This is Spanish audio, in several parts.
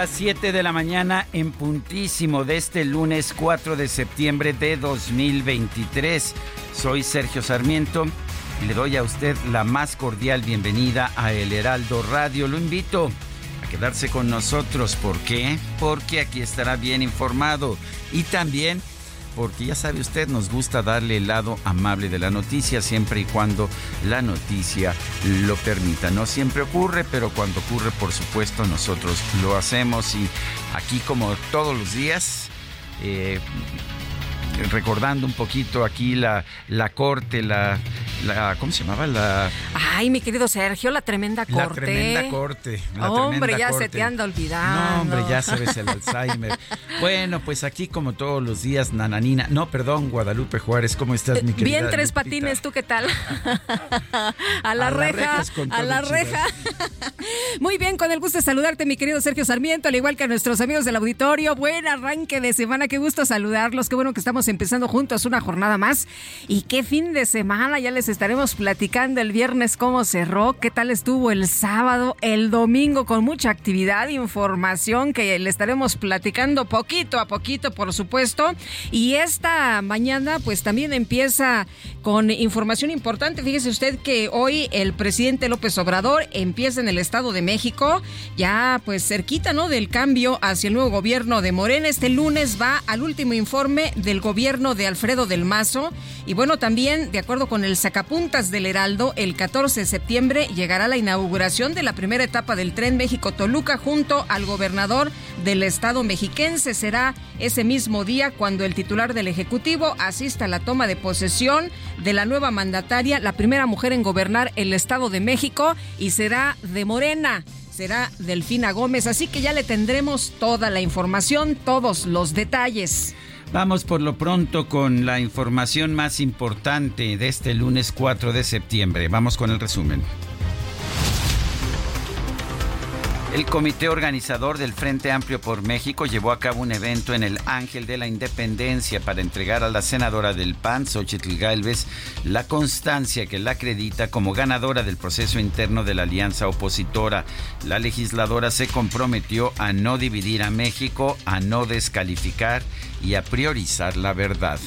Las 7 de la mañana en puntísimo de este lunes 4 de septiembre de 2023. Soy Sergio Sarmiento y le doy a usted la más cordial bienvenida a El Heraldo Radio. Lo invito a quedarse con nosotros. ¿Por qué? Porque aquí estará bien informado y también porque ya sabe usted, nos gusta darle el lado amable de la noticia siempre y cuando la noticia lo permita. No siempre ocurre, pero cuando ocurre, por supuesto, nosotros lo hacemos y aquí como todos los días... Eh, recordando un poquito aquí la, la corte, la, la, ¿cómo se llamaba? La, Ay, mi querido Sergio, la tremenda corte. La tremenda corte. La hombre, tremenda ya corte. se te anda olvidando. No, hombre, ya sabes el Alzheimer. bueno, pues aquí como todos los días, Nananina. No, perdón, Guadalupe Juárez, ¿cómo estás, mi querida Bien tres Lupita? patines, ¿tú qué tal? a la A reja, a la reja. Muy bien, con el gusto de saludarte, mi querido Sergio Sarmiento, al igual que a nuestros amigos del auditorio. Buen arranque de semana, qué gusto saludarlos, qué bueno que estamos empezando juntos una jornada más. Y qué fin de semana, ya les estaremos platicando el viernes cómo cerró, qué tal estuvo el sábado, el domingo con mucha actividad, información que le estaremos platicando poquito a poquito, por supuesto. Y esta mañana pues también empieza con información importante. Fíjese usted que hoy el presidente López Obrador empieza en el Estado de México, ya pues cerquita, ¿no? Del cambio hacia el nuevo gobierno de Morena. Este lunes va al último informe del gobierno de Alfredo del Mazo. Y bueno, también, de acuerdo con el sacapuntas del Heraldo, el 14 de septiembre llegará la inauguración de la primera etapa del tren México-Toluca junto al gobernador del estado mexiquense. Será ese mismo día cuando el titular del Ejecutivo asista a la toma de posesión de la nueva mandataria, la primera mujer en gobernar el Estado de México y será de Morena. Será Delfina Gómez, así que ya le tendremos toda la información, todos los detalles. Vamos por lo pronto con la información más importante de este lunes 4 de septiembre. Vamos con el resumen. El comité organizador del Frente Amplio por México llevó a cabo un evento en el Ángel de la Independencia para entregar a la senadora del PAN, Xochitl Gálvez, la constancia que la acredita como ganadora del proceso interno de la alianza opositora. La legisladora se comprometió a no dividir a México, a no descalificar y a priorizar la verdad.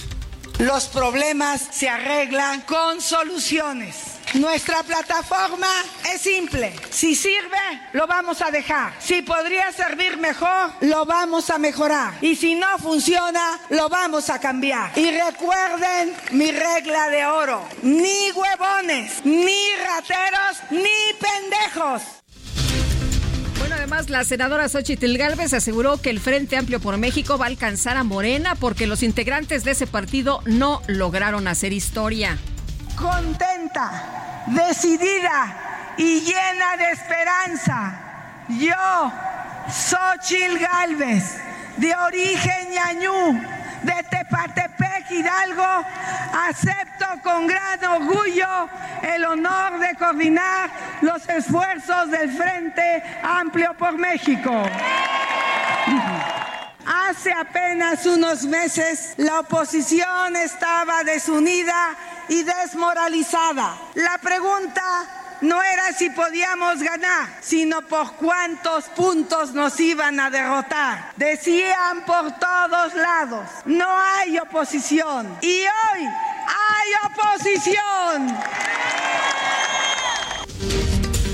Los problemas se arreglan con soluciones. Nuestra plataforma es simple. Si sirve, lo vamos a dejar. Si podría servir mejor, lo vamos a mejorar. Y si no funciona, lo vamos a cambiar. Y recuerden mi regla de oro. Ni huevones, ni rateros, ni pendejos. Además, la senadora Xochitl Gálvez aseguró que el Frente Amplio por México va a alcanzar a Morena porque los integrantes de ese partido no lograron hacer historia. contenta, decidida y llena de esperanza. Yo, Xochil Gálvez, de origen ñañú, de Tepatepec, Hidalgo, acepto con gran orgullo el honor de coordinar los esfuerzos del Frente Amplio por México. Hace apenas unos meses la oposición estaba desunida y desmoralizada. La pregunta no era si podíamos ganar, sino por cuántos puntos nos iban a derrotar. Decían por todos lados, no hay oposición. Y hoy hay oposición.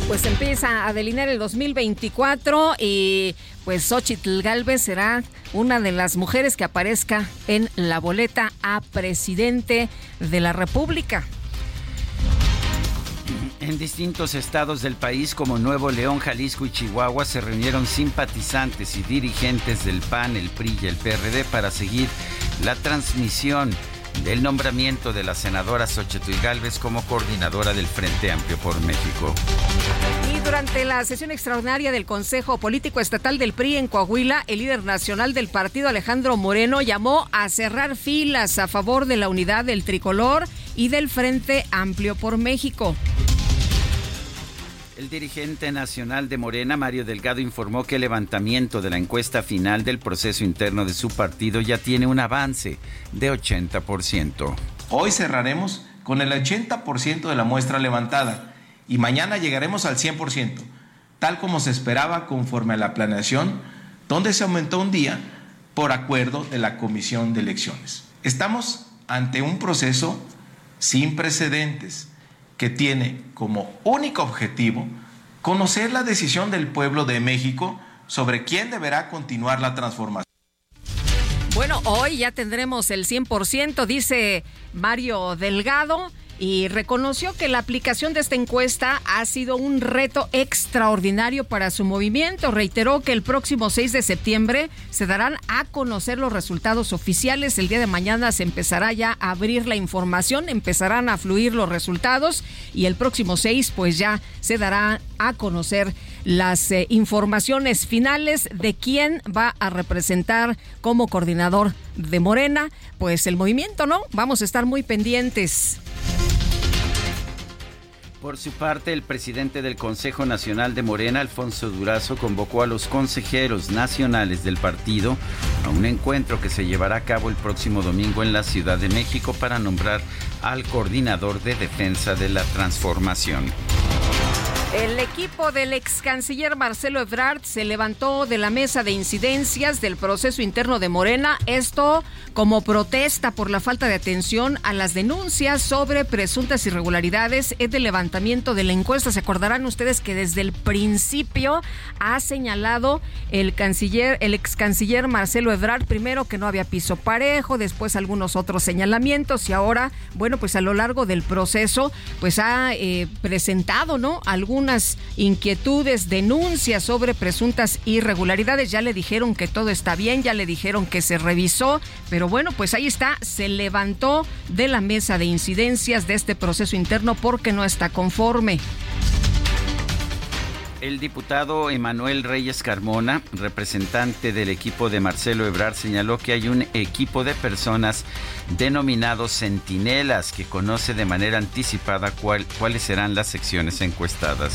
Pues empieza a delinear el 2024 y pues Xochitl Galvez será una de las mujeres que aparezca en la boleta a presidente de la República. En distintos estados del país como Nuevo León, Jalisco y Chihuahua se reunieron simpatizantes y dirigentes del PAN, el PRI y el PRD para seguir la transmisión del nombramiento de la senadora Xochitl Gálvez como coordinadora del Frente Amplio por México. Y durante la sesión extraordinaria del Consejo Político Estatal del PRI en Coahuila, el líder nacional del partido Alejandro Moreno llamó a cerrar filas a favor de la unidad del tricolor y del Frente Amplio por México. El dirigente nacional de Morena, Mario Delgado, informó que el levantamiento de la encuesta final del proceso interno de su partido ya tiene un avance de 80%. Hoy cerraremos con el 80% de la muestra levantada y mañana llegaremos al 100%, tal como se esperaba conforme a la planeación, donde se aumentó un día por acuerdo de la Comisión de Elecciones. Estamos ante un proceso sin precedentes que tiene como único objetivo conocer la decisión del pueblo de México sobre quién deberá continuar la transformación. Bueno, hoy ya tendremos el 100%, dice Mario Delgado y reconoció que la aplicación de esta encuesta ha sido un reto extraordinario para su movimiento. Reiteró que el próximo 6 de septiembre se darán a conocer los resultados oficiales. El día de mañana se empezará ya a abrir la información, empezarán a fluir los resultados y el próximo 6 pues ya se dará a conocer las eh, informaciones finales de quién va a representar como coordinador de Morena, pues el movimiento, ¿no? Vamos a estar muy pendientes. Por su parte, el presidente del Consejo Nacional de Morena, Alfonso Durazo, convocó a los consejeros nacionales del partido a un encuentro que se llevará a cabo el próximo domingo en la Ciudad de México para nombrar al coordinador de defensa de la transformación. El equipo del ex canciller Marcelo Ebrard se levantó de la mesa de incidencias del proceso interno de Morena, esto como protesta por la falta de atención a las denuncias sobre presuntas irregularidades en el levantamiento de la encuesta. Se acordarán ustedes que desde el principio ha señalado el canciller, el ex canciller Marcelo Ebrard, primero que no había piso parejo, después algunos otros señalamientos y ahora, bueno, pues a lo largo del proceso, pues ha eh, presentado, ¿no? Unas inquietudes, denuncias sobre presuntas irregularidades. Ya le dijeron que todo está bien, ya le dijeron que se revisó, pero bueno, pues ahí está, se levantó de la mesa de incidencias de este proceso interno porque no está conforme. El diputado Emanuel Reyes Carmona, representante del equipo de Marcelo Ebrard, señaló que hay un equipo de personas denominados centinelas que conoce de manera anticipada cuáles serán las secciones encuestadas.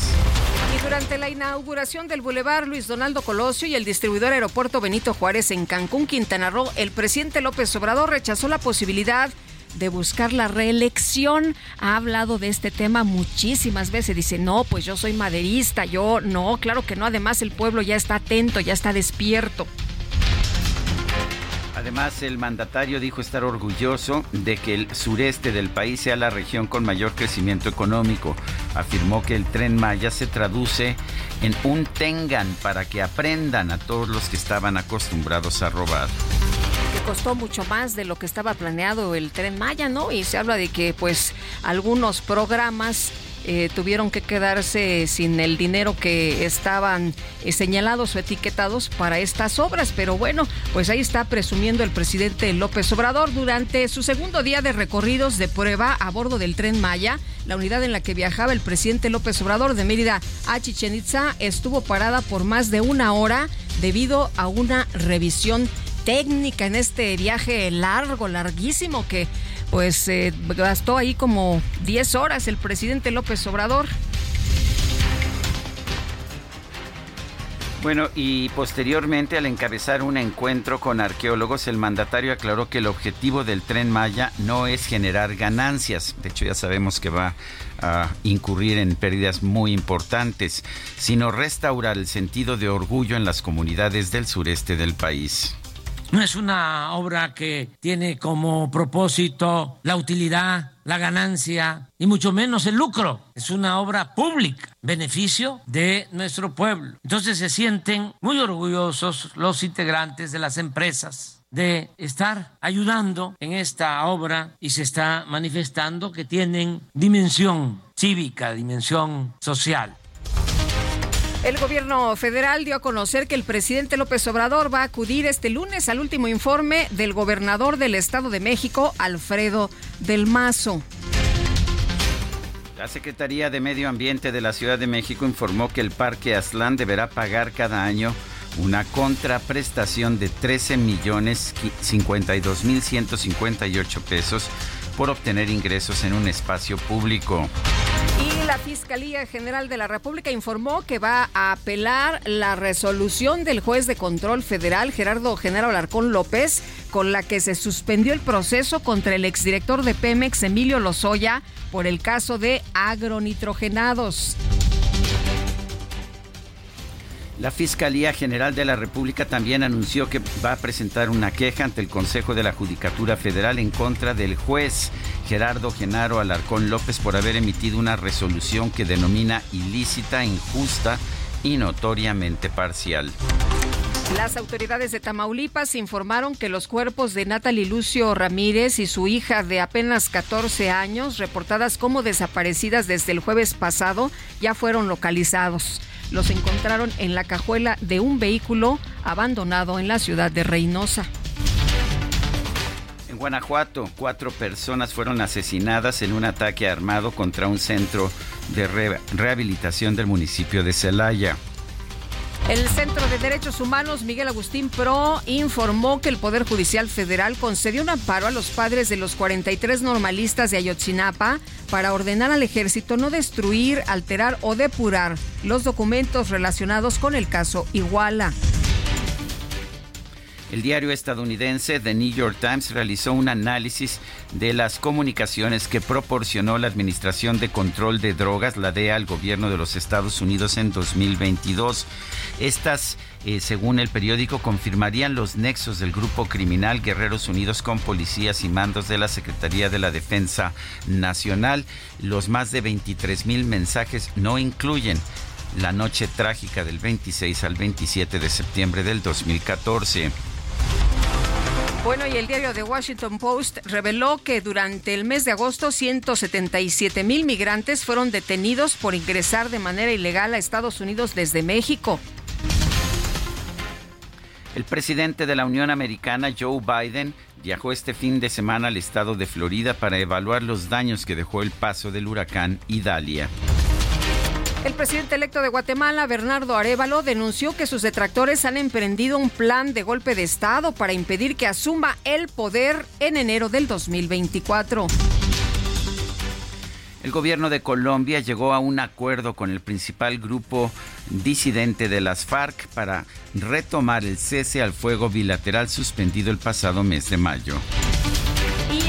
Y durante la inauguración del Boulevard Luis Donaldo Colosio y el distribuidor aeropuerto Benito Juárez en Cancún, Quintana Roo, el presidente López Obrador rechazó la posibilidad de buscar la reelección. Ha hablado de este tema muchísimas veces. Dice, no, pues yo soy maderista, yo no, claro que no. Además el pueblo ya está atento, ya está despierto. Además, el mandatario dijo estar orgulloso de que el sureste del país sea la región con mayor crecimiento económico. Afirmó que el tren Maya se traduce en un tengan para que aprendan a todos los que estaban acostumbrados a robar costó mucho más de lo que estaba planeado el tren Maya, ¿no? Y se habla de que pues algunos programas eh, tuvieron que quedarse sin el dinero que estaban eh, señalados o etiquetados para estas obras. Pero bueno, pues ahí está presumiendo el presidente López Obrador durante su segundo día de recorridos de prueba a bordo del tren Maya. La unidad en la que viajaba el presidente López Obrador de Mérida a Chichen Itza estuvo parada por más de una hora debido a una revisión técnica en este viaje largo, larguísimo, que pues eh, gastó ahí como 10 horas el presidente López Obrador. Bueno, y posteriormente al encabezar un encuentro con arqueólogos, el mandatario aclaró que el objetivo del tren Maya no es generar ganancias, de hecho ya sabemos que va a incurrir en pérdidas muy importantes, sino restaurar el sentido de orgullo en las comunidades del sureste del país. No es una obra que tiene como propósito la utilidad, la ganancia y mucho menos el lucro. Es una obra pública, beneficio de nuestro pueblo. Entonces se sienten muy orgullosos los integrantes de las empresas de estar ayudando en esta obra y se está manifestando que tienen dimensión cívica, dimensión social. El gobierno federal dio a conocer que el presidente López Obrador va a acudir este lunes al último informe del gobernador del Estado de México, Alfredo del Mazo. La Secretaría de Medio Ambiente de la Ciudad de México informó que el Parque Aztlán deberá pagar cada año una contraprestación de 13 millones 52 mil 158 pesos por obtener ingresos en un espacio público. Y la Fiscalía General de la República informó que va a apelar la resolución del juez de control federal Gerardo Genaro Alarcón López, con la que se suspendió el proceso contra el exdirector de Pemex Emilio Lozoya por el caso de agronitrogenados. La Fiscalía General de la República también anunció que va a presentar una queja ante el Consejo de la Judicatura Federal en contra del juez Gerardo Genaro Alarcón López por haber emitido una resolución que denomina ilícita, injusta y notoriamente parcial. Las autoridades de Tamaulipas informaron que los cuerpos de Natalie Lucio Ramírez y su hija de apenas 14 años, reportadas como desaparecidas desde el jueves pasado, ya fueron localizados los encontraron en la cajuela de un vehículo abandonado en la ciudad de Reynosa. En Guanajuato, cuatro personas fueron asesinadas en un ataque armado contra un centro de rehabilitación del municipio de Celaya. El Centro de Derechos Humanos Miguel Agustín Pro informó que el Poder Judicial Federal concedió un amparo a los padres de los 43 normalistas de Ayotzinapa para ordenar al ejército no destruir, alterar o depurar los documentos relacionados con el caso Iguala. El diario estadounidense The New York Times realizó un análisis de las comunicaciones que proporcionó la Administración de Control de Drogas, la DEA, al gobierno de los Estados Unidos en 2022. Estas, eh, según el periódico, confirmarían los nexos del grupo criminal Guerreros Unidos con policías y mandos de la Secretaría de la Defensa Nacional. Los más de 23 mil mensajes no incluyen la noche trágica del 26 al 27 de septiembre del 2014. Bueno, y el diario The Washington Post reveló que durante el mes de agosto 177 mil migrantes fueron detenidos por ingresar de manera ilegal a Estados Unidos desde México. El presidente de la Unión Americana, Joe Biden, viajó este fin de semana al estado de Florida para evaluar los daños que dejó el paso del huracán Idalia. El presidente electo de Guatemala, Bernardo Arevalo, denunció que sus detractores han emprendido un plan de golpe de Estado para impedir que asuma el poder en enero del 2024. El gobierno de Colombia llegó a un acuerdo con el principal grupo disidente de las FARC para retomar el cese al fuego bilateral suspendido el pasado mes de mayo.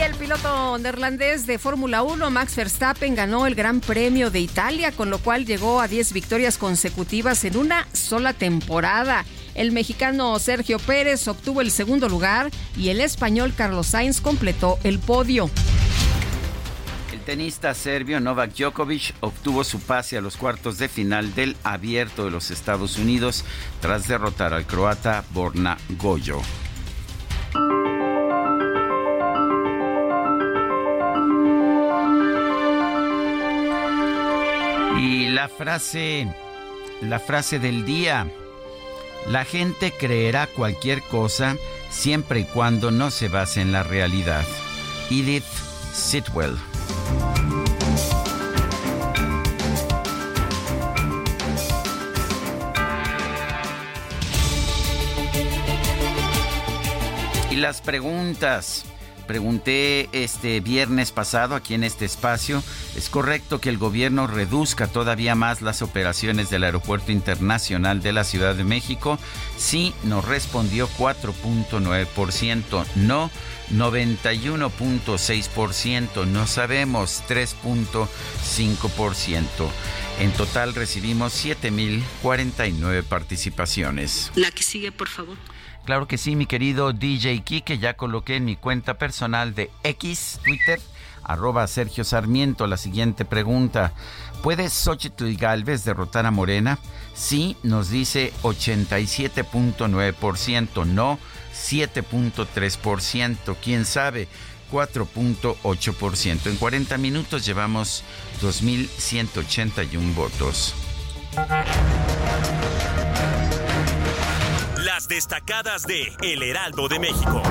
El piloto neerlandés de Fórmula 1, Max Verstappen, ganó el Gran Premio de Italia, con lo cual llegó a 10 victorias consecutivas en una sola temporada. El mexicano Sergio Pérez obtuvo el segundo lugar y el español Carlos Sainz completó el podio. El tenista serbio Novak Djokovic obtuvo su pase a los cuartos de final del Abierto de los Estados Unidos tras derrotar al croata Borna Goyo. Y la frase, la frase del día, la gente creerá cualquier cosa siempre y cuando no se base en la realidad. Edith Sitwell. Y las preguntas. Pregunté este viernes pasado aquí en este espacio, ¿es correcto que el gobierno reduzca todavía más las operaciones del Aeropuerto Internacional de la Ciudad de México? Sí, nos respondió 4.9%, no 91.6%, no sabemos 3.5%. En total recibimos 7.049 participaciones. La que sigue, por favor. Claro que sí, mi querido DJ que ya coloqué en mi cuenta personal de X, Twitter, arroba Sergio Sarmiento, la siguiente pregunta. ¿Puede Xochitl Galvez derrotar a Morena? Sí, nos dice 87.9%, no 7.3%, quién sabe, 4.8%. En 40 minutos llevamos 2.181 votos. Destacadas de El Heraldo de México.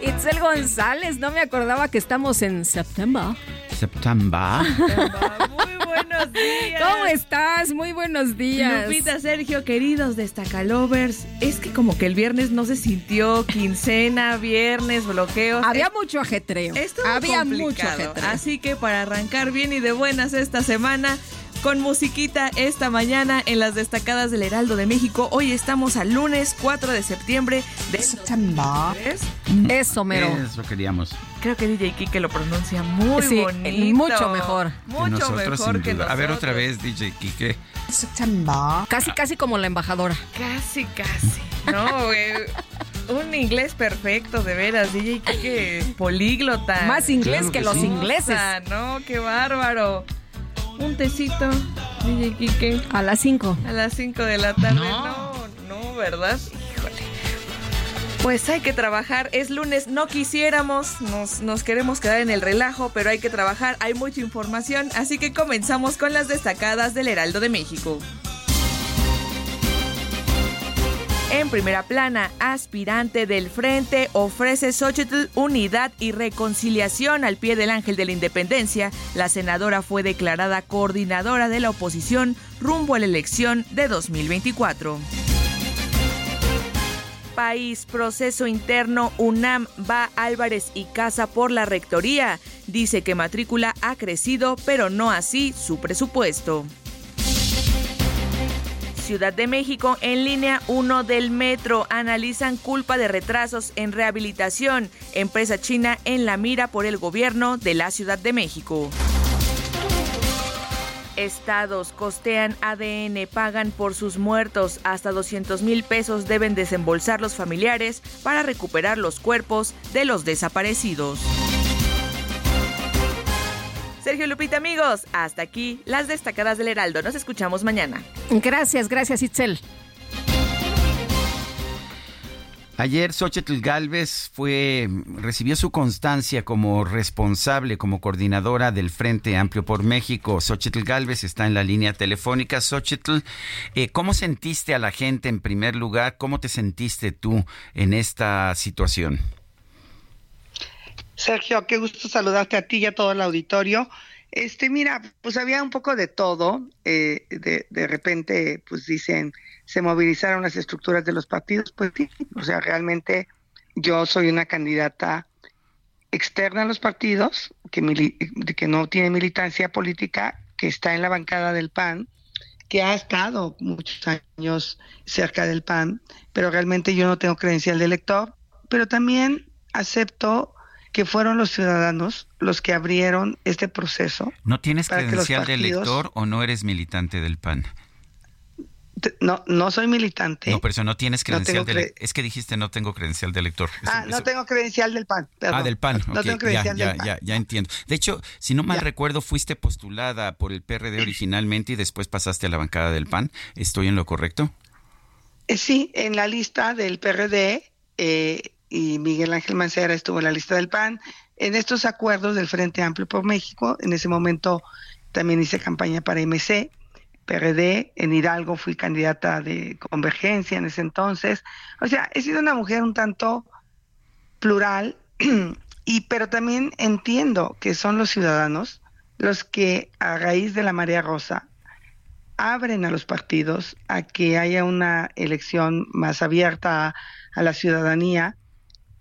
Itzel González, no me acordaba que estamos en septiembre. Septiembre. Muy buenos días. ¿Cómo estás? Muy buenos días. Lupita, Sergio, queridos destacalovers. Es que como que el viernes no se sintió quincena, viernes, bloqueos. Había mucho ajetreo. Estuvo Había mucho ajetreo. Así que para arrancar bien y de buenas esta semana, con musiquita esta mañana en las destacadas del Heraldo de México. Hoy estamos al lunes 4 de septiembre de septiembre. Eso, mero. Eso queríamos. Creo que DJ Kike lo pronuncia muy Sí, bonito. mucho mejor. Que Mucho nosotros, mejor sin que duda. A ver otra nosotros. vez, DJ Kike. Casi, casi como la embajadora. Casi, casi. No, güey. Un inglés perfecto, de veras. DJ Kike políglota. Más inglés Claro que, que los sí. ingleses. Ah, no, qué bárbaro. Un tecito, DJ Kike, A las 5. a las 5 de la tarde. No, no, ¿verdad? Híjole. Pues hay que trabajar. Es lunes, no quisiéramos, nos, nos queremos quedar en el relajo, pero hay que trabajar. Hay mucha información, así que comenzamos con las destacadas del Heraldo de México. En primera plana, aspirante del Frente ofrece Xochitl unidad y reconciliación al pie del Ángel de la Independencia. La senadora fue declarada coordinadora de la oposición rumbo a la elección de 2024. País, proceso interno, UNAM va Álvarez y Casa por la rectoría. Dice que matrícula ha crecido, pero no así su presupuesto. Ciudad de México en línea 1 del metro analizan culpa de retrasos en rehabilitación. Empresa china en la mira por el gobierno de la Ciudad de México. Estados costean ADN, pagan por sus muertos. Hasta 200 mil pesos deben desembolsar los familiares para recuperar los cuerpos de los desaparecidos. Sergio Lupita, amigos, hasta aquí las destacadas del Heraldo. Nos escuchamos mañana. Gracias, gracias, Itzel. Ayer Xochitl Galvez fue, recibió su constancia como responsable, como coordinadora del Frente Amplio por México. Xochitl Galvez está en la línea telefónica. Xochitl, eh, ¿cómo sentiste a la gente en primer lugar? ¿Cómo te sentiste tú en esta situación? Sergio, qué gusto saludarte a ti y a todo el auditorio. Este, mira, pues había un poco de todo. eh, de, de repente, pues dicen, se movilizaron las estructuras de los partidos. Pues sí, o sea, realmente yo soy una candidata externa a los partidos, que, que no tiene militancia política, que está en la bancada del PAN, que ha estado muchos años cerca del PAN, pero realmente yo no tengo credencial de elector, pero también acepto que fueron los ciudadanos los que abrieron este proceso. ¿No tienes credencial de elector o no eres militante del PAN? No, no soy militante. No, pero eso no tienes No credencial de cre- elector. Es que dijiste no tengo credencial de elector. Eso- Ah, no eso- tengo credencial del PAN. perdón. Ah, del PAN. No ok, tengo ya, credencial ya, del PAN. ya, ya entiendo. De hecho, si no mal Ya. recuerdo, fuiste postulada por el PRD originalmente y después pasaste a la bancada del PAN. ¿Estoy en lo correcto? Eh, sí, en la lista del PRD eh, y Miguel Ángel Mancera estuvo en la lista del PAN. En estos acuerdos del Frente Amplio por México, en ese momento también hice campaña para MC, PRD, en Hidalgo fui candidata de Convergencia en ese entonces. O sea, he sido una mujer un tanto plural, y pero también entiendo que son los ciudadanos los que a raíz de la marea rosa abren a los partidos a que haya una elección más abierta a, la ciudadanía.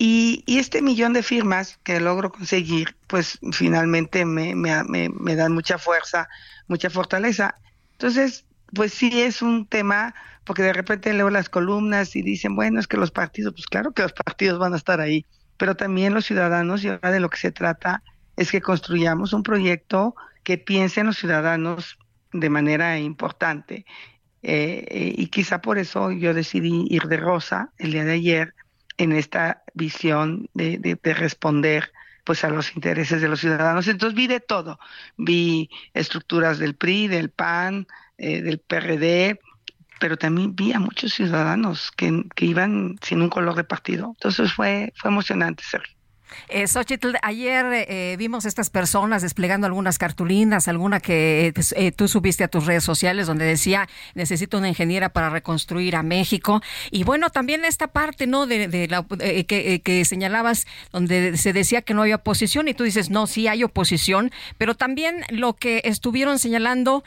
Y, este millón de firmas que logro conseguir, pues finalmente me, me, me, dan mucha fuerza, mucha fortaleza. Entonces, pues sí es un tema, porque de repente leo las columnas y dicen, bueno, es que los partidos, pues claro que los partidos van a estar ahí, pero también los ciudadanos, y ahora de lo que se trata es que construyamos un proyecto que piense en los ciudadanos de manera importante. Eh, eh, y quizá por eso yo decidí ir de rosa el día de ayer en esta visión de, de, responder pues a los intereses de los ciudadanos. Entonces vi de todo, vi estructuras del PRI, del PAN, eh, del PRD, pero también vi a muchos ciudadanos que, que iban sin un color de partido. Entonces fue, fue emocionante, Sergio. Eh, Xochitl, ayer eh, vimos estas personas desplegando algunas cartulinas, alguna que pues, eh, tú subiste a tus redes sociales donde decía necesito una ingeniera para reconstruir a México. Y bueno, también esta parte, ¿no? De, la eh, que, que, señalabas donde se decía que no había oposición y tú dices no, sí hay oposición, pero también lo que estuvieron señalando,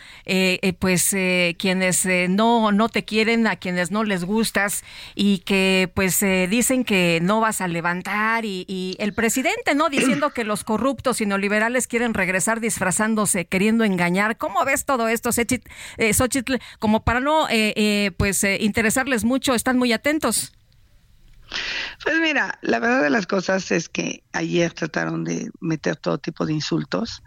pues quienes no no te quieren, a quienes no les gustas y que pues dicen que no vas a levantar y el presidente, ¿no? Diciendo que los corruptos y neoliberales quieren regresar disfrazándose, queriendo engañar. ¿Cómo ves todo esto, eh, Xochitl? Como para no, eh, eh, pues, interesarles mucho, están muy atentos. Pues mira, la verdad de las cosas es que ayer trataron de meter todo tipo de insultos.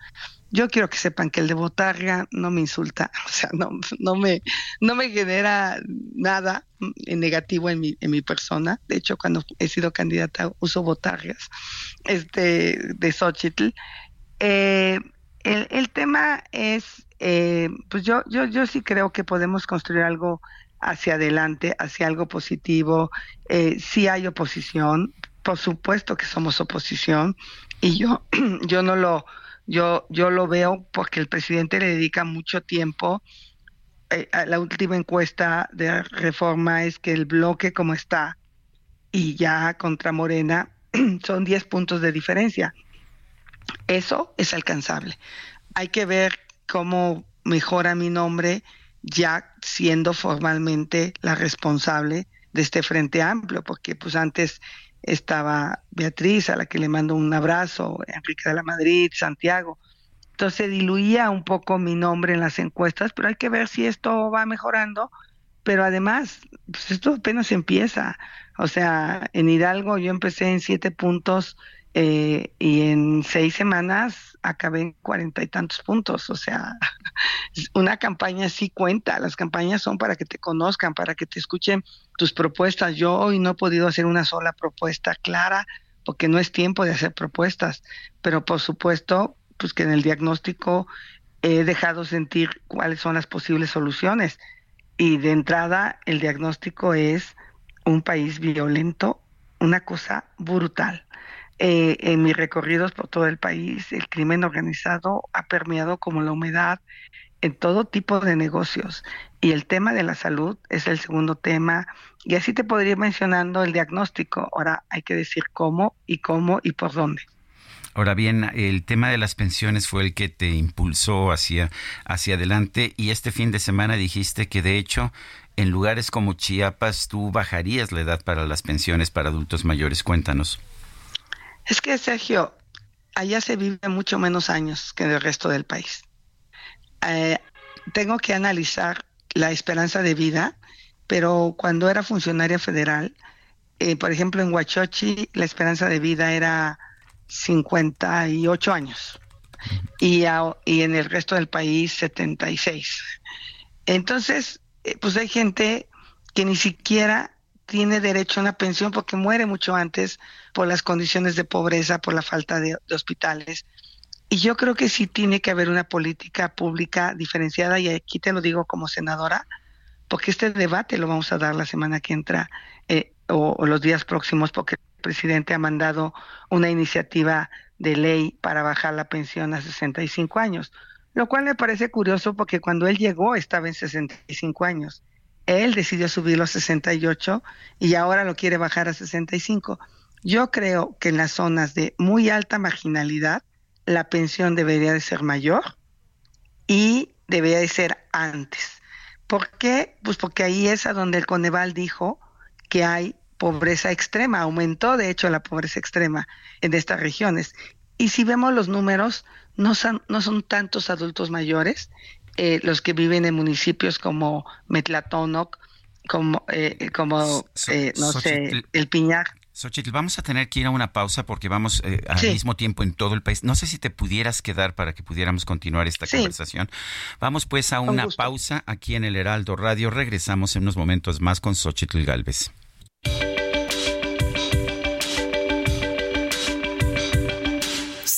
Yo quiero que sepan que el de Botarga no me insulta, o sea, no, no, me, no me genera nada negativo en mi, en mi persona. De hecho, cuando he sido candidata uso Botargas este, de Xochitl. Eh, el, el, tema es, eh, pues yo, yo, yo sí creo que podemos construir algo hacia adelante, hacia algo positivo. Eh, sí hay oposición, por supuesto que somos oposición, y yo, yo no lo yo, yo lo veo porque el presidente le dedica mucho tiempo. Eh, la última encuesta de reforma es que el bloque como está y ya contra Morena son 10 puntos de diferencia. Eso es alcanzable. Hay que ver cómo mejora mi nombre ya siendo formalmente la responsable de este Frente Amplio, porque pues antes estaba Beatriz, a la que le mando un abrazo, Enrique de la Madrid, Santiago. Entonces diluía un poco mi nombre en las encuestas, pero hay que ver si esto va mejorando. Pero además, pues esto apenas empieza. O sea, en Hidalgo yo empecé en siete puntos eh, y en seis semanas acabé en cuarenta y tantos puntos. O sea, una campaña sí cuenta. Las campañas son para que te conozcan, para que te escuchen tus propuestas. Yo hoy no he podido hacer una sola propuesta clara porque no es tiempo de hacer propuestas. Pero por supuesto, pues que en el diagnóstico he dejado sentir cuáles son las posibles soluciones. Y de entrada, el diagnóstico es un país violento, una cosa brutal eh, en mis recorridos por todo el país, el crimen organizado ha permeado como la humedad en todo tipo de negocios. Y el tema de la salud es el segundo tema. Y así te podría ir mencionando el diagnóstico. Ahora hay que decir cómo y cómo y por dónde. Ahora bien, el tema de las pensiones fue el que te impulsó hacia, hacia adelante y este fin de semana dijiste que de hecho en lugares como Chiapas tú bajarías la edad para las pensiones para adultos mayores. Cuéntanos. Es que, Sergio, allá se vive mucho menos años que en el resto del país. Eh, tengo que analizar la esperanza de vida, pero cuando era funcionaria federal, eh, por ejemplo, en Huachochi la esperanza de vida era 58 años y, y en el resto del país 76. Entonces, eh, pues hay gente que ni siquiera tiene derecho a una pensión porque muere mucho antes por las condiciones de pobreza, por la falta de, hospitales. Y yo creo que sí tiene que haber una política pública diferenciada, y aquí te lo digo como senadora, porque este debate lo vamos a dar la semana que entra eh, o, o, los días próximos, porque el presidente ha mandado una iniciativa de ley para bajar la pensión a 65 años. lo cual me parece curioso porque cuando él llegó estaba en 65 años. Él decidió subirlo a 68 y ahora lo quiere bajar a 65. Yo creo que en las zonas de muy alta marginalidad la pensión debería de ser mayor y debería de ser antes. ¿Por qué? Pues porque ahí es a donde el Coneval dijo que hay pobreza extrema, aumentó de hecho la pobreza extrema en estas regiones. Y si vemos los números, no son, no son tantos adultos mayores eh, los que viven en municipios como Metlatónoc, como, eh, como eh, no sé, El Piñar. Xochitl, vamos a tener que ir a una pausa porque vamos al mismo tiempo en todo el país. No sé si te pudieras quedar para que pudiéramos continuar esta conversación. Vamos pues a una pausa aquí en el Heraldo Radio. Regresamos en unos momentos más con Xochitl Galvez.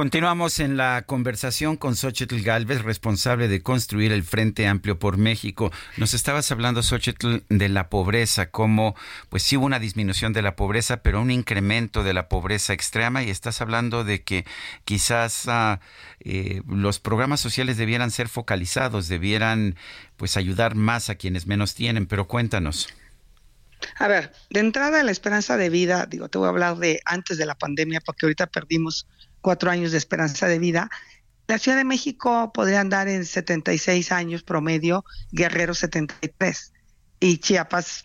Continuamos en la conversación con Xochitl Galvez, responsable de construir el Frente Amplio por México. Nos estabas hablando, Xochitl, de la pobreza, cómo pues sí hubo una disminución de la pobreza, pero un incremento de la pobreza extrema, y estás hablando de que quizás ah, eh, los programas sociales debieran ser focalizados, debieran pues ayudar más a quienes menos tienen, pero cuéntanos. A ver, de entrada la esperanza de vida, digo, te voy a hablar de antes de la pandemia, porque ahorita perdimos cuatro años de esperanza de vida. La Ciudad de México podría andar en 76 años promedio, Guerrero 73 y Chiapas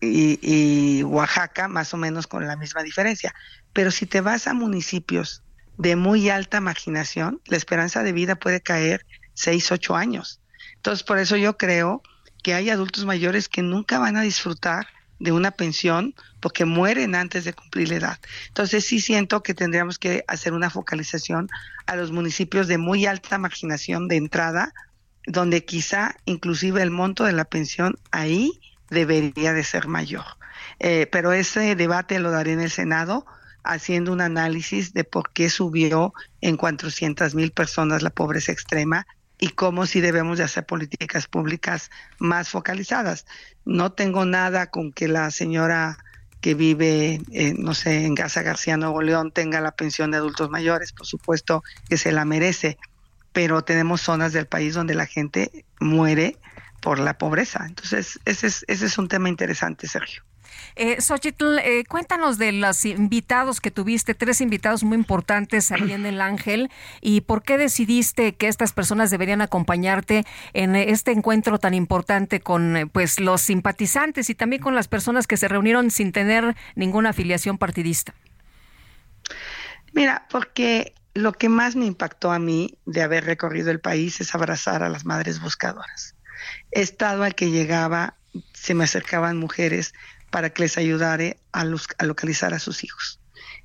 y, y, Oaxaca más o menos con la misma diferencia. Pero si te vas a municipios de muy alta marginación, la esperanza de vida puede caer 6, 8 años. Entonces, por eso yo creo que hay adultos mayores que nunca van a disfrutar de una pensión porque mueren antes de cumplir la edad. Entonces sí siento que tendríamos que hacer una focalización a los municipios de muy alta marginación de entrada, donde quizá inclusive el monto de la pensión ahí debería de ser mayor. Eh, pero ese debate lo daré en el Senado haciendo un análisis de por qué subió en 400 mil personas la pobreza extrema y cómo si debemos de hacer políticas públicas más focalizadas. No tengo nada con que la señora que vive, eh, no sé, en Gaza García, Nuevo León, tenga la pensión de adultos mayores, por supuesto que se la merece, pero tenemos zonas del país donde la gente muere por la pobreza. Entonces, ese es, ese es un tema interesante, Sergio. Eh, Xochitl, eh, cuéntanos de los invitados que tuviste, tres invitados muy importantes ahí en el Ángel, y por qué decidiste que estas personas deberían acompañarte en este encuentro tan importante con eh, pues los simpatizantes y también con las personas que se reunieron sin tener ninguna afiliación partidista. Mira, porque lo que más me impactó a mí de haber recorrido el país es abrazar a las madres buscadoras. He estado al que llegaba, se me acercaban mujeres para que les ayudara a, localizar a sus hijos.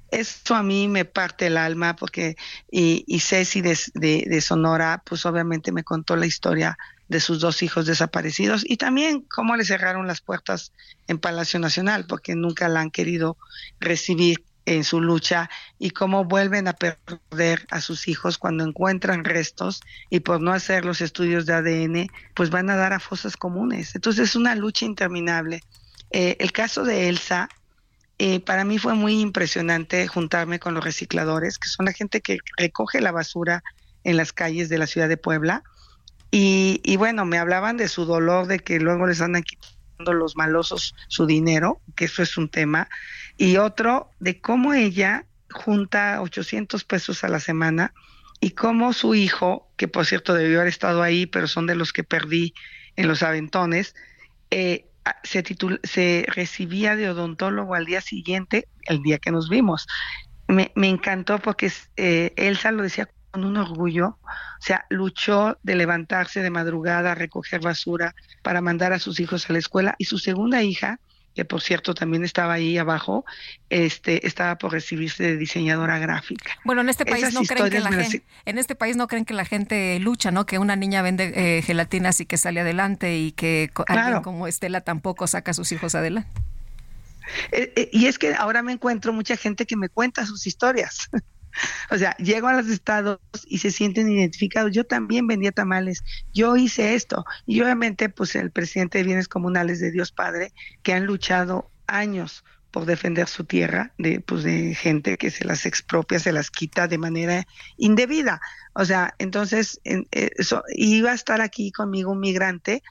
Esto a mí me parte el alma porque, y, y Ceci de, de, Sonora, pues obviamente me contó la historia de sus dos hijos desaparecidos y también cómo le cerraron las puertas en Palacio Nacional porque nunca la han querido recibir en su lucha y cómo vuelven a perder a sus hijos cuando encuentran restos y por no hacer los estudios de ADN, pues van a dar a fosas comunes. Entonces es una lucha interminable. Eh, el caso de Elsa, eh, para mí fue muy impresionante juntarme con los recicladores, que son la gente que recoge la basura en las calles de la ciudad de Puebla. Y, bueno, me hablaban de su dolor, de que luego les andan quitando los malosos su dinero, que eso es un tema. Y otro, de cómo ella junta 800 pesos a la semana y cómo su hijo, que por cierto debió haber estado ahí, pero son de los que perdí en los aventones, eh, se, se recibía de odontólogo al día siguiente, el día que nos vimos. Me, encantó porque eh, Elsa lo decía con un orgullo, o sea, luchó de levantarse de madrugada, recoger basura para mandar a sus hijos a la escuela y su segunda hija, que por cierto también estaba ahí abajo, este, estaba por recibirse de diseñadora gráfica. Bueno, en este país no creen que la gente, en este país no creen que la gente lucha, ¿no? Que una niña vende eh, gelatinas y que sale adelante y que alguien como Estela tampoco saca a sus hijos adelante. Eh, eh, y es que ahora me encuentro mucha gente que me cuenta sus historias. O sea, llego a los estados y se sienten identificados. Yo también vendía tamales, yo hice esto. Y obviamente, pues el presidente de Bienes Comunales de Dios Padre, que han luchado años por defender su tierra de pues de gente que se las expropia, se las quita de manera indebida. O sea, entonces en, eh, eso, iba a estar aquí conmigo un migrante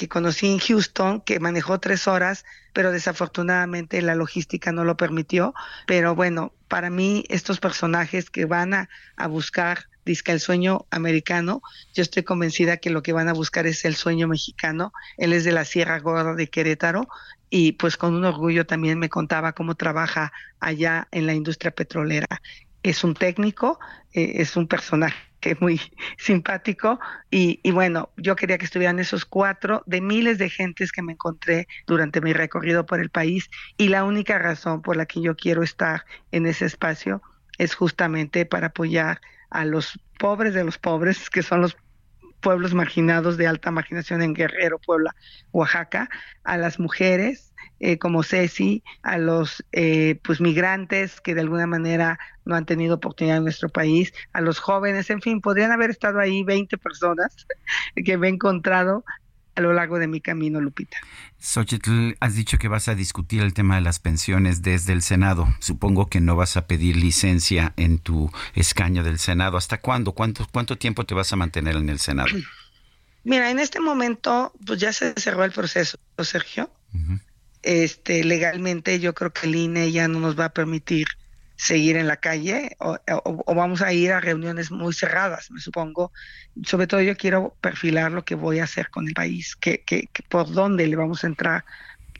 que conocí en Houston, que manejó tres horas, pero desafortunadamente la logística no lo permitió. Pero bueno, para mí estos personajes que van a, a buscar disca el sueño americano, yo estoy convencida que lo que van a buscar es el sueño mexicano. Él es de la Sierra Gorda de Querétaro y pues con un orgullo también me contaba cómo trabaja allá en la industria petrolera. Es un técnico, eh, es un personaje que muy simpático. Y, y, bueno, yo quería que estuvieran esos cuatro de miles de gentes que me encontré durante mi recorrido por el país. Y la única razón por la que yo quiero estar en ese espacio es justamente para apoyar a los pobres de los pobres, que son los pueblos marginados de alta marginación en Guerrero, Puebla, Oaxaca, a las mujeres eh, como Ceci, a los eh, pues migrantes que de alguna manera no han tenido oportunidad en nuestro país, a los jóvenes, en fin, podrían haber estado ahí 20 personas que me he encontrado a lo largo de mi camino, Lupita. Xochitl, has dicho que vas a discutir el tema de las pensiones desde el Senado. Supongo que no vas a pedir licencia en tu escaño del Senado. ¿Hasta cuándo? ¿Cuánto, cuánto tiempo te vas a mantener en el Senado? Mira, en este momento, pues ya se cerró el proceso, Sergio. Este, legalmente yo creo que el INE ya no nos va a permitir seguir en la calle o, vamos a ir a reuniones muy cerradas, me supongo. Sobre todo yo quiero perfilar lo que voy a hacer con el país, que, que, por dónde le vamos a entrar.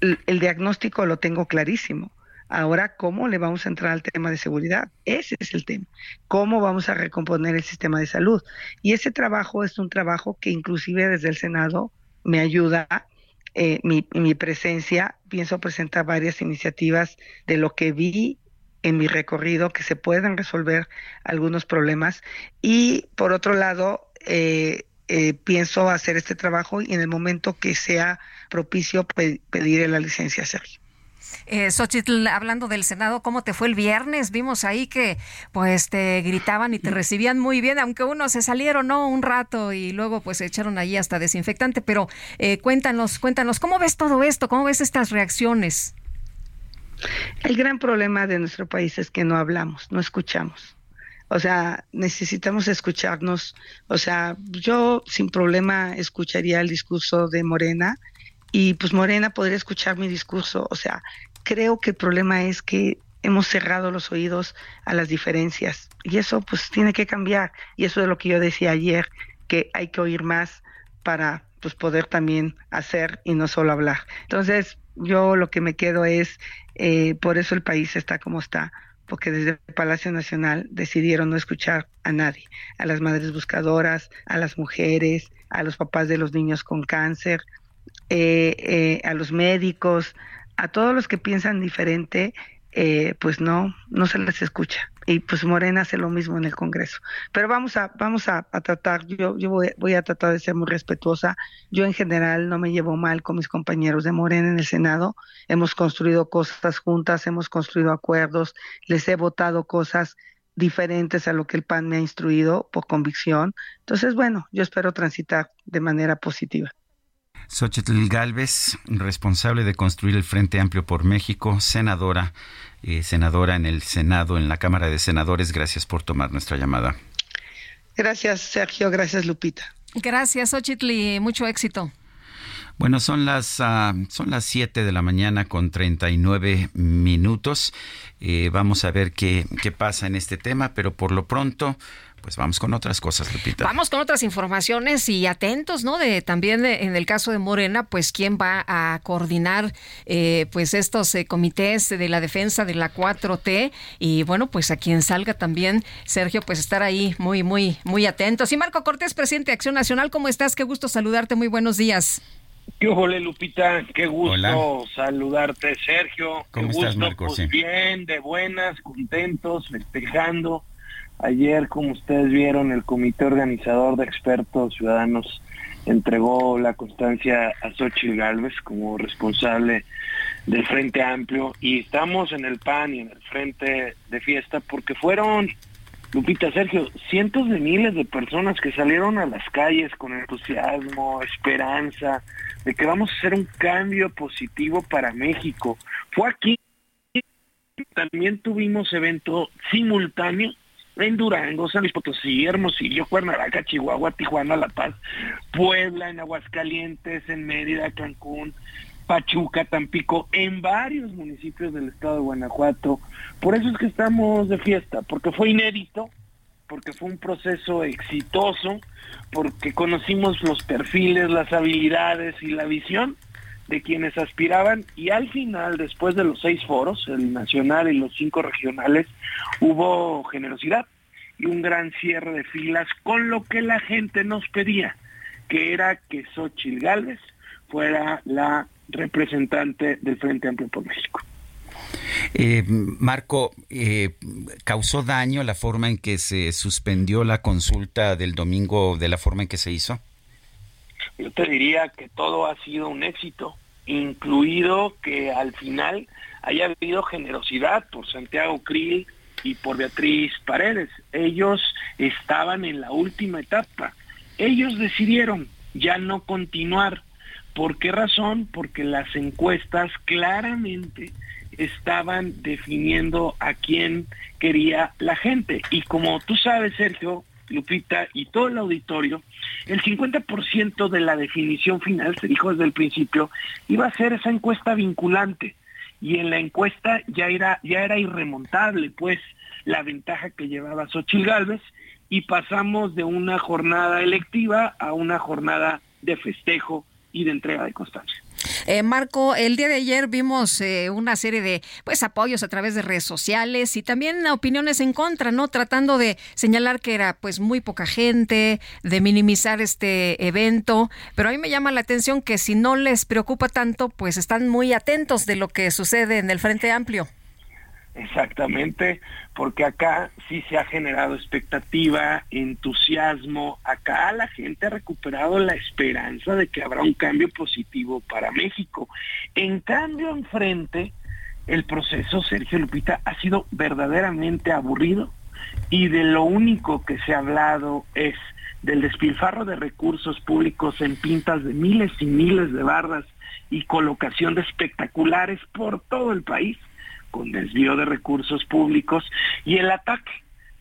El, diagnóstico lo tengo clarísimo. Ahora, ¿cómo le vamos a entrar al tema de seguridad? Ese es el tema. ¿Cómo vamos a recomponer el sistema de salud? Y ese trabajo es un trabajo que inclusive desde el Senado me ayuda eh, mi, mi, presencia, pienso presentar varias iniciativas de lo que vi en mi recorrido que se pueden resolver algunos problemas y por otro lado eh, eh, pienso hacer este trabajo y en el momento que sea propicio pedir la licencia Sergio. Eh, Xochitl, hablando del Senado, ¿cómo te fue el viernes? Vimos ahí que pues te gritaban y te recibían muy bien, aunque uno se salieron, ¿no? Un rato y luego pues se echaron allí hasta desinfectante, pero eh, cuéntanos, cuéntanos, ¿cómo ves todo esto? ¿Cómo ves estas reacciones? El gran problema de nuestro país es que no hablamos, no escuchamos. O sea, necesitamos escucharnos. O sea, yo sin problema escucharía el discurso de Morena y pues Morena podría escuchar mi discurso. O sea, creo que el problema es que hemos cerrado los oídos a las diferencias y eso pues tiene que cambiar. Y eso es lo que yo decía ayer, que hay que oír más para pues poder también hacer y no solo hablar. Entonces, yo lo que me quedo es, eh, por eso el país está como está, porque desde el Palacio Nacional decidieron no escuchar a nadie, a las madres buscadoras, a las mujeres, a los papás de los niños con cáncer, eh, eh, a los médicos, a todos los que piensan diferente eh, pues no, no se les escucha. Y pues Morena hace lo mismo en el Congreso. Pero vamos a, vamos a, tratar, yo, yo voy, voy, a tratar de ser muy respetuosa. Yo en general no me llevo mal con mis compañeros de Morena en el Senado. Hemos construido cosas juntas, hemos construido acuerdos, les he votado cosas diferentes a lo que el PAN me ha instruido por convicción. Entonces, bueno, yo espero transitar de manera positiva. Xochitl Galvez, responsable de construir el Frente Amplio por México, senadora, eh, senadora en el Senado, en la Cámara de Senadores. Gracias por tomar nuestra llamada. Gracias, Sergio. Gracias, Lupita. Gracias, Ochitli. Mucho éxito. Bueno, son las, uh, son las 7 de la mañana con 39 minutos. Eh, vamos a ver qué, qué pasa en este tema, pero por lo pronto pues vamos con otras cosas, Lupita. Vamos con otras informaciones y atentos, ¿no? De también en el caso de Morena, pues quién va a coordinar eh, pues estos eh, comités de la defensa de la 4T y bueno, pues a quien salga también, Sergio, pues estar ahí muy, muy, muy atentos. Y Marco Cortés, presidente de Acción Nacional, ¿cómo estás? Qué gusto saludarte, muy buenos días. ¿Qué ole, Lupita? Qué gusto saludarte, Sergio. ¿Cómo Qué estás, gusto, Marco? Pues Sí. bien, de buenas, contentos, festejando. Ayer, como ustedes vieron, el comité organizador de expertos ciudadanos entregó la constancia a Xochitl Gálvez como responsable del Frente Amplio y estamos en el PAN y en el Frente de Fiesta porque fueron, Lupita, Sergio, cientos de miles de personas que salieron a las calles con entusiasmo, esperanza, de que vamos a hacer un cambio positivo para México. Fue aquí, también tuvimos evento simultáneo en Durango, San Luis Potosí, Hermosillo, Cuernavaca, Chihuahua, Tijuana, La Paz, Puebla, en Aguascalientes, en Mérida, Cancún, Pachuca, Tampico, en varios municipios del estado de Guanajuato. Por eso es que estamos de fiesta, porque fue inédito, porque fue un proceso exitoso, porque conocimos los perfiles, las habilidades y la visión de quienes aspiraban y al final, después de los seis foros, el nacional y los cinco regionales, hubo generosidad y un gran cierre de filas con lo que la gente nos pedía, que era que Xochitl Gálvez fuera la representante del Frente Amplio por México. Eh, Marco, eh, ¿causó daño la forma en que se suspendió la consulta del domingo de la forma en que se hizo? Yo te diría que todo ha sido un éxito, incluido que al final haya habido generosidad por Santiago Krill y por Beatriz Paredes. Ellos estaban en la última etapa. Ellos decidieron ya no continuar. ¿Por qué razón? Porque las encuestas claramente estaban definiendo a quién quería la gente. Y como tú sabes, Sergio, Lupita y todo el auditorio, el 50% de la definición final, se dijo desde el principio, iba a ser esa encuesta vinculante. Y en la encuesta ya era, ya era irremontable, pues, la ventaja que llevaba Xochitl Gálvez, y pasamos de una jornada electiva a una jornada de festejo y de entrega de constancia. Eh, Marco, el día de ayer vimos eh, una serie de pues apoyos a través de redes sociales y también opiniones en contra, ¿no? Tratando de señalar que era pues muy poca gente, de minimizar este evento, pero a mí me llama la atención que si no les preocupa tanto, pues están muy atentos de lo que sucede en el Frente Amplio. Exactamente, porque acá sí se ha generado expectativa, entusiasmo, acá la gente ha recuperado la esperanza de que habrá un cambio positivo para México. En cambio, enfrente, el proceso, Sergio Lupita, ha sido verdaderamente aburrido y de lo único que se ha hablado es del despilfarro de recursos públicos en pintas de miles y miles de bardas y colocación de espectaculares por todo el país con desvío de recursos públicos y el ataque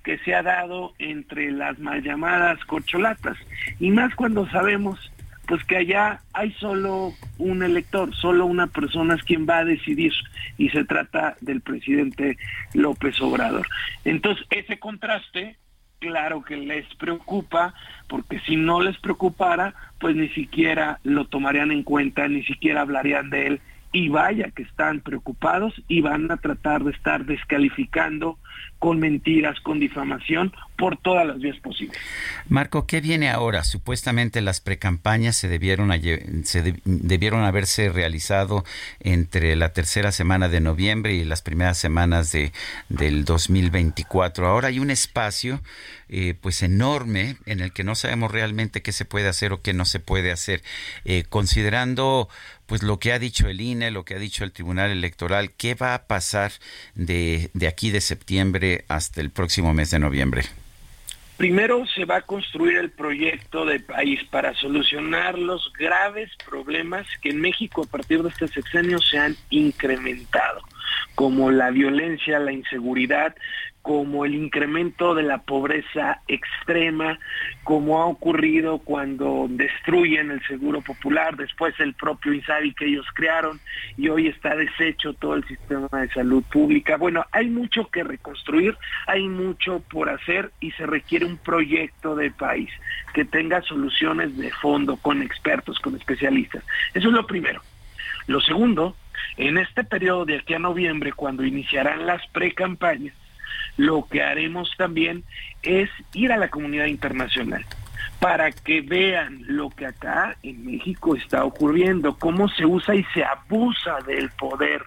que se ha dado entre las mal llamadas corcholatas y más cuando sabemos pues que allá hay solo un elector, solo una persona es quien va a decidir y se trata del presidente López Obrador. Entonces, ese contraste claro que les preocupa, porque si no les preocupara, pues ni siquiera lo tomarían en cuenta, ni siquiera hablarían de él y vaya que están preocupados y van a tratar de estar descalificando con mentiras, con difamación, por todas las vías posibles. Marco, ¿qué viene ahora? Supuestamente las precampañas se debieron, se de, debieron haberse realizado entre la tercera semana de noviembre y las primeras semanas de, del 2024. Ahora hay un espacio eh, pues enorme en el que no sabemos realmente qué se puede hacer o qué no se puede hacer. Eh, considerando pues lo que ha dicho el INE, lo que ha dicho el Tribunal Electoral, ¿qué va a pasar de, de aquí de septiembre hasta el próximo mes de noviembre? Primero se va a construir el proyecto de país para solucionar los graves problemas que en México a partir de este sexenio se han incrementado, como la violencia, la inseguridad, como el incremento de la pobreza extrema, como ha ocurrido cuando destruyen el Seguro Popular, después el propio INSABI que ellos crearon y hoy está deshecho todo el sistema de salud pública. Bueno, hay mucho que reconstruir, hay mucho por hacer y se requiere un proyecto de país que tenga soluciones de fondo con expertos, con especialistas. Eso es lo primero. Lo segundo, en este periodo de aquí a noviembre, cuando iniciarán las pre-campañas, lo que haremos también es ir a la comunidad internacional para que vean lo que acá en México está ocurriendo, cómo se usa y se abusa del poder,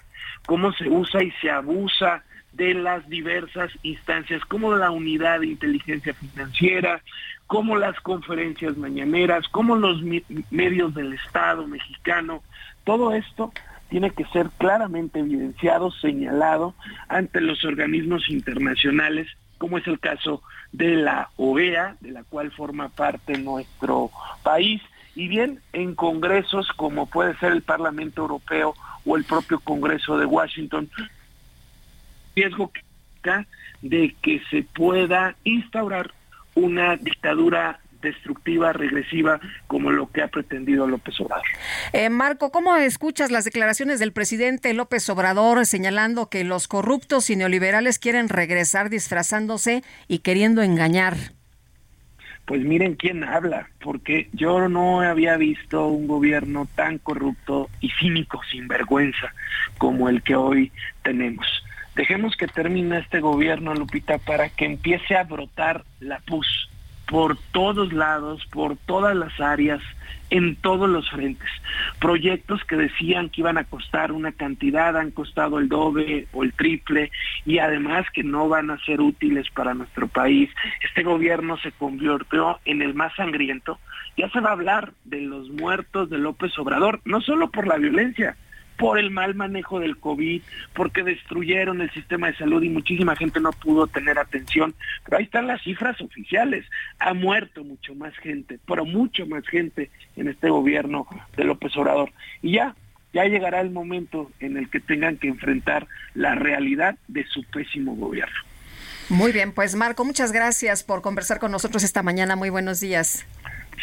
cómo se usa y se abusa de las diversas instancias, como la unidad de inteligencia financiera, como las conferencias mañaneras, como los medios del Estado mexicano, todo esto tiene que ser claramente evidenciado, señalado ante los organismos internacionales, como es el caso de la OEA, de la cual forma parte nuestro país, y bien en congresos como puede ser el Parlamento Europeo o el propio Congreso de Washington, riesgo de que se pueda instaurar una dictadura destructiva, regresiva, como lo que ha pretendido López Obrador. Eh, Marco, ¿cómo escuchas las declaraciones del presidente López Obrador señalando que los corruptos y neoliberales quieren regresar disfrazándose y queriendo engañar? Pues miren quién habla, porque yo no había visto un gobierno tan corrupto y cínico, sin vergüenza, como el que hoy tenemos. Dejemos que termine este gobierno, Lupita, para que empiece a brotar la pus por todos lados, por todas las áreas, en todos los frentes. Proyectos que decían que iban a costar una cantidad, han costado el doble o el triple y además que no van a ser útiles para nuestro país. Este gobierno se convirtió en el más sangriento. Ya se va a hablar de los muertos de López Obrador, no solo por la violencia, por el mal manejo del COVID, porque destruyeron el sistema de salud y muchísima gente no pudo tener atención. Pero ahí están las cifras oficiales. Ha muerto mucho más gente, pero mucho más gente en este gobierno de López Obrador. Y ya, ya llegará el momento en el que tengan que enfrentar la realidad de su pésimo gobierno. Muy bien, pues Marco, muchas gracias por conversar con nosotros esta mañana. Muy buenos días.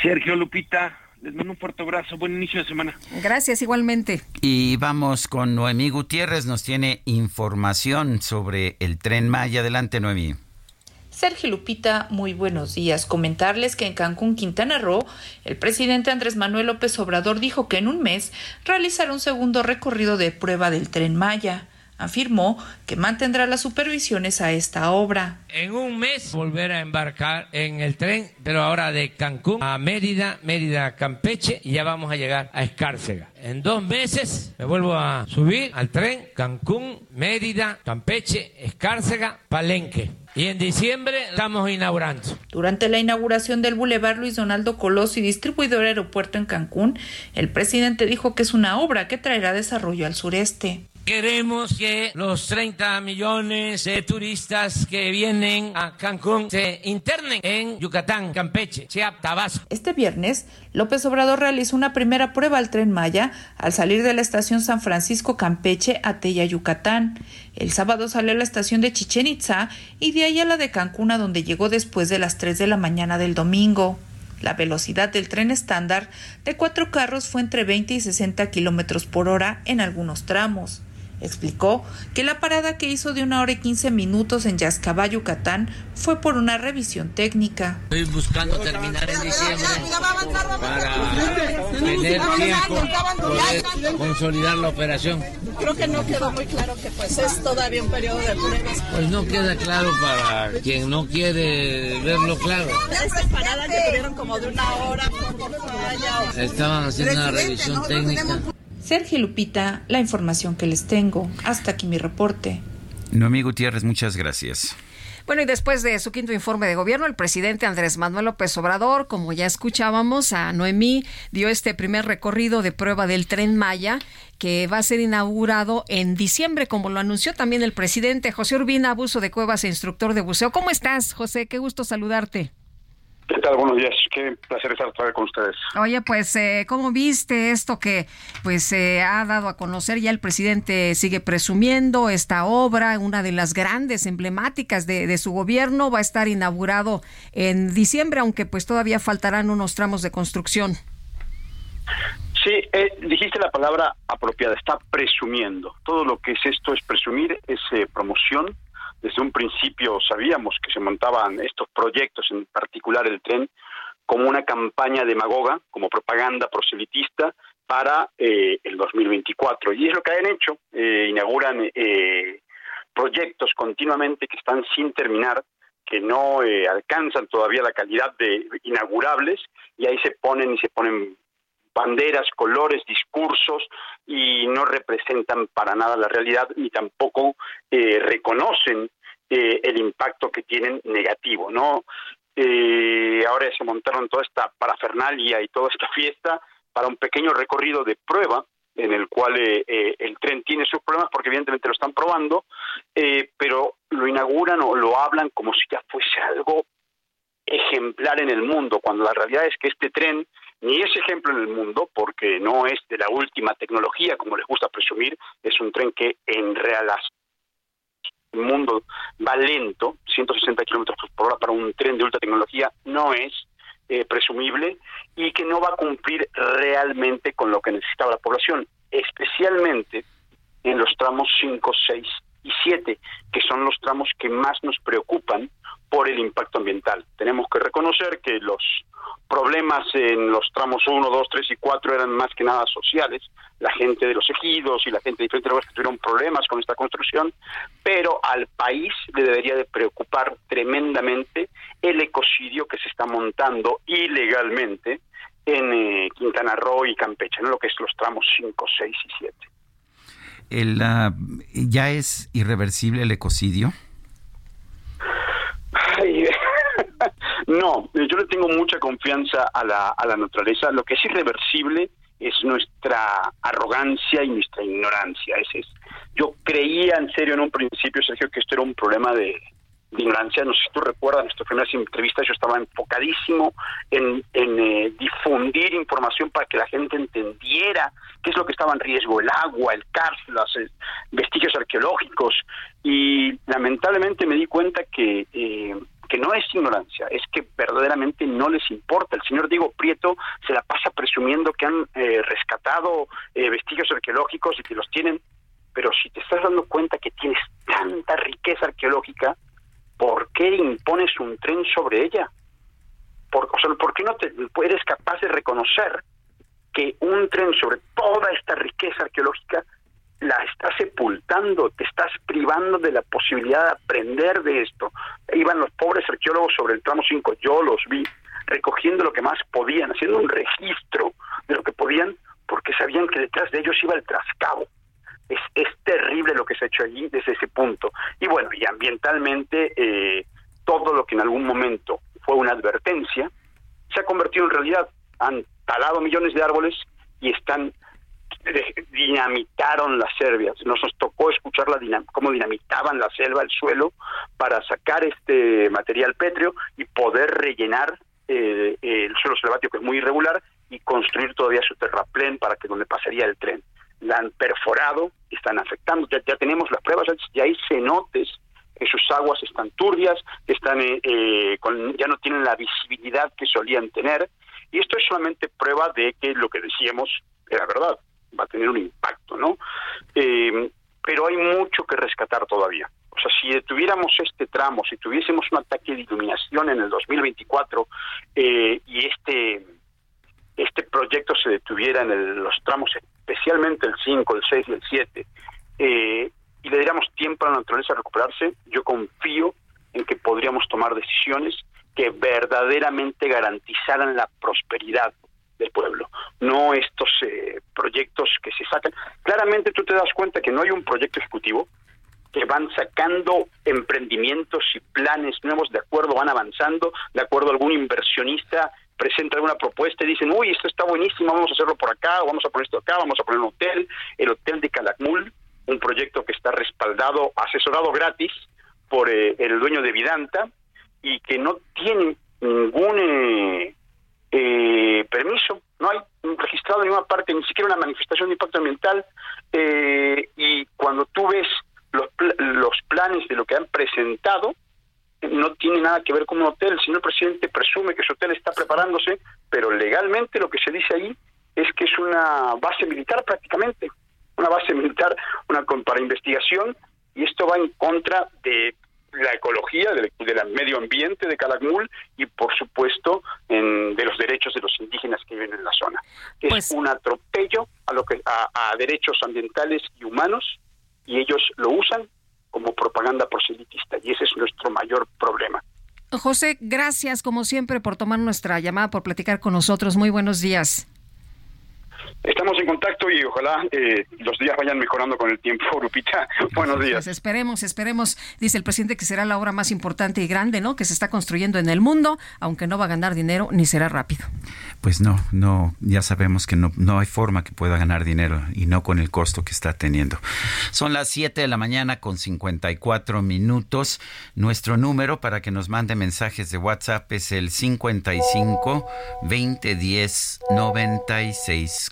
Sergio Lupita, les mando un fuerte abrazo. Buen inicio de semana. Gracias, igualmente. Y vamos con Noemí Gutiérrez. Nos tiene información sobre el tren Maya. Adelante, Noemí. Sergio Lupita, muy buenos días. Comentarles que en Cancún, Quintana Roo, el presidente Andrés Manuel López Obrador dijo que en un mes realizará un segundo recorrido de prueba del tren Maya afirmó que mantendrá las supervisiones a esta obra. En un mes volver a embarcar en el tren, pero ahora de Cancún a Mérida, Mérida a Campeche y ya vamos a llegar a Escárcega. En dos meses me vuelvo a subir al tren Cancún, Mérida, Campeche, Escárcega, Palenque. Y en diciembre estamos inaugurando. Durante la inauguración del Boulevard Luis Donaldo Colosio y distribuidor aeropuerto en Cancún, el presidente dijo que es una obra que traerá desarrollo al sureste. Queremos que los 30 millones de turistas que vienen a Cancún se internen en Yucatán, Campeche, Chiapas, Tabasco. Este viernes, López Obrador realizó una primera prueba al tren Maya al salir de la estación San Francisco Campeche a Tella, Yucatán. El sábado salió a la estación de Chichen Itza y de ahí a la de Cancún, a donde llegó después de las 3 de la mañana del domingo. La velocidad del tren estándar de cuatro carros fue entre 20 y 60 kilómetros por hora en algunos tramos. Explicó que la parada que hizo de una hora y quince minutos en Yascabá, Yucatán, fue por una revisión técnica. Estoy buscando terminar en diciembre para tener tiempo poder consolidar la operación. Creo que no quedó muy claro que pues es todavía un periodo de pruebas. Pues no queda claro para quien no quiere verlo claro. Esta parada que tuvieron como de una hora Estaban haciendo una revisión técnica. Sergio Lupita, la información que les tengo. Hasta aquí mi reporte. Noemí Gutiérrez, muchas gracias. Bueno, y después de su quinto informe de gobierno, el presidente Andrés Manuel López Obrador, como ya escuchábamos, a Noemí dio este primer recorrido de prueba del tren Maya, que va a ser inaugurado en diciembre, como lo anunció también el presidente José Urbina, abuso de cuevas e instructor de buceo. ¿Cómo estás, José? Qué gusto saludarte. ¿Qué tal? Buenos días. Qué placer estar otra vez con ustedes. Oye, pues, eh, ¿cómo viste esto que pues se ha dado a conocer? Ya el presidente sigue presumiendo esta obra, una de las grandes emblemáticas de, de su gobierno, va a estar inaugurado en diciembre, aunque pues todavía faltarán unos tramos de construcción. Sí, eh, dijiste la palabra apropiada, está presumiendo. Todo lo que es esto es presumir, es eh, promoción, desde un principio sabíamos que se montaban estos proyectos, en particular el tren, como una campaña demagoga, como propaganda proselitista para eh, el 2024. Y es lo que han hecho. Eh, inauguran eh, proyectos continuamente que están sin terminar, que no alcanzan todavía la calidad de inaugurables, y ahí se ponen y se ponen banderas, colores, discursos y no representan para nada la realidad ni tampoco eh, reconocen eh, el impacto que tienen negativo, ¿no? Eh, ahora se montaron toda esta parafernalia y toda esta fiesta para un pequeño recorrido de prueba en el cual el tren tiene sus problemas porque evidentemente lo están probando, pero lo inauguran o lo hablan como si ya fuese algo ejemplar en el mundo, cuando la realidad es que este tren ni es ejemplo en el mundo porque no es de la última tecnología, como les gusta presumir, es un tren que en real el mundo va lento, 160 kilómetros por hora para un tren de ultra tecnología no es eh, presumible y que no va a cumplir realmente con lo que necesitaba la población, especialmente en los tramos 5, 6 y 7, que son los tramos que más nos preocupan por el impacto ambiental. Tenemos que reconocer que los problemas en los tramos 1, 2, 3 y 4 eran más que nada sociales. La gente de los ejidos y la gente de diferentes lugares tuvieron problemas con esta construcción, pero al país le debería de preocupar tremendamente el ecocidio que se está montando ilegalmente en eh, Quintana Roo y Campeche, ¿no? lo que es los tramos 5, 6 y 7. El, uh, ¿Ya es irreversible el ecocidio? No, yo le tengo mucha confianza a la, a la naturaleza. Lo que es irreversible es nuestra arrogancia y nuestra ignorancia. Ese es. Yo creía en serio en un principio, Sergio, que esto era un problema de, ignorancia. No sé si tú recuerdas nuestras primeras entrevistas, yo estaba enfocadísimo en, en eh, difundir información para que la gente entendiera qué es lo que estaba en riesgo, el agua, el karst, los eh, vestigios arqueológicos. Y lamentablemente me di cuenta que... Eh, que no es ignorancia, es que verdaderamente no les importa. El señor Diego Prieto se la pasa presumiendo que han rescatado vestigios arqueológicos y que los tienen, pero si te estás dando cuenta que tienes tanta riqueza arqueológica, ¿por qué impones un tren sobre ella? Por, o sea, ¿por qué no te, eres capaz de reconocer que un tren sobre toda esta riqueza arqueológica la estás sepultando, te estás privando de la posibilidad de aprender de esto? Iban los pobres arqueólogos sobre el tramo 5, yo los vi, recogiendo lo que más podían, haciendo un registro de lo que podían, porque sabían que detrás de ellos iba el trascabo es, es terrible lo que se ha hecho allí desde ese punto. Y bueno, y ambientalmente eh, todo lo que en algún momento fue una advertencia se ha convertido en realidad. Han talado millones de árboles y están dinamitaron las serbias. Nos, tocó escuchar la dinam cómo dinamitaban la selva, el suelo, para sacar este material pétreo y poder rellenar eh, el suelo selvático, que es muy irregular, y construir todavía su terraplén para que donde pasaría el tren. La han perforado, están afectando, ya, tenemos las pruebas, ya hay cenotes que sus aguas están turbias, están eh, eh, con, ya no tienen la visibilidad que solían tener, y esto es solamente prueba de que lo que decíamos era verdad, va a tener un impacto, ¿no? Eh, pero hay mucho que rescatar todavía. O sea, si detuviéramos este tramo, si tuviésemos un ataque de iluminación en el 2024 y este este proyecto se detuviera en los tramos, especialmente el 5, el 6 y el 7, eh, y le diéramos tiempo a la naturaleza a recuperarse, yo confío en que podríamos tomar decisiones que verdaderamente garantizaran la prosperidad del pueblo, no estos eh, proyectos que se sacan. Claramente tú te das cuenta que no hay un proyecto ejecutivo, que van sacando emprendimientos y planes nuevos de acuerdo, van avanzando, de acuerdo algún inversionista presenta alguna propuesta y dicen, uy, esto está buenísimo, vamos a hacerlo por acá, vamos a poner esto acá, vamos a poner un hotel, el hotel de Calakmul, un proyecto que está respaldado, asesorado gratis por eh, el dueño de Vidanta y que no tiene ningún eh, permiso, no hay registrado en ninguna parte, ni siquiera una manifestación de impacto ambiental, eh, y cuando tú ves los, los planes de lo que han presentado, no tiene nada que ver con un hotel, sino el presidente presume que su hotel está preparándose, pero legalmente lo que se dice ahí es que es una base militar prácticamente, una base militar una para investigación, y esto va en contra de la ecología, del, medio ambiente de Calakmul y por supuesto en, de los derechos de los indígenas que viven en la zona. Es pues un atropello a, lo que, a derechos ambientales y humanos y ellos lo usan como propaganda proselitista y ese es nuestro mayor problema. José, gracias como siempre por tomar nuestra llamada, por platicar con nosotros. Muy buenos días. Estamos en contacto y ojalá eh, los días vayan mejorando con el tiempo, Lupita. Buenos días. Pues esperemos, esperemos. Dice el presidente que será la obra más importante y grande, ¿no? Que se está construyendo en el mundo, aunque no va a ganar dinero ni será rápido. Pues no, no, ya sabemos que no, no hay forma que pueda ganar dinero y no con el costo que está teniendo. Son las 7 de la mañana con 54 minutos. Nuestro número para que nos mande mensajes de WhatsApp es el 55 2010 96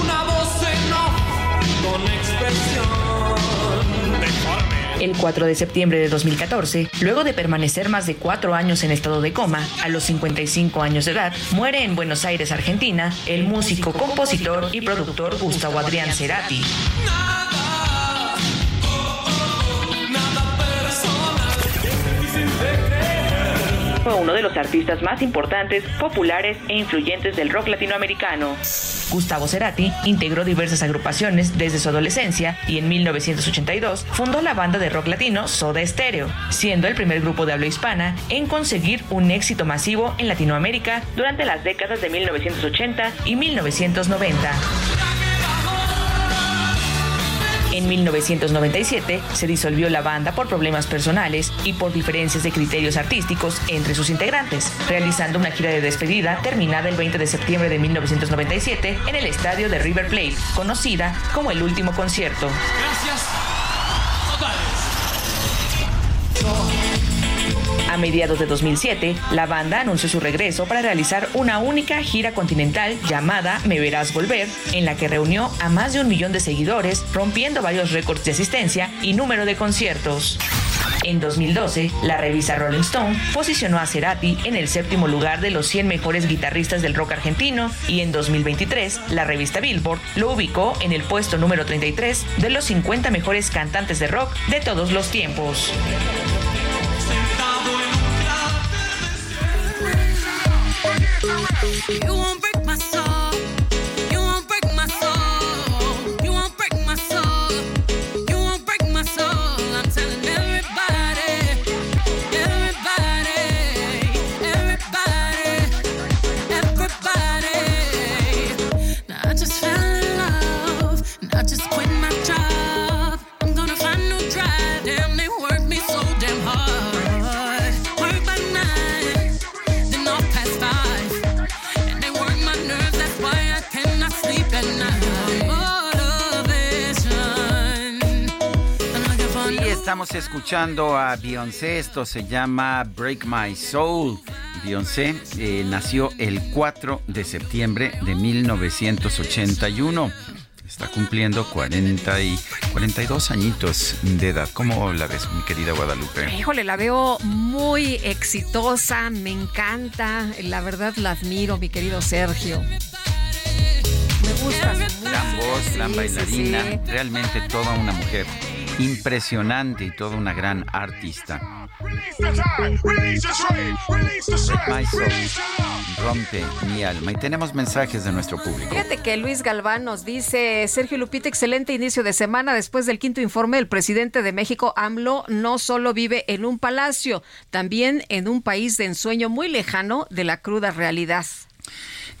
Una voz en con expresión El 4 de septiembre de 2014, luego de permanecer más de cuatro años en estado de coma, a los 55 años de edad, muere en Buenos Aires, Argentina, el músico, compositor y productor Gustavo Adrián Cerati. Fue uno de los artistas más importantes, populares e influyentes del rock latinoamericano. Gustavo Cerati integró diversas agrupaciones desde su adolescencia y en 1982 fundó la banda de rock latino Soda Stereo, siendo el primer grupo de habla hispana en conseguir un éxito masivo en Latinoamérica durante las décadas de 1980 y 1990. En 1997 se disolvió la banda por problemas personales y por diferencias de criterios artísticos entre sus integrantes, realizando una gira de despedida terminada el 20 de septiembre de 1997 en el estadio de River Plate, conocida como el último concierto. Gracias. Mediados de 2007, la banda anunció su regreso para realizar una única gira continental llamada Me Verás Volver, en la que reunió a más de un millón de seguidores, rompiendo varios récords de asistencia y número de conciertos. En 2012, la revista Rolling Stone posicionó a Cerati en el séptimo lugar de los 100 mejores guitarristas del rock argentino y en 2023, la revista Billboard lo ubicó en el puesto número 33 de los 50 mejores cantantes de rock de todos los tiempos. You won't break my soul. Estamos escuchando a Beyoncé, esto se llama Break My Soul. Beyoncé eh, nació el 4 de septiembre de 1981. Está cumpliendo 40 y 42 añitos de edad. ¿Cómo la ves, mi querida Guadalupe? Híjole, la veo muy exitosa, me encanta. La verdad la admiro, mi querido Sergio. Me gusta. Gran voz, gran bailarina, realmente toda una mujer impresionante y toda una gran artista. Rompe mi alma. Y tenemos mensajes de nuestro público. Fíjate que Luis Galván nos dice, Sergio Lupita, excelente inicio de semana. Después del quinto informe, el presidente de México, AMLO, no solo vive en un palacio, también en un país de ensueño muy lejano de la cruda realidad.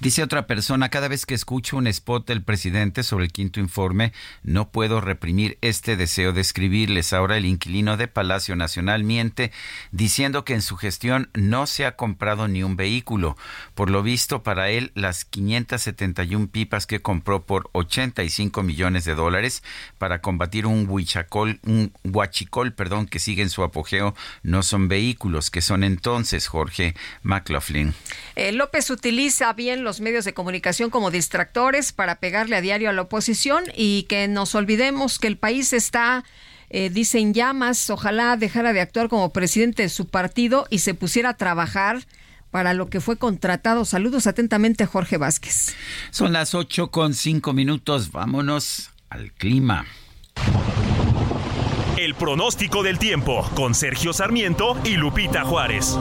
Dice otra persona, cada vez que escucho un spot del presidente sobre el quinto informe, no puedo reprimir este deseo de escribirles. Ahora el inquilino de Palacio Nacional miente diciendo que en su gestión no se ha comprado ni un vehículo. Por lo visto, para él, las 571 pipas que compró por 85 millones de dólares para combatir un huichacol, un huachicol, perdón, que sigue en su apogeo, no son vehículos, que son entonces, Jorge McLaughlin. Eh, López utiliza bien los medios de comunicación como distractores para pegarle a diario a la oposición y que nos olvidemos que el país está eh, dicen llamas, ojalá dejara de actuar como presidente de su partido y se pusiera a trabajar para lo que fue contratado. Saludos atentamente, Jorge Vázquez. Son las ocho con cinco minutos. Vámonos al clima. El pronóstico del tiempo con Sergio Sarmiento y Lupita Juárez.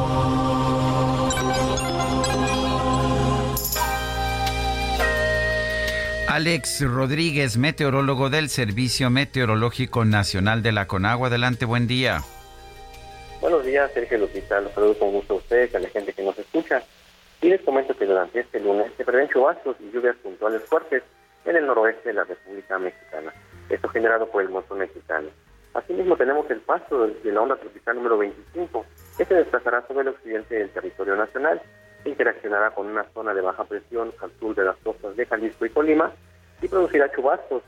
Alex Rodríguez, meteorólogo del Servicio Meteorológico Nacional de la Conagua. Adelante, buen día. Buenos días, Sergio Lupita. Los saludo con gusto a ustedes, a la gente que nos escucha. Y les comento que durante este lunes se prevén chubascos y lluvias puntuales fuertes en el noroeste de la República Mexicana. Esto generado por el monzón mexicano. Asimismo, tenemos el paso de la onda tropical número 25, que se desplazará sobre el occidente del territorio nacional interaccionará con una zona de baja presión al sur de las costas de Jalisco y Colima y producirá chubascos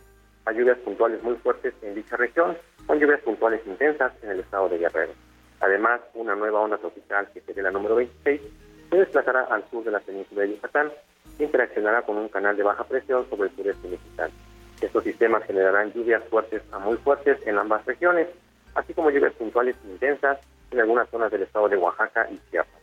a lluvias puntuales muy fuertes en dicha región, con lluvias puntuales intensas en el estado de Guerrero. Además, una nueva onda tropical, que sería la número 26, se desplazará al sur de la península de Yucatán e interaccionará con un canal de baja presión sobre el sureste mexicano. Estos sistemas generarán lluvias fuertes a muy fuertes en ambas regiones, así como lluvias puntuales intensas en algunas zonas del estado de Oaxaca y Chiapas.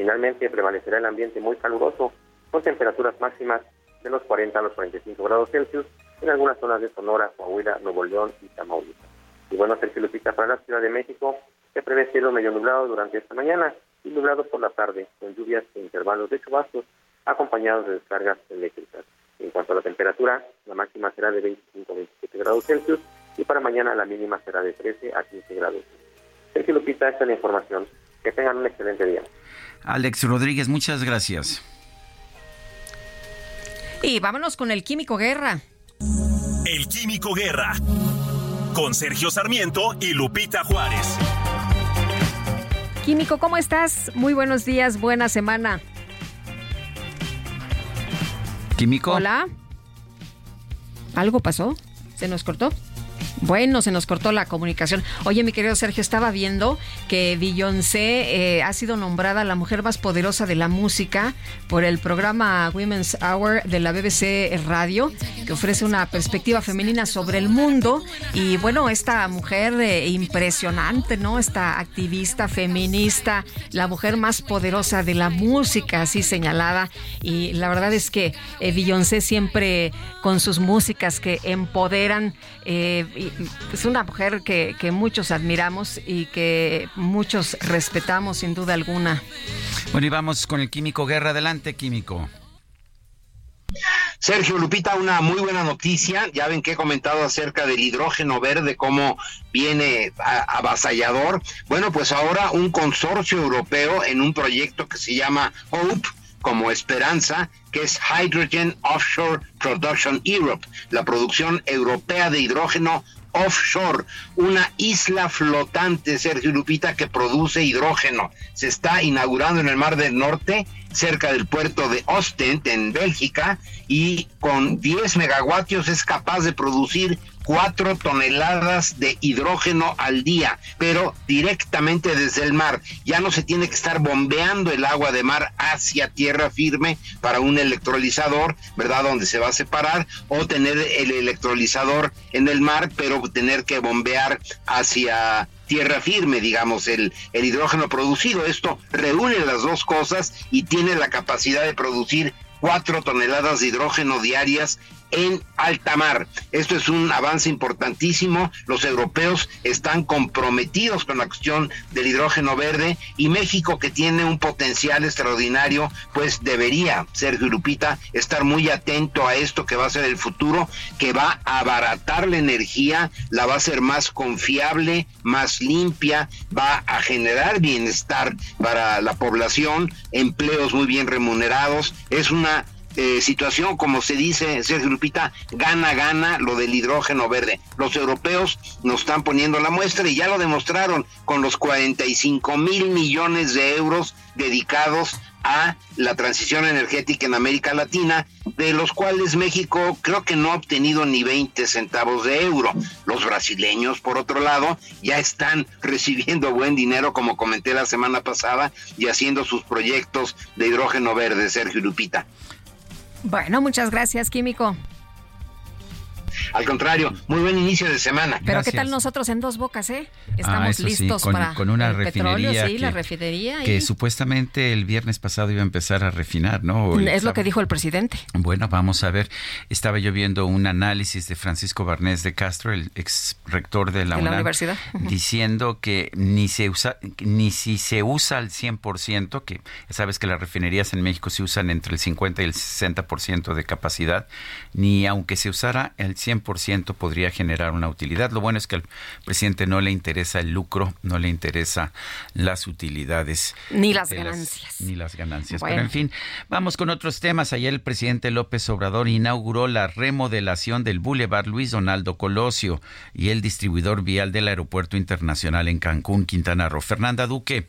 Finalmente prevalecerá el ambiente muy caluroso, con temperaturas máximas de los 40 a los 45 grados Celsius en algunas zonas de Sonora, Coahuila, Nuevo León y Tamaulipas. Y bueno, Sergio Lupita, para la Ciudad de México se prevé cielo medio nublado durante esta mañana y nublado por la tarde, con lluvias e intervalos de chubascos acompañados de descargas eléctricas. En cuanto a la temperatura, la máxima será de 25 a 27 grados Celsius y para mañana la mínima será de 13 a 15 grados. Sergio Lupita, esta es la información. Que tengan un excelente día. Alex Rodríguez, muchas gracias. Y vámonos con el Químico Guerra. El Químico Guerra. Con Sergio Sarmiento y Lupita Juárez. Químico, ¿cómo estás? Muy buenos días, buena semana. Químico. Hola. ¿Algo pasó? ¿Se nos cortó? Bueno, se nos cortó la comunicación. Oye, mi querido Sergio, estaba viendo que Beyoncé eh, ha sido nombrada la mujer más poderosa de la música por el programa Women's Hour de la BBC Radio, que ofrece una perspectiva femenina sobre el mundo. Y bueno, esta mujer eh, impresionante, ¿no? Esta activista feminista, la mujer más poderosa de la música, así señalada. Y la verdad es que eh, Beyoncé siempre con sus músicas que empoderan. Es una mujer que, que muchos admiramos y que muchos respetamos sin duda alguna. Bueno, y vamos con el Químico Guerra. Adelante, Químico. Sergio Lupita, una muy buena noticia. Ya ven que he comentado acerca del hidrógeno verde, cómo viene avasallador. Bueno, pues ahora un consorcio europeo en un proyecto que se llama HOPE, como esperanza, que es Hydrogen Offshore Production Europe, la producción europea de hidrógeno offshore, una isla flotante, Sergio Lupita, que produce hidrógeno. Se está inaugurando en el Mar del Norte, cerca del puerto de Ostend, en Bélgica, y con 10 megawatios es capaz de producir cuatro toneladas de hidrógeno al día, pero directamente desde el mar. Ya no se tiene que estar bombeando el agua de mar hacia tierra firme para un electrolizador, ¿verdad? Donde se va a separar, o tener el electrolizador en el mar, pero tener que bombear hacia tierra firme, digamos, el, el hidrógeno producido. Esto reúne las dos cosas y tiene la capacidad de producir cuatro toneladas de hidrógeno diarias en alta mar. Esto es un avance importantísimo. Los europeos están comprometidos con la cuestión del hidrógeno verde y México, que tiene un potencial extraordinario, pues debería, Sergio Lupita, estar muy atento a esto que va a ser el futuro, que va a abaratar la energía, la va a hacer más confiable, más limpia, va a generar bienestar para la población, empleos muy bien remunerados. Es una eh, situación, como se dice, Sergio Lupita, gana, gana lo del hidrógeno verde. Los europeos nos están poniendo la muestra y ya lo demostraron con los 45 mil millones de euros dedicados a la transición energética en América Latina, de los cuales México creo que no ha obtenido ni 20 centavos de euro. Los brasileños, por otro lado, ya están recibiendo buen dinero, como comenté la semana pasada, y haciendo sus proyectos de hidrógeno verde, Sergio Lupita. Bueno, muchas gracias, Químico. Al contrario, muy buen inicio de semana. Pero qué tal nosotros en dos bocas, ¿eh? Estamos ah, listos con, para con una el refinería petróleo, sí, que, la refinería. que y- supuestamente el viernes pasado iba a empezar a refinar, ¿no? El es lo que dijo el presidente. Bueno, vamos a ver. Estaba yo viendo un análisis de Francisco Barnés de Castro, el ex rector de la, De la UNAM, universidad. Diciendo que ni se usa, ni si se usa al 100%, que sabes que las refinerías en México se usan entre el 50 y el 60% de capacidad, ni aunque se usara el 100% podría generar una utilidad. Lo bueno es que al presidente no le interesa el lucro, no le interesa las utilidades. Ni las ganancias. ni las ganancias. Bueno. Pero en fin, vamos con otros temas. Ayer el presidente López Obrador inauguró la remodelación del Boulevard Luis Donaldo Colosio y el distribuidor vial del Aeropuerto Internacional en Cancún, Quintana Roo. Fernanda Duque,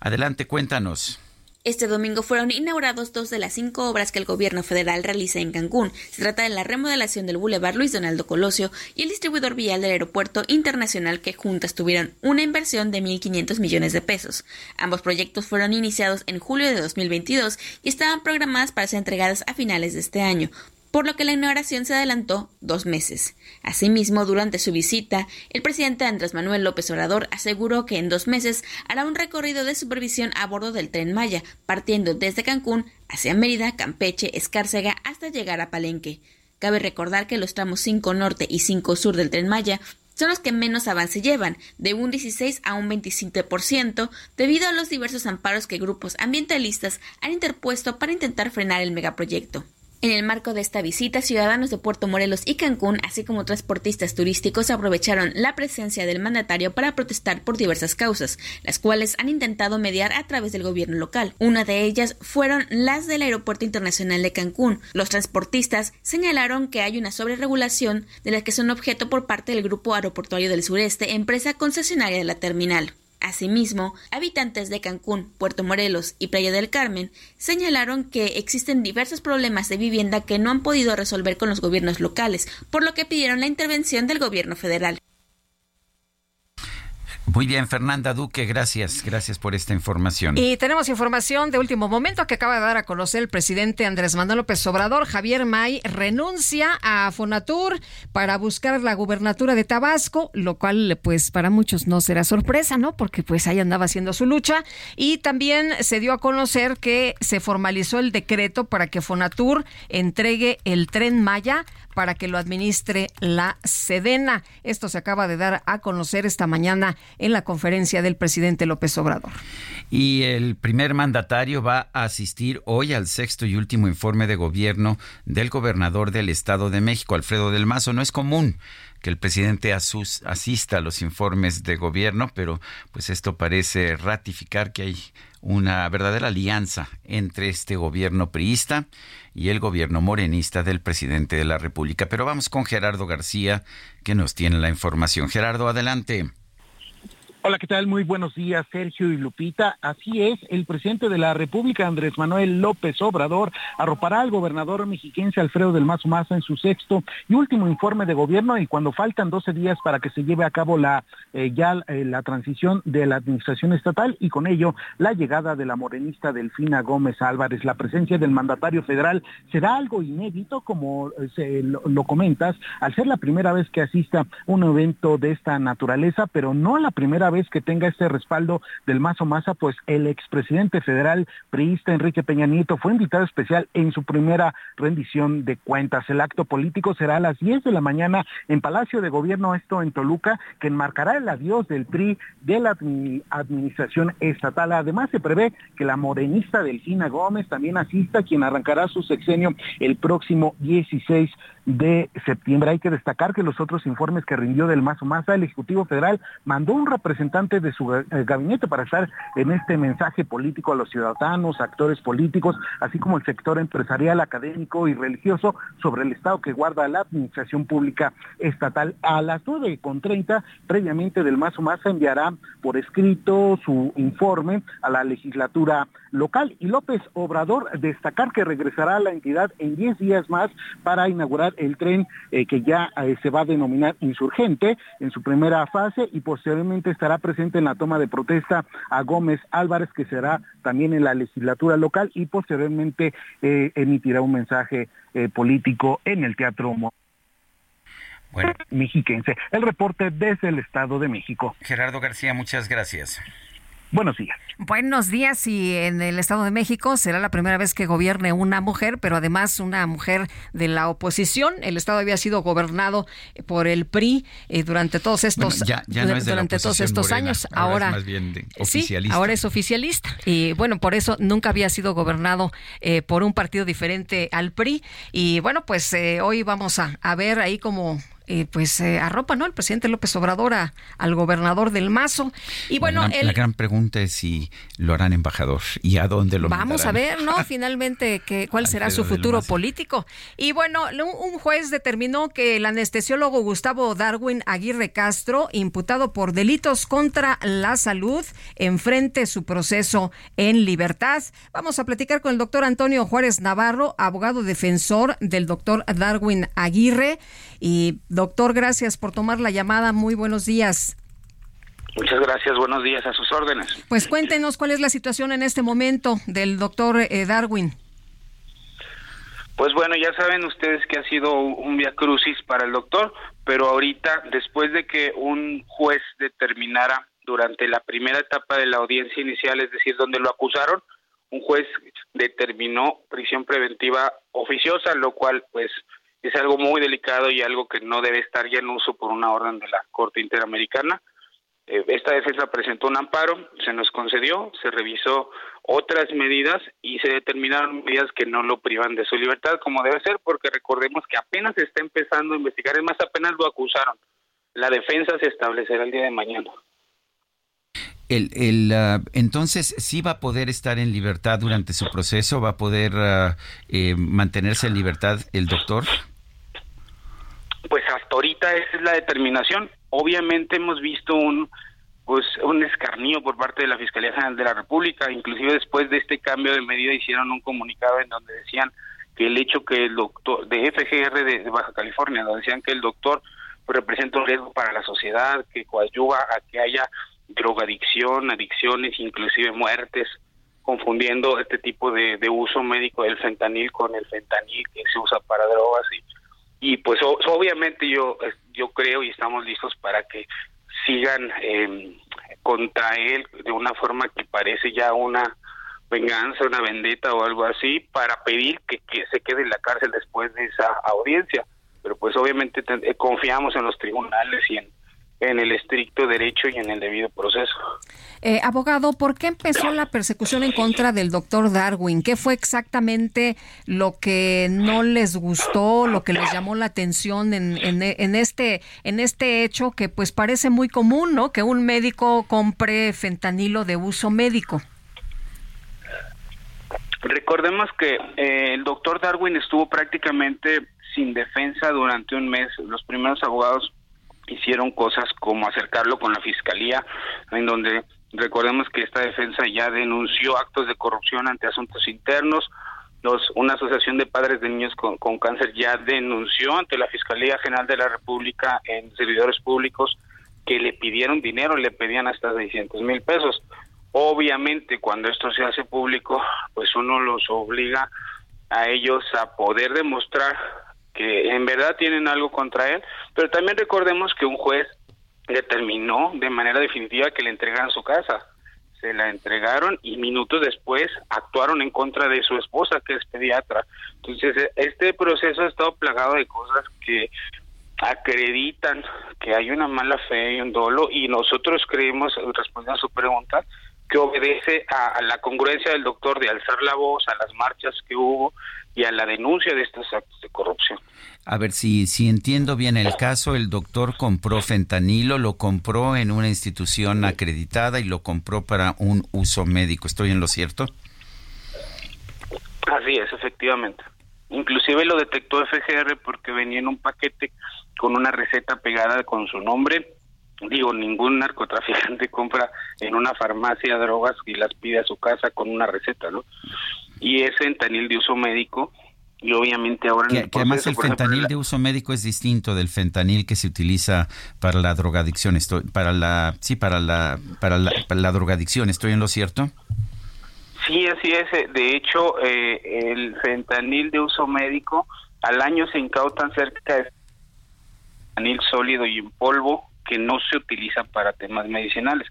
adelante, cuéntanos. Este domingo fueron inaugurados dos de las cinco obras que el gobierno federal realiza en Cancún. Se trata de la remodelación del Boulevard Luis Donaldo Colosio y el distribuidor vial del Aeropuerto Internacional que juntas tuvieron una inversión de 1.500 millones de pesos. Ambos proyectos fueron iniciados en julio de 2022 y estaban programadas para ser entregadas a finales de este año por lo que la inauguración se adelantó dos meses. Asimismo, durante su visita, el presidente Andrés Manuel López Obrador aseguró que en dos meses hará un recorrido de supervisión a bordo del tren Maya, partiendo desde Cancún hacia Mérida, Campeche, Escárcega hasta llegar a Palenque. Cabe recordar que los tramos 5 Norte y 5 Sur del tren Maya son los que menos avance llevan, de un 16 a un 27%, debido a los diversos amparos que grupos ambientalistas han interpuesto para intentar frenar el megaproyecto. En el marco de esta visita, ciudadanos de Puerto Morelos y Cancún, así como transportistas turísticos, aprovecharon la presencia del mandatario para protestar por diversas causas, las cuales han intentado mediar a través del gobierno local. Una de ellas fueron las del Aeropuerto Internacional de Cancún. Los transportistas señalaron que hay una sobreregulación de la que son objeto por parte del Grupo Aeroportuario del Sureste, empresa concesionaria de la terminal. Asimismo, habitantes de Cancún, Puerto Morelos y Playa del Carmen señalaron que existen diversos problemas de vivienda que no han podido resolver con los gobiernos locales, por lo que pidieron la intervención del gobierno federal. Muy bien, Fernanda Duque, gracias, gracias por esta información. Y tenemos información de último momento que acaba de dar a conocer el presidente Andrés Manuel López Obrador. Javier May renuncia a Fonatur para buscar la gubernatura de Tabasco, lo cual pues para muchos no será sorpresa, ¿no? Porque pues ahí andaba haciendo su lucha. Y también se dio a conocer que se formalizó el decreto para que Fonatur entregue el tren Maya para que lo administre la Sedena. Esto se acaba de dar a conocer esta mañana en la conferencia del presidente López Obrador. Y el primer mandatario va a asistir hoy al sexto y último informe de gobierno del gobernador del Estado de México, Alfredo del Mazo. No es común que el presidente asus- asista a los informes de gobierno, pero pues esto parece ratificar que hay una verdadera alianza entre este gobierno priista y el gobierno morenista del presidente de la República. Pero vamos con Gerardo García, que nos tiene la información. Gerardo, adelante. Hola, ¿qué tal? Muy buenos días, Sergio y Lupita. Así es, el presidente de la República, Andrés Manuel López Obrador, arropará al gobernador mexiquense Alfredo del Mazo Maza en su sexto y último informe de gobierno y cuando faltan 12 días para que se lleve a cabo la eh, ya eh, la transición de la administración estatal y con ello la llegada de la morenista Delfina Gómez Álvarez. La presencia del mandatario federal será algo inédito, como eh, lo, lo comentas, al ser la primera vez que asista un evento de esta naturaleza, pero no la primera vez que tenga este respaldo del Mazo Maza, pues el expresidente federal priista Enrique Peña Nieto fue invitado especial en su primera rendición de cuentas. El acto político será a las 10 de la mañana en Palacio de Gobierno, esto en Toluca, que enmarcará el adiós del PRI de la administración estatal. Además, se prevé que la morenista Delfina Gómez también asista, quien arrancará su sexenio el próximo 16 de septiembre. Hay que destacar que los otros informes que rindió del Mazo Maza, el Ejecutivo Federal mandó un representante de su eh, gabinete para estar en este mensaje político a los ciudadanos, actores políticos, así como el sector empresarial, académico y religioso sobre el estado que guarda la administración pública estatal. A las nueve con treinta, previamente del Mazo Maza enviará por escrito su informe a la legislatura local y López Obrador destacar que regresará a la entidad en 10 días más para inaugurar el tren eh, que ya eh, se va a denominar insurgente en su primera fase y posteriormente estará presente en la toma de protesta a Gómez Álvarez que será también en la legislatura local y posteriormente eh, emitirá un mensaje político en el Teatro bueno, mexiquense. El reporte desde el Estado de México. Gerardo García, muchas gracias. Buenos días. Buenos días y en el Estado de México será la primera vez que gobierne una mujer, pero además una mujer de la oposición. El Estado había sido gobernado por el PRI eh, durante todos estos ya, ya no es durante todos estos años. Ahora, es más bien oficialista. Sí, ahora es oficialista y bueno, por eso nunca había sido gobernado eh, por un partido diferente al PRI y bueno, pues eh, hoy vamos a, a ver ahí como eh, pues eh, arropa, ¿no? El presidente López Obrador al gobernador del Mazo. Y bueno, la, gran pregunta es si lo harán embajador y a dónde lo Vamos a ver, ¿no? Finalmente, que, cuál será su futuro político. Y bueno, un juez determinó que el anestesiólogo Gustavo Darwin Aguirre Castro, imputado por delitos contra la salud, enfrente su proceso en libertad. Vamos a platicar con el doctor Antonio Juárez Navarro, abogado defensor del doctor Darwin Aguirre. Y doctor, gracias por tomar la llamada. Muy buenos días. Muchas gracias, buenos días a sus órdenes. Pues cuéntenos cuál es la situación en este momento del doctor eh, Darwin. Pues bueno, ya saben ustedes que ha sido un via crucis para el doctor, pero ahorita, después de que un juez determinara durante la primera etapa de la audiencia inicial, es decir, donde lo acusaron, un juez determinó prisión preventiva oficiosa, lo cual pues es algo muy delicado y algo que no debe estar ya en uso por una orden de la Corte Interamericana. Eh, esta defensa presentó un amparo, se nos concedió, se revisó otras medidas y se determinaron medidas que no lo privan de su libertad como debe ser, porque recordemos que apenas está empezando a investigar, es más, apenas lo acusaron. La defensa se establecerá el día de mañana. Ah, entonces, ¿sí va a poder estar en libertad durante su proceso? ¿Va a poder ah, eh, mantenerse en libertad el doctor? Pues hasta ahorita esa es la determinación. Obviamente hemos visto un pues un escarnio por parte de la Fiscalía General de la República, inclusive después de este cambio de medida hicieron un comunicado en donde decían que el hecho que el doctor de FGR de, Baja California, donde decían que el doctor representa un riesgo para la sociedad, que coadyuva a que haya drogadicción, adicciones, inclusive muertes, confundiendo este tipo de, de uso médico del fentanil con el fentanil que se usa para drogas y y pues obviamente yo yo creo y estamos listos para que sigan eh, contra él de una forma que parece ya una venganza, una vendetta o algo así, para pedir que, que se quede en la cárcel después de esa audiencia. Pero pues obviamente eh, confiamos en los tribunales y en, en el estricto derecho y en el debido proceso. Eh, abogado, ¿por qué empezó la persecución en contra del doctor Darwin? ¿Qué fue exactamente lo que no les gustó, lo que les llamó la atención en, en, este, en este hecho que pues parece muy común, ¿no? Que un médico compre fentanilo de uso médico. Recordemos que eh, el doctor Darwin estuvo prácticamente sin defensa durante un mes. Los primeros abogados hicieron cosas como acercarlo con la fiscalía, en donde recordemos que esta defensa ya denunció actos de corrupción ante asuntos internos, los, una asociación de padres de niños con, con, cáncer ya denunció ante la Fiscalía General de la República en servidores públicos que le pidieron dinero, le pedían hasta 600 mil pesos. Obviamente, cuando esto se hace público, pues uno los obliga a ellos a poder demostrar que en verdad tienen algo contra él, pero también recordemos que un juez determinó de manera definitiva que le entregaran su casa se la entregaron y minutos después actuaron en contra de su esposa, que es pediatra. Entonces, este proceso ha estado plagado de cosas que acreditan que hay una mala fe y un dolo y nosotros creemos, respondiendo a su pregunta, que obedece a, a, la congruencia del doctor de alzar la voz, a las marchas que hubo y a la denuncia de estos actos de corrupción. A ver si, si entiendo bien el caso, el doctor compró fentanilo, lo compró en una institución acreditada y lo compró para un uso médico. ¿Estoy en lo cierto? Así es, efectivamente. Inclusive lo detectó FGR porque venía en un paquete con una receta pegada con su nombre. Digo, ningún narcotraficante compra en una farmacia drogas y las pide a su casa con una receta, ¿no? Y es fentanil de uso médico y obviamente ahora que, que además el fentanil ejemplo, de uso médico es distinto del fentanil que se utiliza para la drogadicción. Estoy para la sí para la para la, para la drogadicción. Estoy en lo cierto sí así es. De hecho eh, el fentanil de uso médico al año se incautan cerca de fentanil sólido y en polvo que no se utiliza para temas medicinales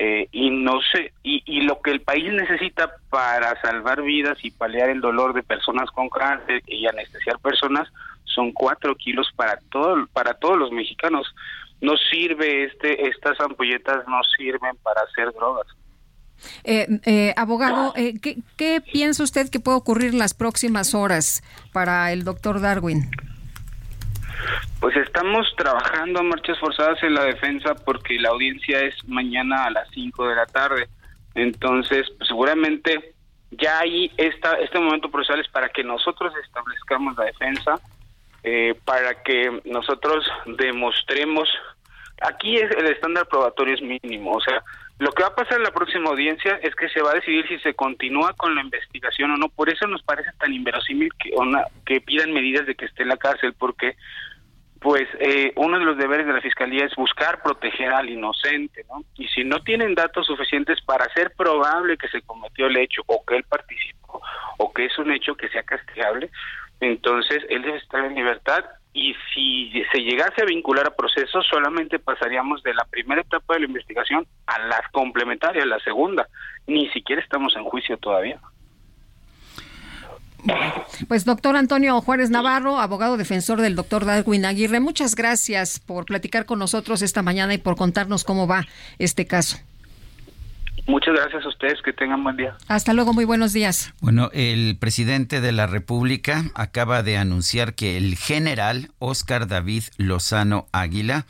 eh, y no sé y, y, lo que el país necesita para salvar vidas y paliar el dolor de personas con cáncer y anestesiar personas son cuatro kilos para todo para todos los mexicanos no sirve este estas ampolletas no sirven para hacer drogas eh, eh, abogado, eh, ¿qué, ¿qué piensa usted que puede ocurrir las próximas horas para el doctor Darwin? Pues estamos trabajando a marchas forzadas en la defensa porque la audiencia es mañana a las 5 de la tarde. Entonces, pues seguramente ya ahí está, este momento procesal es para que nosotros establezcamos la defensa, eh, para que nosotros demostremos, aquí es, el estándar probatorio es mínimo, o sea, lo que va a pasar en la próxima audiencia es que se va a decidir si se continúa con la investigación o no. Por eso nos parece tan inverosímil que, una, que pidan medidas de que esté en la cárcel, porque pues eh, uno de los deberes de la fiscalía es buscar proteger al inocente, ¿no? Y si no tienen datos suficientes para hacer probable que se cometió el hecho o que él participó o que es un hecho que sea castigable, entonces él debe estar en libertad y si se llegase a vincular a procesos solamente pasaríamos de la primera etapa de la investigación a la complementaria, la segunda. Ni siquiera estamos en juicio todavía. Pues doctor Antonio Juárez Navarro, abogado defensor del doctor Darwin Aguirre, muchas gracias por platicar con nosotros esta mañana y por contarnos cómo va este caso. Muchas gracias a ustedes, que tengan buen día. Hasta luego, muy buenos días. Bueno, el presidente de la República acaba de anunciar que el general Oscar David Lozano Águila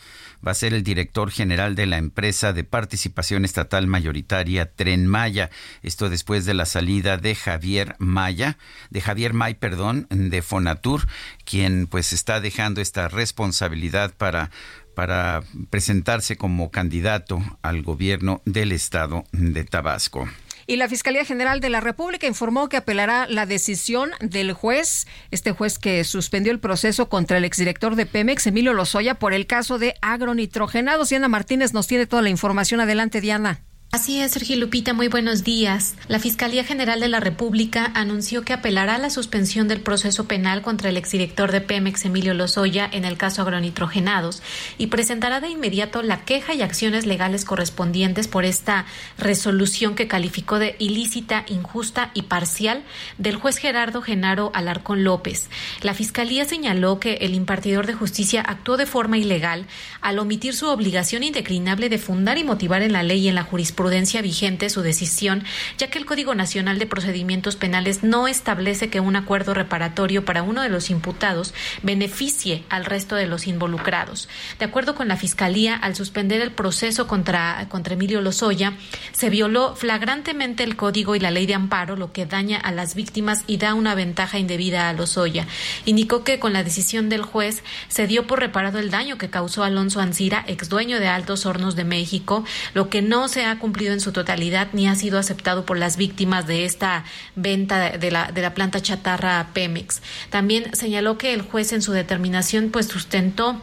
va a ser el director general de la empresa de participación estatal mayoritaria Tren Maya. Esto después de la salida de Javier Maya, de Javier May, perdón, de Fonatur, quien pues está dejando esta responsabilidad para para presentarse como candidato al gobierno del estado de Tabasco. Y la Fiscalía General de la República informó que apelará la decisión del juez, este juez que suspendió el proceso contra el exdirector de Pemex, Emilio Lozoya, por el caso de agronitrogenados. Diana Martínez nos tiene toda la información. Adelante, Diana. Así es, Sergio Lupita, muy buenos días. La Fiscalía General de la República anunció que apelará la suspensión del proceso penal contra el exdirector de Pemex, Emilio Lozoya, en el caso agronitrogenados y presentará de inmediato la queja y acciones legales correspondientes por esta resolución que calificó de ilícita, injusta y parcial del juez Gerardo Genaro Alarcón López. La Fiscalía señaló que el impartidor de justicia actuó de forma ilegal al omitir su obligación indeclinable de fundar y motivar en la ley y en la jurisprudencia jurisprudencia vigente su decisión, ya que el Código Nacional de Procedimientos Penales no establece que un acuerdo reparatorio para uno de los imputados beneficie al resto de los involucrados. De acuerdo con la Fiscalía, al suspender el proceso contra, contra Emilio Lozoya, se violó flagrantemente el Código y la Ley de Amparo, lo que daña a las víctimas y da una ventaja indebida a Lozoya. Indicó que con la decisión del juez se dio por reparado el daño que causó Alonso Ancira, ex dueño de Altos Hornos de México, lo que no se ha cumplido en su totalidad ni ha sido aceptado por las víctimas de esta venta de la, de la planta chatarra Pemex. También señaló que el juez en su determinación pues sustentó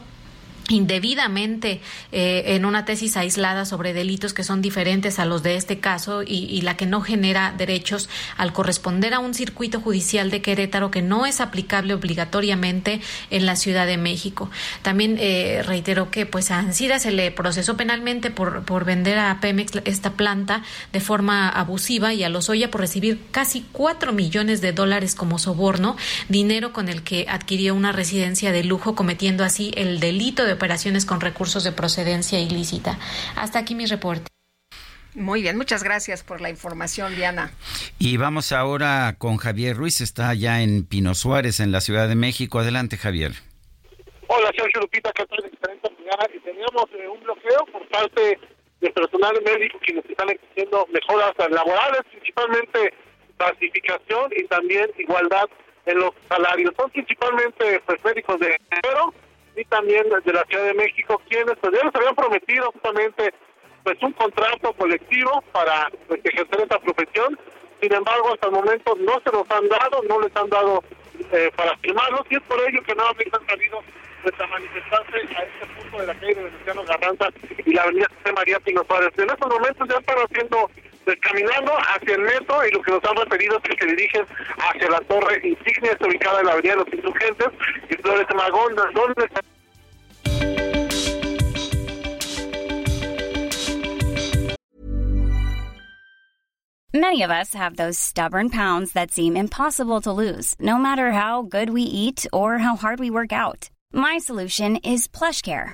indebidamente eh, en una tesis aislada sobre delitos que son diferentes a los de este caso y, la que no genera derechos al corresponder a un circuito judicial de Querétaro que no es aplicable obligatoriamente en la Ciudad de México. También eh, reiteró que pues a Ancira se le procesó penalmente por, por vender a Pemex esta planta de forma abusiva y a Lozoya por recibir casi cuatro millones de dólares como soborno, dinero con el que adquirió una residencia de lujo cometiendo así el delito de operaciones con recursos de procedencia ilícita. Hasta aquí mi reporte. Muy bien, muchas gracias por la información, Diana. Y vamos ahora con Javier Ruiz, está allá en Pino Suárez, en la Ciudad de México. Adelante, Javier. Hola, Sergio Lupita, ¿qué tal? Excelente Y teníamos eh, un bloqueo por parte del personal médico quienes están exigiendo mejoras laborales, principalmente clasificación y también igualdad en los salarios. Son principalmente pues, médicos de enero y también de la Ciudad de México, quienes pues, ya les habían prometido justamente pues un contrato colectivo para pues, ejercer esta profesión. Sin embargo, hasta el momento no se los han dado, no les han dado eh, para firmarlos y es por ello que nuevamente han salido pues, a manifestarse a este punto de la calle de Venustiano Garranza y la avenida José María Pino Suárez. En estos momentos ya están haciendo caminando hacia el metro y lo que nos han referido es que se dirigen hacia la torre insignia ubicada en la avenida de los insurgentes y Magón, donde Many of us have those stubborn pounds that seem impossible to lose, no matter how good we eat or how hard we work out. My solution is PlushCare.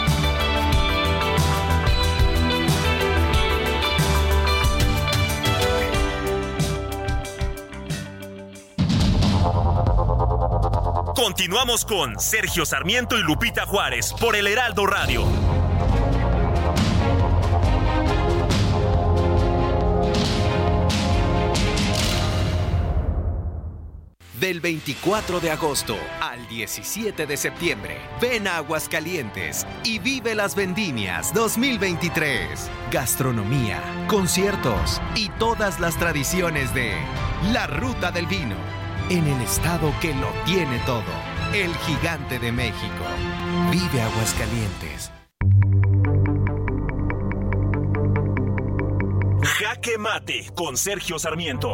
Continuamos con Sergio Sarmiento y Lupita Juárez por el Heraldo Radio. Del 24 de agosto al 17 de septiembre, ven Aguascalientes y vive las vendimias 2023. Gastronomía, conciertos y todas las tradiciones de la Ruta del Vino en el estado que lo tiene todo, el gigante de México. Vive Aguascalientes. Jaque Mate con Sergio Sarmiento.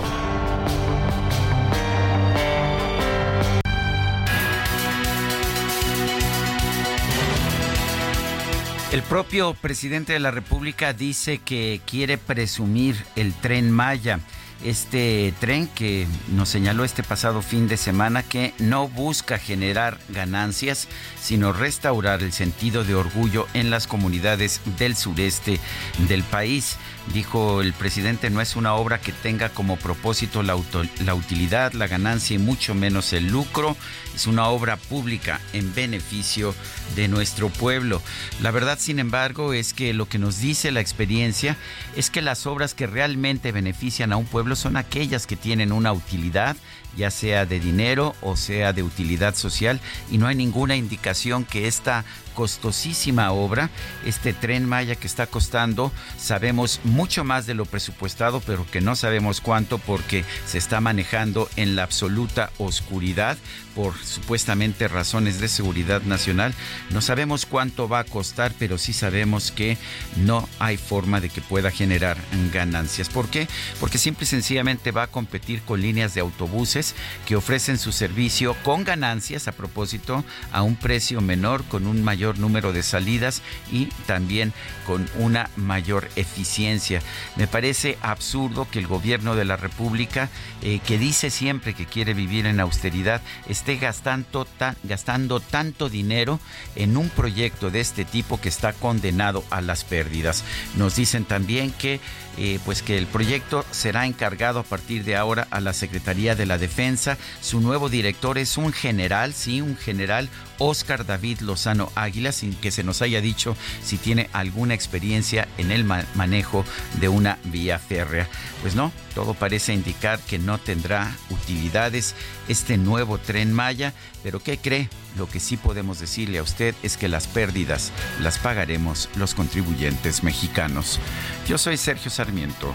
El propio presidente de la República dice que quiere presumir el tren Maya este tren que nos señaló este pasado fin de semana que no busca generar ganancias, sino restaurar el sentido de orgullo en las comunidades del sureste del país. Dijo el presidente, no es una obra que tenga como propósito la, la utilidad, la ganancia y mucho menos el lucro. Es una obra pública en beneficio de nuestro pueblo. La verdad, sin embargo, es que lo que nos dice la experiencia es que las obras que realmente benefician a un pueblo son aquellas que tienen una utilidad ya sea de dinero o sea de utilidad social, y no hay ninguna indicación que esta costosísima obra, este tren Maya que está costando, sabemos mucho más de lo presupuestado, pero que no sabemos cuánto porque se está manejando en la absoluta oscuridad por supuestamente razones de seguridad nacional. No sabemos cuánto va a costar, pero sí sabemos que no hay forma de que pueda generar ganancias. ¿Por qué? Porque simple y sencillamente va a competir con líneas de autobuses que ofrecen su servicio con ganancias a propósito a un precio menor, con un mayor número de salidas y también con una mayor eficiencia. Me parece absurdo que el gobierno de la República, eh, que dice siempre que quiere vivir en austeridad, esté gastando, gastando tanto dinero en un proyecto de este tipo que está condenado a las pérdidas. Nos dicen también que eh, pues que el proyecto será encargado a partir de ahora a la Secretaría de la Defensa. Su nuevo director es un general, sí, un general, Oscar David Lozano Águila, sin que se nos haya dicho si tiene alguna experiencia en el manejo de una vía férrea. Pues no, todo parece indicar que no tendrá utilidades este nuevo tren Maya, pero ¿qué cree? Lo que sí podemos decirle a usted es que las pérdidas las pagaremos los contribuyentes mexicanos. Yo soy Sergio Sarmiento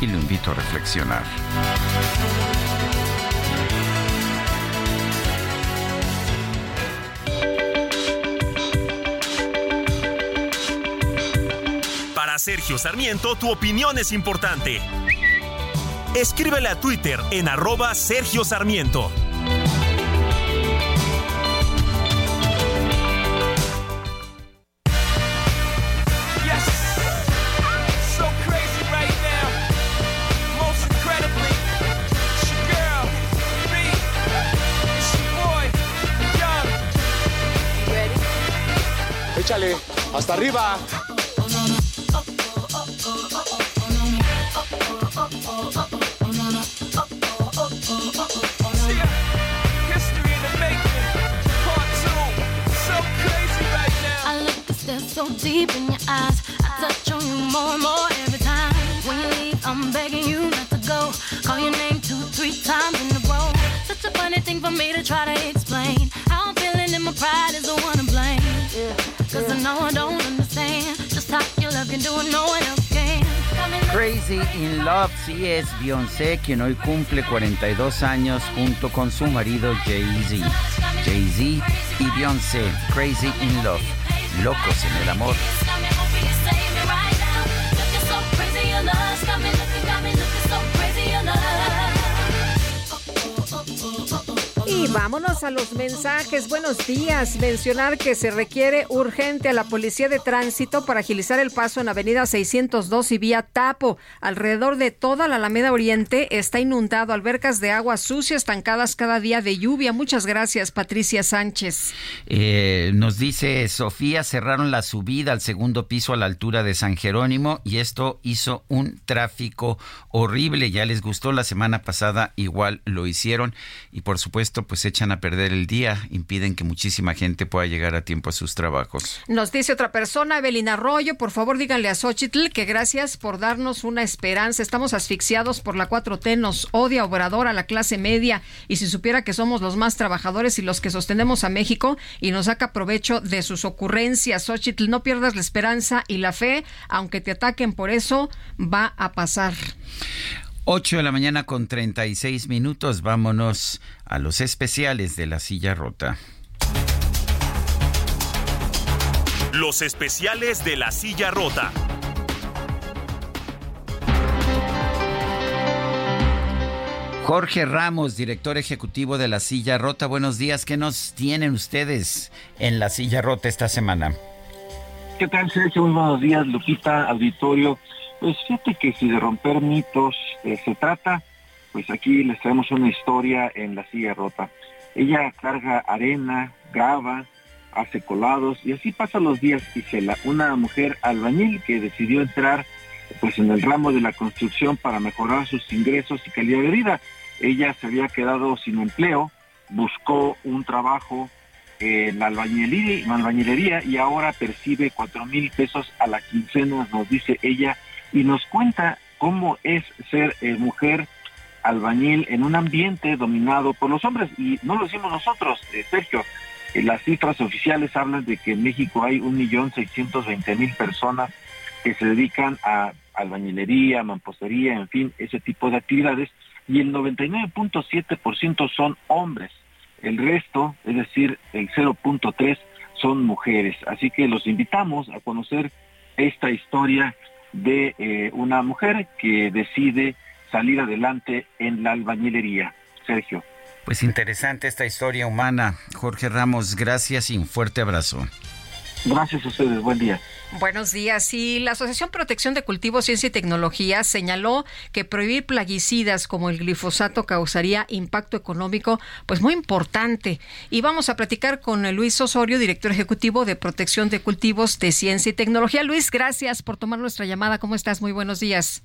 y lo invito a reflexionar. Sergio Sarmiento, tu opinión es importante. Escríbele a Twitter en arroba Sergio Sarmiento. Échale, hasta arriba. So deep in your eyes. I touch on you more and more every time. When you leave, I'm begging you not to go. Call your name two, three times in a row. Such a funny thing for me to try to explain. How I'm feeling and my pride is the one to blame. Cause I know I don't understand just how your love can do it, no one else can. Crazy in Love, sí es Beyoncé, quien hoy cumple 42 años junto con su marido Jay-Z. Jay-Z y Beyoncé, Crazy in Love, locos en el amor. Y vámonos a los mensajes. Buenos días. Mencionar que se requiere urgente a la policía de tránsito para agilizar el paso en Avenida 602 y vía Tapo. Alrededor de toda la Alameda Oriente está inundado. Albercas de agua sucia estancadas cada día de lluvia. Muchas gracias, Patricia Sánchez. Eh, nos dice Sofía, cerraron la subida al segundo piso a la altura de San Jerónimo y esto hizo un tráfico horrible. Ya les gustó la semana pasada, igual lo hicieron y por supuesto pues echan a perder el día, impiden que muchísima gente pueda llegar a tiempo a sus trabajos. Nos dice otra persona, Evelyn Arroyo, por favor díganle a Xochitl que gracias por darnos una esperanza. Estamos asfixiados por la 4T, nos odia Obrador a la clase media y si supiera que somos los más trabajadores y los que sostenemos a México y nos saca provecho de sus ocurrencias. Xochitl, no pierdas la esperanza y la fe, aunque te ataquen por eso, va a pasar. 8 de la mañana con 36 minutos. Vámonos a los especiales de la silla rota. Los especiales de la silla rota. Jorge Ramos, director ejecutivo de la silla rota. Buenos días. ¿Qué nos tienen ustedes en la silla rota esta semana? ¿Qué tal, Sergio? Muy buenos días, Lupita, auditorio. Pues fíjate que si de romper mitos eh, se trata, pues aquí les traemos una historia en la silla rota. Ella carga arena, grava, hace colados y así pasan los días, Gisela, una mujer albañil que decidió entrar pues en el ramo de la construcción para mejorar sus ingresos y calidad de vida. Ella se había quedado sin empleo, buscó un trabajo en la albañilería y ahora percibe cuatro mil pesos a la quincena, nos dice ella, y nos cuenta cómo es ser eh, mujer albañil en un ambiente dominado por los hombres. Y no lo decimos nosotros, eh, Sergio, Eh, las cifras oficiales hablan de que en México hay 1.620.000 personas que se dedican a albañilería, mampostería, en fin, ese tipo de actividades, y el 99.7% son hombres. El resto, es decir, el 0.3 son mujeres. Así que los invitamos a conocer esta historia de eh, una mujer que decide salir adelante en la albañilería. Sergio. Pues interesante esta historia humana. Jorge Ramos, gracias y un fuerte abrazo. Gracias a ustedes, buen día. Buenos días. Y la Asociación Protección de Cultivos, Ciencia y Tecnología señaló que prohibir plaguicidas como el glifosato causaría impacto económico pues muy importante. Y vamos a platicar con Luis Osorio, director ejecutivo de Protección de Cultivos de Ciencia y Tecnología. Luis, gracias por tomar nuestra llamada. ¿Cómo estás? Muy buenos días.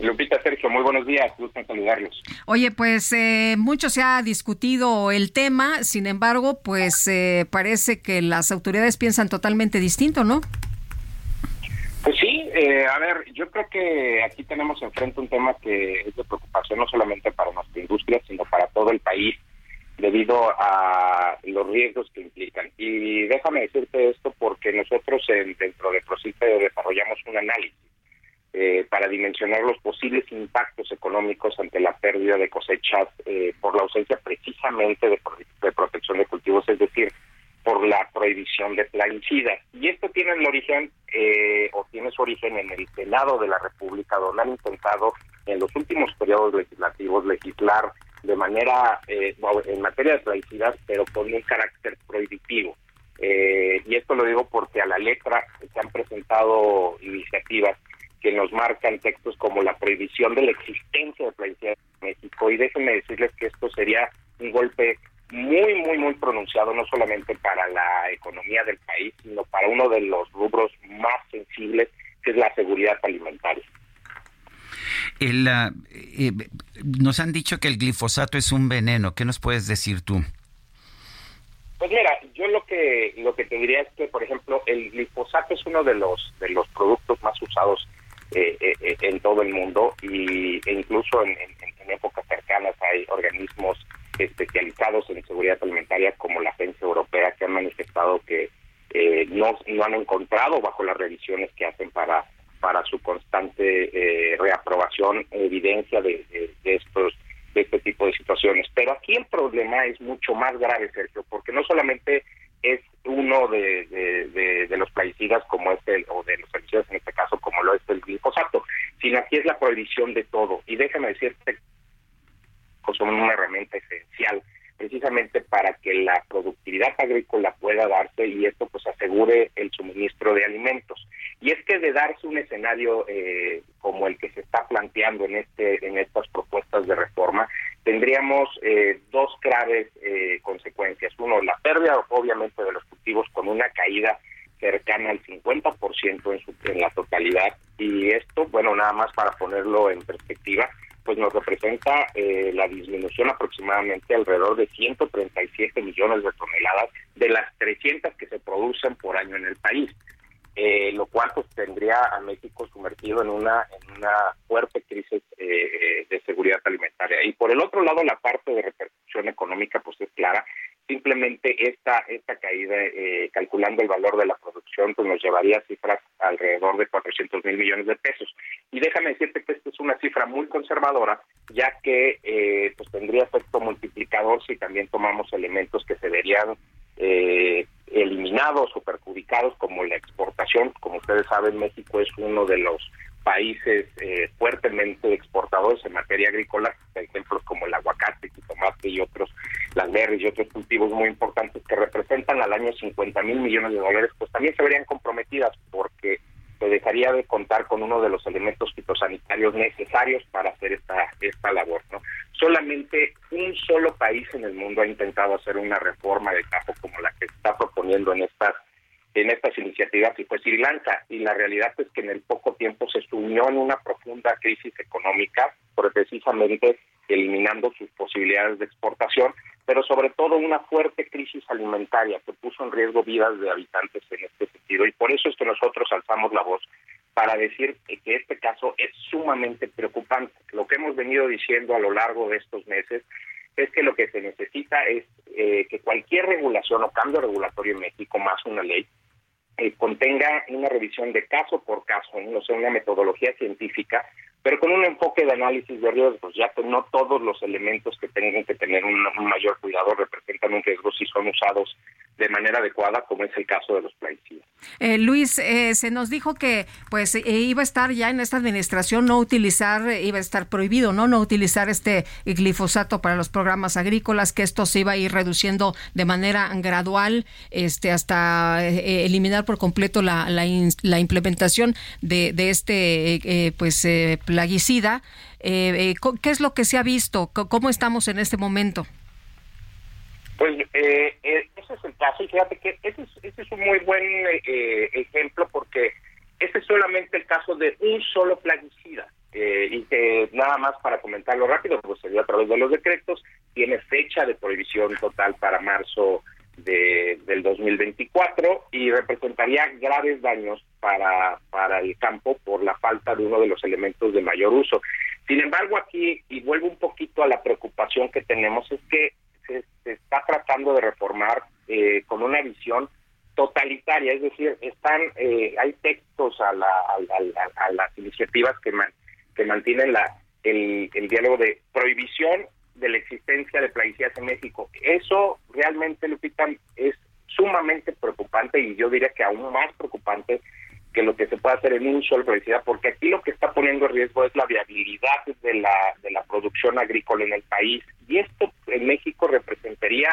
Lupita, Sergio, muy buenos días, gusto saludarlos. Oye, pues eh, mucho se ha discutido el tema, sin embargo, pues eh, parece que las autoridades piensan totalmente distinto, ¿no? Pues sí, eh, a ver, yo creo que aquí tenemos enfrente un tema que es de preocupación no solamente para nuestra industria, sino para todo el país, debido a los riesgos que implican. Y déjame decirte esto porque nosotros dentro de Procite desarrollamos un análisis eh, para dimensionar los posibles impactos económicos ante la pérdida de cosechas eh, por la ausencia precisamente de, protección de cultivos, es decir, por la prohibición de plaguicidas. Y esto tiene el origen eh, o tiene su origen en el Senado de la República, donde han intentado en los últimos periodos legislativos legislar de manera en materia de plaguicidas, pero con un carácter prohibitivo. y esto lo digo porque a la letra se han presentado iniciativas que nos marcan textos como la prohibición de la existencia de plaguicidas en México. Y déjenme decirles que esto sería un golpe muy, muy, muy pronunciado, no solamente para la economía del país, sino para uno de los rubros más sensibles, que es la seguridad alimentaria. El, eh, nos han dicho que el glifosato es un veneno. ¿Qué nos puedes decir tú? Pues mira, yo lo que lo que te diría es que, por ejemplo, el glifosato es uno de los de los productos más usados eh, eh, en todo el mundo y, e incluso en, épocas cercanas hay organismos especializados en seguridad alimentaria como la Agencia Europea que han manifestado que eh, no, no han encontrado bajo las revisiones que hacen para para su constante reaprobación evidencia de, estos de este tipo de situaciones. Pero aquí el problema es mucho más grave, Sergio, porque no solamente es uno de, los plaguicidas como es el, o de los herbicidas en este caso como lo es el glifosato, sino aquí es la prohibición de todo. Y déjame decirte que son una herramienta esencial precisamente para que la productividad agrícola pueda darse y esto pues asegure el suministro de alimentos. Y es que de darse un escenario eh, como el que se está planteando en este en estas propuestas de reforma, tendríamos eh, dos graves eh, consecuencias. Uno, la pérdida obviamente de los cultivos con una caída cercana al 50% en, su, en la totalidad y esto, bueno, nada más para ponerlo en perspectiva, pues nos representa eh, la disminución aproximadamente alrededor de 137 millones de toneladas de las 300 que se producen por año en el país. Eh, lo cual pues tendría a México sumergido en una en una fuerte crisis eh, de seguridad alimentaria y por el otro lado la parte de repercusión económica pues es clara simplemente esta esta caída eh, calculando el valor de la producción pues nos llevaría a cifras alrededor de 400 mil millones de pesos y déjame decirte que esta es una cifra muy conservadora ya que pues tendría efecto multiplicador si también tomamos elementos que se verían eh, eliminados o perjudicados como la exportación. Como ustedes saben, México es uno de los países eh, fuertemente exportadores en materia agrícola, ejemplos como el aguacate, el tomate y otros, las berries y otros cultivos muy importantes que representan al año 50 mil millones de dólares, pues también se verían comprometidas porque se dejaría de contar con uno de los elementos fitosanitarios necesarios para hacer esta, esta labor. ¿no? Solamente un solo país en el mundo ha intentado hacer una reforma de campo como la que se está proponiendo en estas en estas iniciativas y fue Sri Lanka y la realidad es que en el poco tiempo se sumió en una profunda crisis económica precisamente eliminando sus posibilidades de exportación pero sobre todo una fuerte crisis alimentaria que puso en riesgo vidas de habitantes en este sentido. Y por eso es que nosotros alzamos la voz para decir que este caso es sumamente preocupante. Lo que hemos venido diciendo a lo largo de estos meses es que lo que se necesita es eh, que cualquier regulación o cambio regulatorio en México, más una ley, eh, contenga una revisión de caso por caso, no sea, una metodología científica pero con un enfoque de análisis de riesgos, ya que no todos los elementos que tengan que tener un, mayor cuidado representan un riesgo si son usados de manera adecuada, como es el caso de los plaguicidas. Eh, Luis, eh, se nos dijo que pues eh, iba a estar ya en esta administración no utilizar, iba a estar prohibido, ¿no? No utilizar este glifosato para los programas agrícolas, que esto se iba a ir reduciendo de manera gradual, este, hasta eliminar por completo la, la, implementación de, de este, pues, plaguicida. Eh, eh ¿Qué es lo que se ha visto? ¿Cómo estamos en este momento? Pues eh, eh, ese es el caso y fíjate que ese es, un muy buen ejemplo porque este es solamente el caso de un solo plaguicida y que nada más para comentarlo rápido, pues se dio a través de los decretos, tiene fecha de prohibición total para marzo de, del 2024 y representaría graves daños para, para el campo por la falta de uno de los elementos de mayor uso. Sin embargo, aquí, y vuelvo un poquito a la preocupación que tenemos, es que se, está tratando de reformar eh, con una visión totalitaria, es decir, están eh, hay textos a, la, a, las iniciativas que, que mantienen la, el diálogo de prohibición de la existencia de plaguicidas en México. Eso realmente, Lupita, es sumamente preocupante y yo diría que aún más preocupante que lo que se puede hacer en un solo plaguicida, porque aquí lo que está poniendo en riesgo es la viabilidad de la, de la producción agrícola en el país. Y esto en México representaría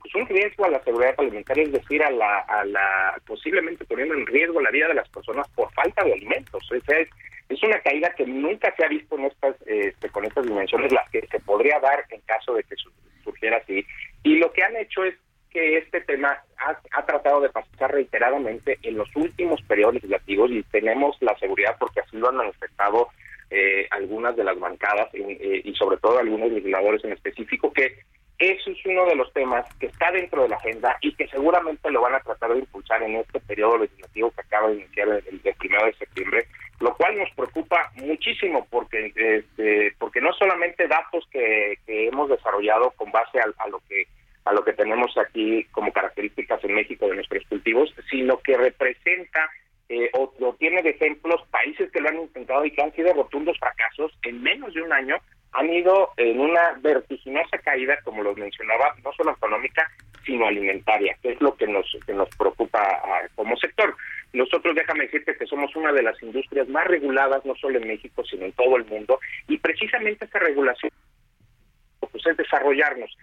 pues un riesgo a la seguridad alimentaria, es decir, a la, a la posiblemente poniendo en riesgo la vida de las personas por falta de alimentos. O sea, es, es una caída que nunca se ha visto en estas, este, con estas dimensiones, las que se podría dar en caso de que surgiera así. Y lo que han hecho es que este tema ha, tratado de pasar reiteradamente en los últimos periodos legislativos y tenemos la seguridad porque así lo han manifestado eh, algunas de las bancadas eh, y sobre todo algunos legisladores en específico que eso es uno de los temas que está dentro de la agenda y que seguramente lo van a tratar de impulsar en este periodo legislativo que acaba de iniciar el, el primero de septiembre, lo cual nos preocupa muchísimo porque este, porque no solamente datos que, hemos desarrollado con base a, lo que a lo que tenemos aquí como características en México de nuestros cultivos, sino que representa eh, o, o tiene de ejemplos países que lo han intentado y que han sido rotundos fracasos en menos de un año han ido en una vertiginosa caída, como lo mencionaba, no solo económica, sino alimentaria, que es lo que nos, que nos preocupa como sector. Nosotros, déjame decirte que somos una de las industrias más reguladas, no solo en México, sino en todo el mundo, y precisamente esta regulación pues es desarrollarnos.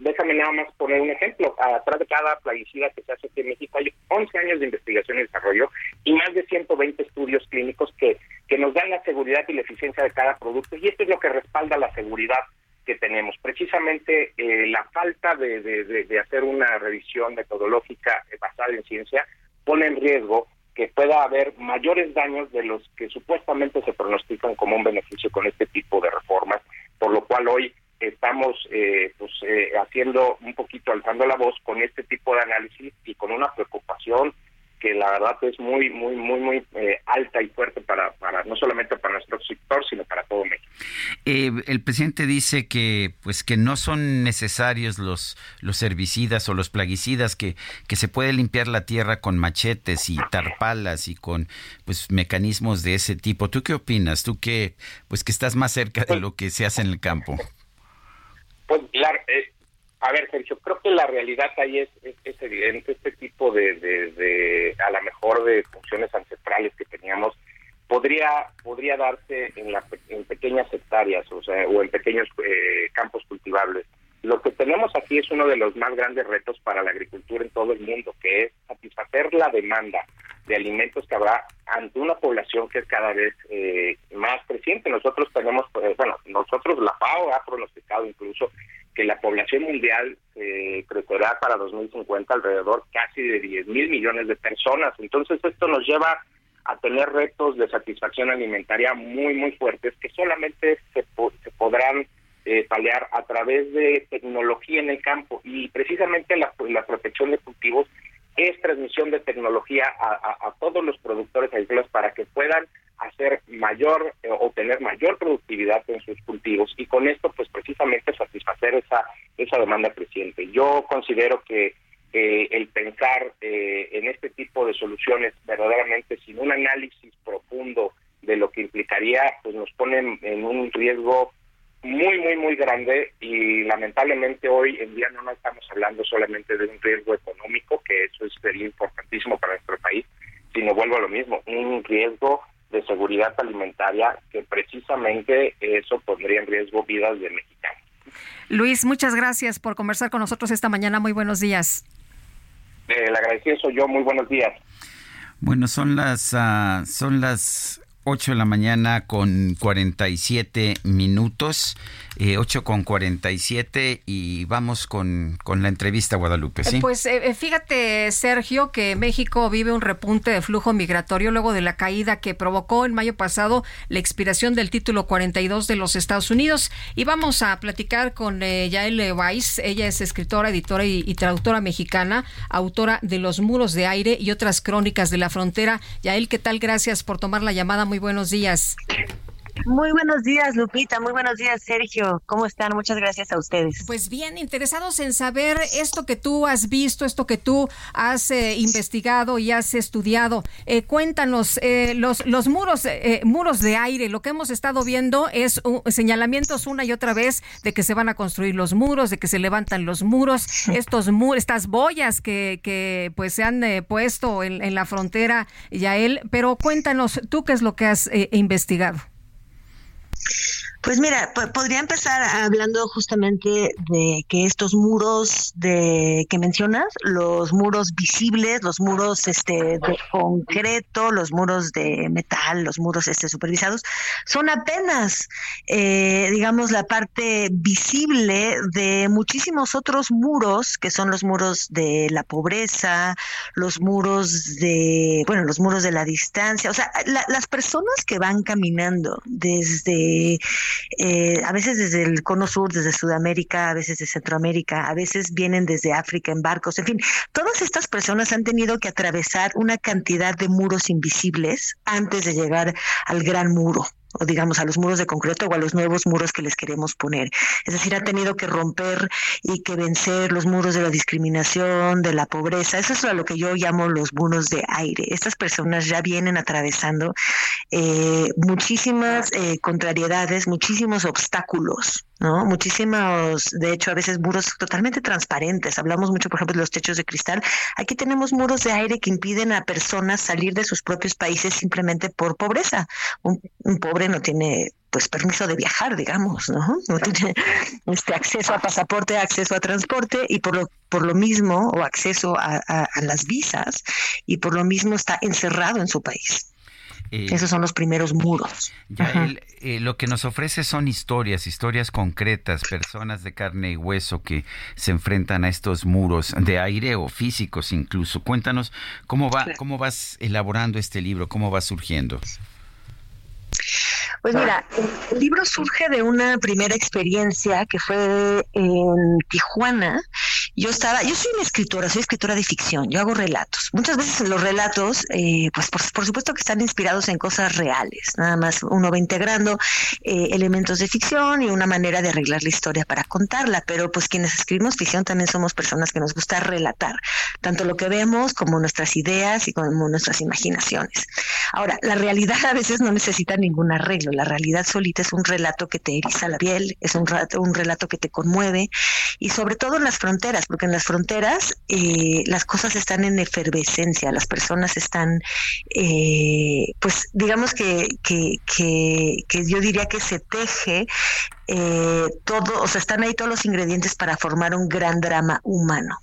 Déjame nada más poner un ejemplo. Atrás de cada plaguicida que se hace aquí en México hay 11 años de investigación y desarrollo y más de 120 estudios clínicos que, que nos dan la seguridad y la eficiencia de cada producto. Y esto es lo que respalda la seguridad que tenemos. Precisamente eh, la falta de, de, hacer una revisión metodológica basada en ciencia pone en riesgo que pueda haber mayores daños de los que supuestamente se pronostican como un beneficio con este tipo de reformas, por lo cual hoy estamos eh, pues eh, haciendo un poquito alzando la voz con este tipo de análisis y con una preocupación que la verdad es muy muy muy muy eh, alta y fuerte para, para no solamente para nuestro sector sino para todo México. el presidente dice que pues que no son necesarios los los herbicidas o los plaguicidas que que se puede limpiar la tierra con machetes y tarpalas y con pues mecanismos de ese tipo. ¿Tú qué opinas? Tú que pues que estás más cerca de pues lo que se hace en el campo. Pues, la, eh, a ver, Sergio, creo que la realidad ahí es, es, evidente. Este tipo de, de, a lo mejor, de funciones ancestrales que teníamos, podría podría darse en, la, en pequeñas hectáreas, o sea, o en pequeños eh, campos cultivables. Lo que tenemos aquí es uno de los más grandes retos para la agricultura en todo el mundo, que es satisfacer la demanda de alimentos que habrá ante una población que es cada vez eh, más creciente. Nosotros tenemos, pues, bueno, nosotros la FAO ha pronosticado incluso que la población mundial eh, crecerá para 2050 alrededor casi de 10 mil millones de personas. Entonces esto nos lleva a tener retos de satisfacción alimentaria muy, muy fuertes que solamente se, se podrán eh, paliar a través de tecnología en el campo y precisamente la, la protección de cultivos es transmisión de tecnología a, todos los productores agrícolas para que puedan hacer mayor eh, o tener mayor productividad en sus cultivos y con esto pues precisamente satisfacer esa esa demanda creciente. Yo considero que el pensar eh, en este tipo de soluciones verdaderamente sin un análisis profundo de lo que implicaría, pues nos pone en un riesgo muy, muy, muy grande y lamentablemente hoy en día no estamos hablando solamente de un riesgo económico, que eso sería importantísimo para nuestro país, sino vuelvo a lo mismo, un riesgo de seguridad alimentaria que precisamente eso pondría en riesgo vidas de mexicanos. Luis, muchas gracias por conversar con nosotros esta mañana. Muy buenos días. Eh, el agradecido soy yo. Muy buenos días. Bueno, son las uh, son las 8 de la mañana con 47 minutos, eh, 8 con 47 y vamos con, con la entrevista Guadalupe. ¿sí? Pues eh, eh, fíjate, Sergio, que México vive un repunte de flujo migratorio luego de la caída que provocó en mayo pasado la expiración del título 42 de los Estados Unidos. Y vamos a platicar con eh, Yael Weiss. Ella es escritora, editora y, y traductora mexicana, autora de Los Muros de Aire y otras crónicas de la frontera. Yael, ¿qué tal? Gracias por tomar la llamada muy buenos días. Muy buenos días, Lupita. Muy buenos días, Sergio. ¿Cómo están? Muchas gracias a ustedes. Pues bien, interesados en saber esto que tú has visto, esto que tú has eh, investigado y has estudiado. Eh, cuéntanos, eh, los, los muros, eh, muros de aire, lo que hemos estado viendo es uh, señalamientos una y otra vez de que se van a construir los muros, de que se levantan los muros, estos muros, estas boyas que, que pues se han eh, puesto en, en, la frontera, Yael. Pero cuéntanos, tú qué es lo que has eh, investigado. Pues mira, podría empezar hablando justamente de que estos muros de que mencionas, los muros visibles, los muros este de concreto, los muros de metal, los muros este supervisados, son apenas, eh, digamos, la parte visible de muchísimos otros muros que son los muros de la pobreza, los muros de, bueno, los muros de la distancia, o sea, la, las personas que van caminando desde eh, a veces desde el cono sur, desde Sudamérica, a veces de Centroamérica, a veces vienen desde África en barcos, en fin, todas estas personas han tenido que atravesar una cantidad de muros invisibles antes de llegar al gran muro o digamos a los muros de concreto o a los nuevos muros que les queremos poner. Es decir, ha tenido que romper y que vencer los muros de la discriminación, de la pobreza. Eso es a lo que yo llamo los muros de aire. Estas personas ya vienen atravesando eh, muchísimas eh, contrariedades, muchísimos obstáculos. ¿no? Muchísimos, de hecho, a veces muros totalmente transparentes. Hablamos mucho, por ejemplo, de los techos de cristal. Aquí tenemos muros de aire que impiden a personas salir de sus propios países simplemente por pobreza. Un, un pobre no tiene pues permiso de viajar, digamos, ¿no? No tiene este acceso a pasaporte, acceso a transporte y por lo por lo mismo o acceso a, a, a las visas y por lo mismo está encerrado en su país. Eh, Esos son los primeros muros. Ya él, eh, lo que nos ofrece son historias, historias concretas, personas de carne y hueso que se enfrentan a estos muros de aire o físicos incluso. Cuéntanos cómo va, cómo vas elaborando este libro, cómo va surgiendo. Pues mira, el libro surge de una primera experiencia que fue en Tijuana. Yo estaba, yo soy una escritora, soy escritora de ficción, yo hago relatos. Muchas veces los relatos, eh, pues por, por, supuesto que están inspirados en cosas reales, nada más uno va integrando eh, elementos de ficción y una manera de arreglar la historia para contarla, pero pues quienes escribimos ficción también somos personas que nos gusta relatar, tanto lo que vemos como nuestras ideas y como nuestras imaginaciones. Ahora, la realidad a veces no necesita ningún la realidad solita es un relato que te eriza la piel, es un relato, un relato que te conmueve y sobre todo en las fronteras, porque en las fronteras eh, las cosas están en efervescencia, las personas están, eh, pues digamos que, que, que, que yo diría que se teje eh, todo, o sea, están ahí todos los ingredientes para formar un gran drama humano.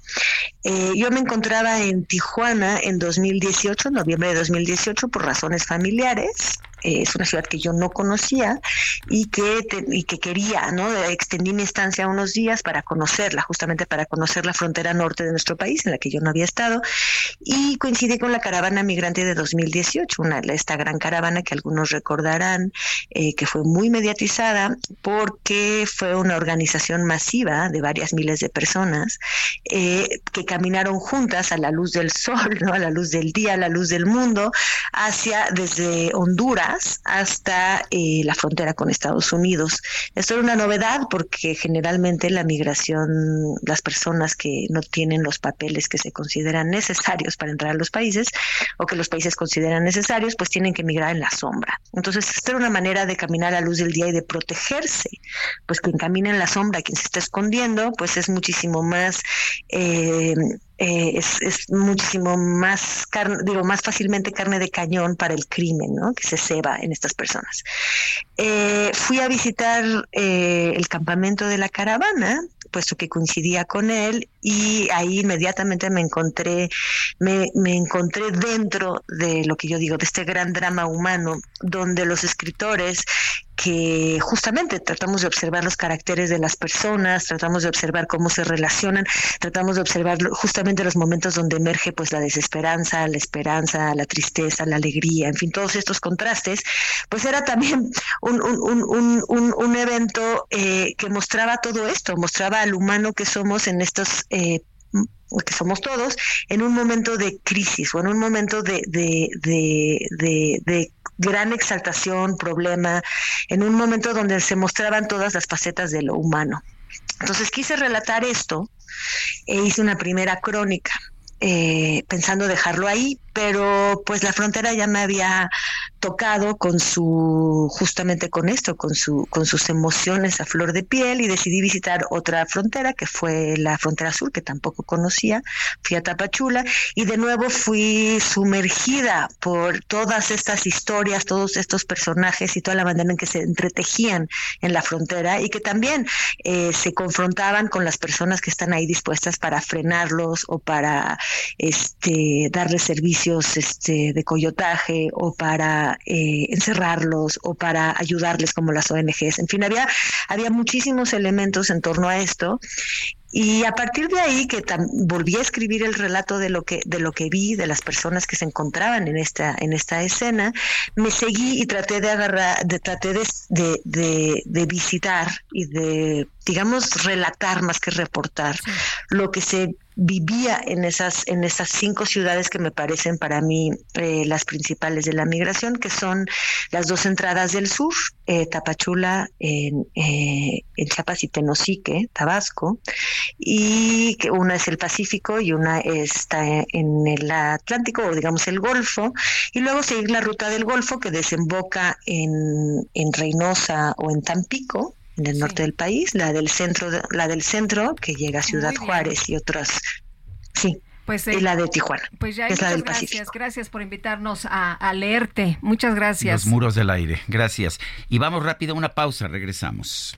Eh, yo me encontraba en Tijuana en 2018, en noviembre de 2018, por razones familiares. Eh, es una ciudad que yo no conocía y que, te, y que quería, ¿no? Extendí mi estancia unos días para conocerla, justamente para conocer la frontera norte de nuestro país, en la que yo no había estado, y coincidí con la caravana migrante de 2018, una, esta gran caravana que algunos recordarán, eh, que fue muy mediatizada porque fue una organización masiva de varias miles de personas eh, que caminaron juntas a la luz del sol, ¿no? a la luz del día, a la luz del mundo, hacia desde Honduras Hasta eh, la frontera con Estados Unidos. Esto era una novedad porque generalmente la migración, las personas que no tienen los papeles que se consideran necesarios para entrar a los países o que los países consideran necesarios, pues tienen que migrar en la sombra. Entonces, esta era una manera de caminar a la luz del día y de protegerse. Pues quien camina en la sombra, quien se está escondiendo, pues es muchísimo más... Eh, eh, es, muchísimo más carne, digo, más fácilmente carne de cañón para el crimen, ¿no? Que se ceba en estas personas. Eh, fui a visitar eh, el campamento de la caravana, puesto que coincidía con él, y ahí inmediatamente me encontré, me, me encontré dentro de lo que yo digo, de este gran drama humano, donde los escritores que justamente tratamos de observar los caracteres de las personas, tratamos de observar cómo se relacionan, tratamos de observar justamente los momentos donde emerge pues la desesperanza, la esperanza, la tristeza, la alegría, en fin, todos estos contrastes, pues era también un, un, un, un, un evento eh, que mostraba todo esto, mostraba al humano que somos en estos eh, que somos todos, en un momento de crisis o en un momento de, de, de, de, gran exaltación, problema, en un momento donde se mostraban todas las facetas de lo humano. Entonces quise relatar esto e hice una primera crónica. Eh, pensando dejarlo ahí, pero pues la frontera ya me había tocado con su justamente con esto, con su con sus emociones a flor de piel y decidí visitar otra frontera que fue la frontera sur que tampoco conocía, fui a Tapachula y de nuevo fui sumergida por todas estas historias, todos estos personajes y toda la manera en que se entretejían en la frontera y que también eh, se confrontaban con las personas que están ahí dispuestas para frenarlos o para este darles servicio este, de coyotaje o para eh, encerrarlos o para ayudarles como las ONGs. En fin, había, había muchísimos elementos en torno a esto y a partir de ahí que volví a escribir el relato de lo que de lo que vi de las personas que se encontraban en esta en esta escena, me seguí y traté de agarrar, de traté de, de, de, visitar y de digamos relatar más que reportar lo que se vivía en esas, en esas cinco ciudades que me parecen para mí eh, las principales de la migración, que son las dos entradas del sur, eh, Tapachula en, eh, en Chiapas y Tenosique, Tabasco, y que una es el Pacífico y una está en el Atlántico o digamos el Golfo, y luego seguir la ruta del Golfo que desemboca en, en Reynosa o en Tampico, en el norte del país, la del centro, la del centro que llega a Ciudad Juárez y otras, sí. Pues, y la de Tijuana, pues ya, es la del gracias, Pacífico. Gracias por invitarnos a, a, leerte. Muchas gracias. Los muros del aire. Gracias. Y vamos rápido a una pausa. Regresamos.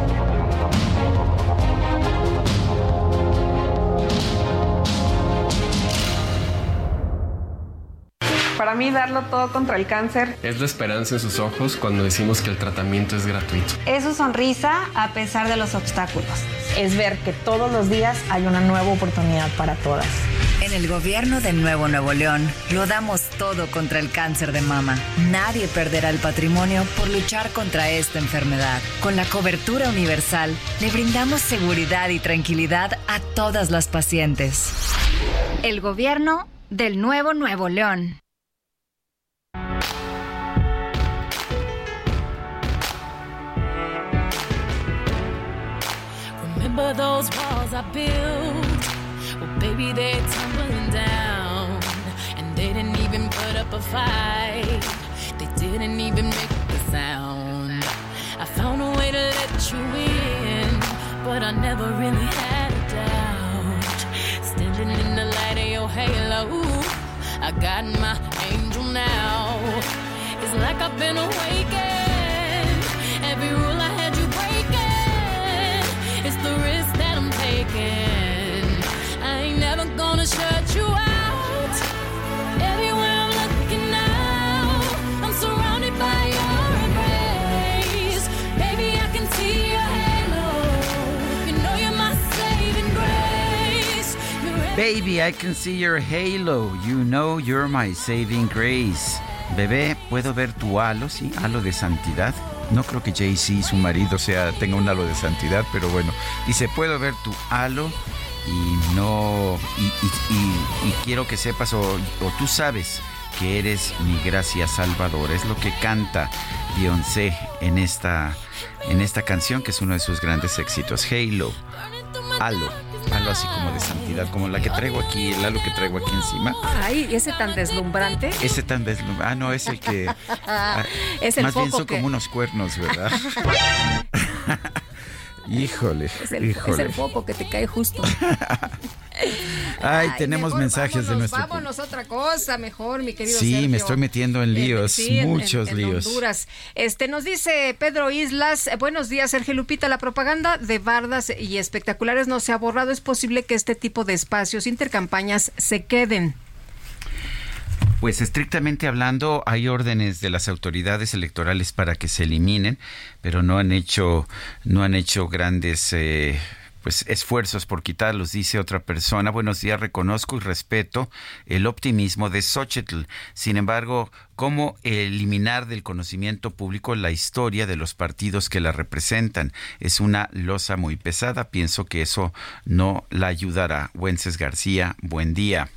Para mí darlo todo contra el cáncer es la esperanza en sus ojos cuando decimos que el tratamiento es gratuito. Es su sonrisa a pesar de los obstáculos. Es ver que todos los días hay una nueva oportunidad para todas. En el gobierno de Nuevo Nuevo León lo damos todo contra el cáncer de mama. Nadie perderá el patrimonio por luchar contra esta enfermedad. Con la cobertura universal le brindamos seguridad y tranquilidad a todas las pacientes. El gobierno del Nuevo Nuevo León. Remember those walls I built? Well, baby, they're tumbling down. And they didn't even put up a fight. They didn't even make a sound. I found a way to let you in, but I never really had a doubt. Standing in the light of your halo, I got my angel now. It's like I've been awakened. Every rule I had you breaking. It's the risk that I'm taking. I ain't never gonna Baby, I can see your halo. You know you're my saving grace. Bebé, ¿puedo ver tu halo? Sí, halo de santidad. No creo que Jay-Z, su marido, sea, tenga un halo de santidad, pero bueno. Dice, puedo ver tu halo y no. Y, quiero que sepas, o, o, tú sabes, que eres mi gracia salvadora. Es lo que canta Beyoncé en esta, en esta canción, que es uno de sus grandes éxitos. Halo. Halo halo así como de santidad, como la que traigo aquí, el halo que traigo aquí encima. Ay, ese tan deslumbrante. Ese tan deslumbrante. Ah, no, es el que. Ah, es el más bien son como unos cuernos, ¿verdad? híjole, es el, híjole. Es el foco que te cae justo. Ay, tenemos mensajes de nuestro Vámonos otra cosa, mejor, mi querido Sí, me estoy metiendo en líos, muchos líos. Honduras. Este nos dice Pedro Islas, buenos días, Sergio Lupita, la propaganda de bardas y espectaculares no se ha borrado, es posible que este tipo de espacios intercampañas se queden. Pues estrictamente hablando, hay órdenes de las autoridades electorales para que se eliminen, pero no han hecho, no han hecho grandes eh, pues esfuerzos por quitarlos, dice otra persona. Buenos días, reconozco y respeto el optimismo de Xochitl. Sin embargo, ¿cómo eliminar del conocimiento público la historia de los partidos que la representan? Es una losa muy pesada. Pienso que eso no la ayudará. Wences García, buen día.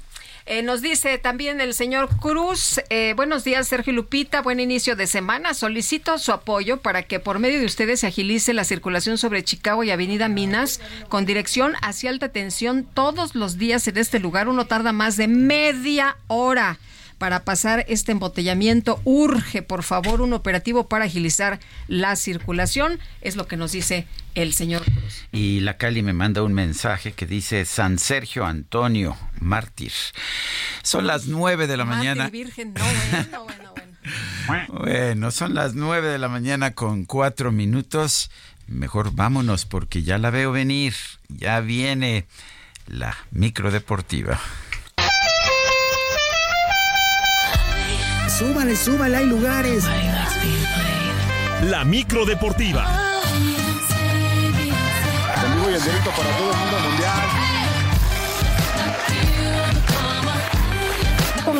Eh, nos dice también el señor Cruz, eh, buenos días Sergio Lupita, buen inicio de semana. Solicito su apoyo para que por medio de ustedes se agilice la circulación sobre Chicago y Avenida Minas con dirección hacia alta tensión todos los días en este lugar. Uno tarda más de media hora para pasar este embotellamiento. Urge, por favor, un operativo para agilizar la circulación. Es lo que nos dice el señor Cruz. Y la Cali me manda un mensaje que dice San Sergio Antonio, mártir. Son las nueve de la mañana. Virgen, no, bueno, bueno, bueno. Bueno, son las nueve de la mañana con cuatro minutos. Mejor vámonos porque ya la veo venir. Ya viene la micro deportiva. Súbale, súbale, hay lugares. La micro deportiva. En vivo y en directo para todo el mundo mundial.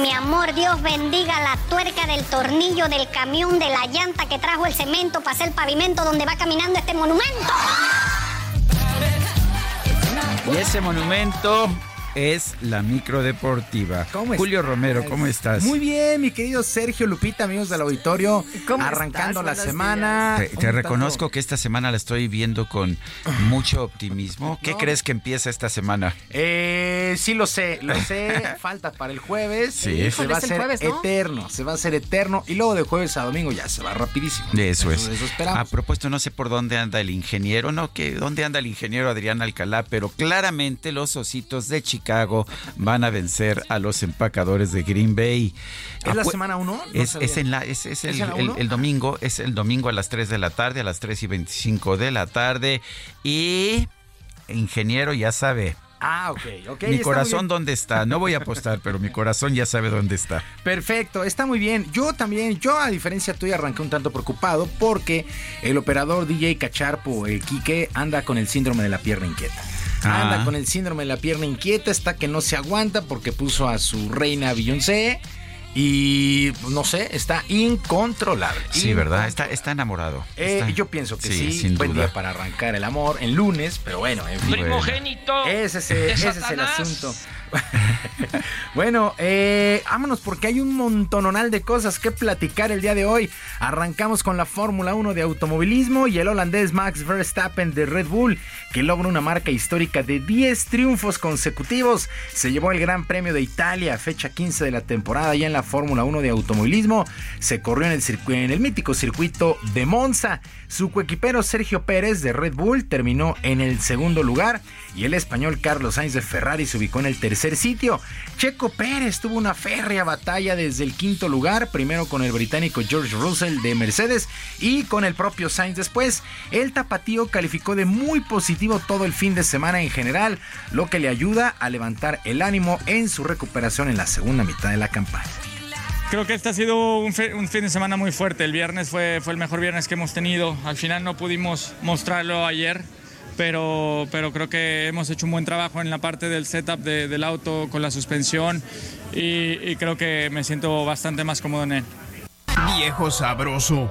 Mi amor, Dios bendiga la tuerca del tornillo del camión de la llanta que trajo el cemento para hacer el pavimento donde va caminando este monumento. Y ese monumento es la micro deportiva. Julio Romero, ¿cómo estás? Muy bien, mi querido Sergio Lupita, amigos del auditorio. arrancando la semana. Te, reconozco que esta semana la estoy viendo con mucho optimismo. ¿Qué crees que empieza esta semana? Eh, sí, lo sé, lo sé. Falta para el jueves. Sí. Se va a ser eterno, se va a ser eterno. Y luego de jueves a domingo ya se va rapidísimo. Eso, es. a propósito, no sé por dónde anda el ingeniero, no, que dónde anda el ingeniero Adrián Alcalá, pero claramente los ositos de Chicago Chicago van a vencer a los empacadores de Green Bay. ¿Es la semana 1? es, en la, es, el, domingo, es el domingo a las 3 de la tarde, a las 3 y 25 de la tarde. Y ingeniero ya sabe, Ah, ok, ok. Mi corazón, ¿dónde está? No voy a apostar, pero mi corazón ya sabe dónde está. Perfecto, está muy bien. Yo también, yo a diferencia tuya, arranqué un tanto preocupado porque el operador DJ Cacharpo, el Quique, anda con el síndrome de la pierna inquieta. Anda ah. con el síndrome de la pierna inquieta, está que no se aguanta porque puso a su reina Beyoncé. Y no sé, está incontrolable. Sí, ¿verdad? Está, está enamorado. Eh, yo pienso que sí. Buen día para arrancar el amor en lunes, pero bueno, en fin. Primogénito. Ese, ese es el asunto. bueno, eh, vámonos porque hay un montononal de cosas que platicar el día de hoy. Arrancamos con la Fórmula 1 de automovilismo y el holandés Max Verstappen de Red Bull, que logra una marca histórica de 10 triunfos consecutivos. Se llevó el Gran Premio de Italia, fecha 15 de la temporada ya en la Fórmula 1 de automovilismo. Se corrió en el, en el mítico circuito de Monza. Su coequipero Sergio Pérez de Red Bull terminó en el segundo lugar y el español Carlos Sainz de Ferrari se ubicó en el tercer sitio. Checo Pérez tuvo una férrea batalla desde el quinto lugar, primero con el británico George Russell de Mercedes y con el propio Sainz después. El tapatío calificó de muy positivo todo el fin de semana en general, lo que le ayuda a levantar el ánimo en su recuperación en la segunda mitad de la campaña. Creo que este ha sido un, fin de semana muy fuerte. El viernes fue, fue el mejor viernes que hemos tenido. Al final no pudimos mostrarlo ayer pero, pero creo que hemos hecho un buen trabajo en la parte del setup del auto con la suspensión y, y creo que me siento bastante más cómodo en él. Viejo sabroso.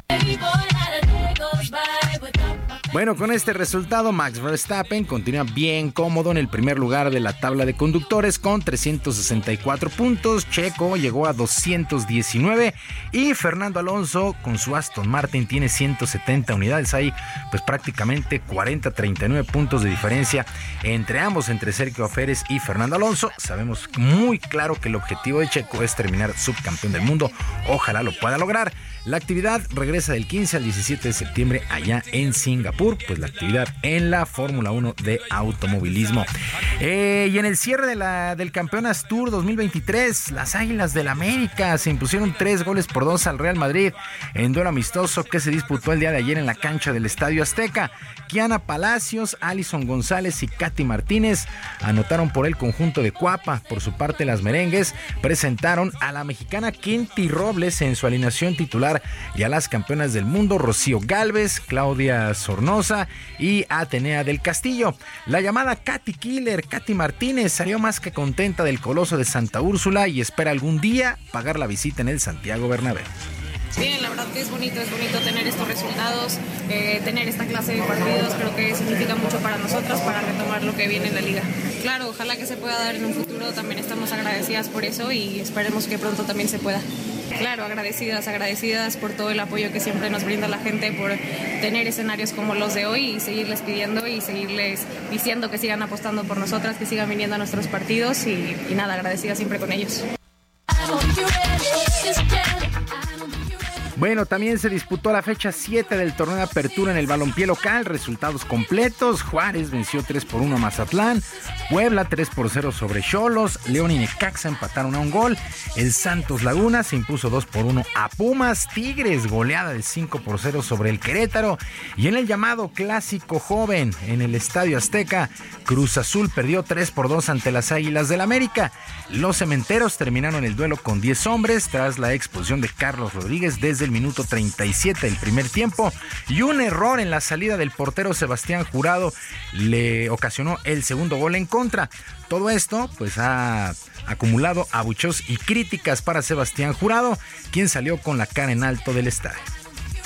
Bueno, con este resultado, Max Verstappen continúa bien cómodo en el primer lugar de la tabla de conductores con 364 puntos. Checo llegó a 219 y Fernando Alonso con su Aston Martin tiene 170 unidades. Hay pues prácticamente 40-39 puntos de diferencia entre ambos, entre Sergio Férez y Fernando Alonso. Sabemos muy claro que el objetivo de Checo es terminar subcampeón del mundo. Ojalá lo pueda lograr. La actividad regresa del 15 al 17 de septiembre allá en Singapur, pues la actividad en la Fórmula 1 de automovilismo. Eh, y en el cierre de la, del Campeonas Tour 2023, las Águilas del América se impusieron tres goles por dos al Real Madrid en duelo amistoso que se disputó el día de ayer en la cancha del Estadio Azteca. Kiana Palacios, Alison González y Katy Martínez anotaron por el conjunto de Cuapa. Por su parte, las merengues presentaron a la mexicana Quinty Robles en su alineación titular y a las campeonas del mundo Rocío Galvez, Claudia Y Atenea del Castillo. La llamada Katy Killer, Katy Martínez, salió más que contenta del coloso de Santa Úrsula y espera algún día pagar la visita en el Santiago Bernabéu. Bien, la verdad que es bonito, es bonito tener estos resultados, eh, tener esta clase de partidos, creo que significa mucho para nosotros para retomar lo que viene en la liga. Claro, ojalá que se pueda dar en un futuro, también estamos agradecidas por eso y esperemos que pronto también se pueda. Claro, agradecidas, agradecidas por todo el apoyo que siempre nos brinda la gente, por tener escenarios como los de hoy y seguirles pidiendo y seguirles diciendo que sigan apostando por nosotras, que sigan viniendo a nuestros partidos y, y nada, agradecida siempre con ellos. Bueno, también se disputó la fecha 7 del torneo de apertura en el balompié local. Resultados completos. Juárez venció 3 por 1 a Mazatlán. Puebla 3 por 0 sobre Cholos. León y Necaxa empataron a un gol. El Santos Laguna se impuso 2 por 1 a Pumas. Tigres goleada de 5 por 0 sobre el Querétaro. Y en el llamado clásico joven en el Estadio Azteca, Cruz Azul perdió 3 por 2 ante las Águilas del América. Los cementeros terminaron el duelo con 10 hombres tras la expulsión de Carlos Rodríguez desde el minuto 37 del primer tiempo y un error en la salida del portero Sebastián Jurado le ocasionó el segundo gol en contra. Todo esto pues ha acumulado abuchos y críticas para Sebastián Jurado, quien salió con la cara en alto del estadio.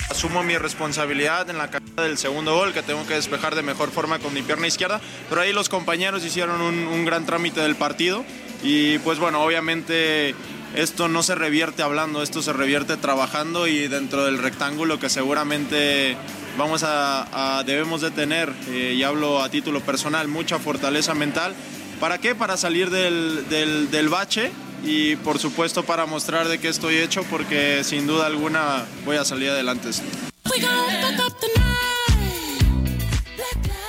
Asumo mi responsabilidad en la caída del segundo gol, que tengo que despejar de mejor forma con mi pierna izquierda, pero ahí los compañeros hicieron un, un gran trámite del partido y pues bueno, obviamente esto no se revierte hablando, esto se revierte trabajando y dentro del rectángulo que seguramente vamos a, debemos de tener, eh, y hablo a título personal, mucha fortaleza mental. ¿Para qué? Para salir del, del, del bache y por supuesto para mostrar de qué estoy hecho porque sin duda alguna voy a salir adelante.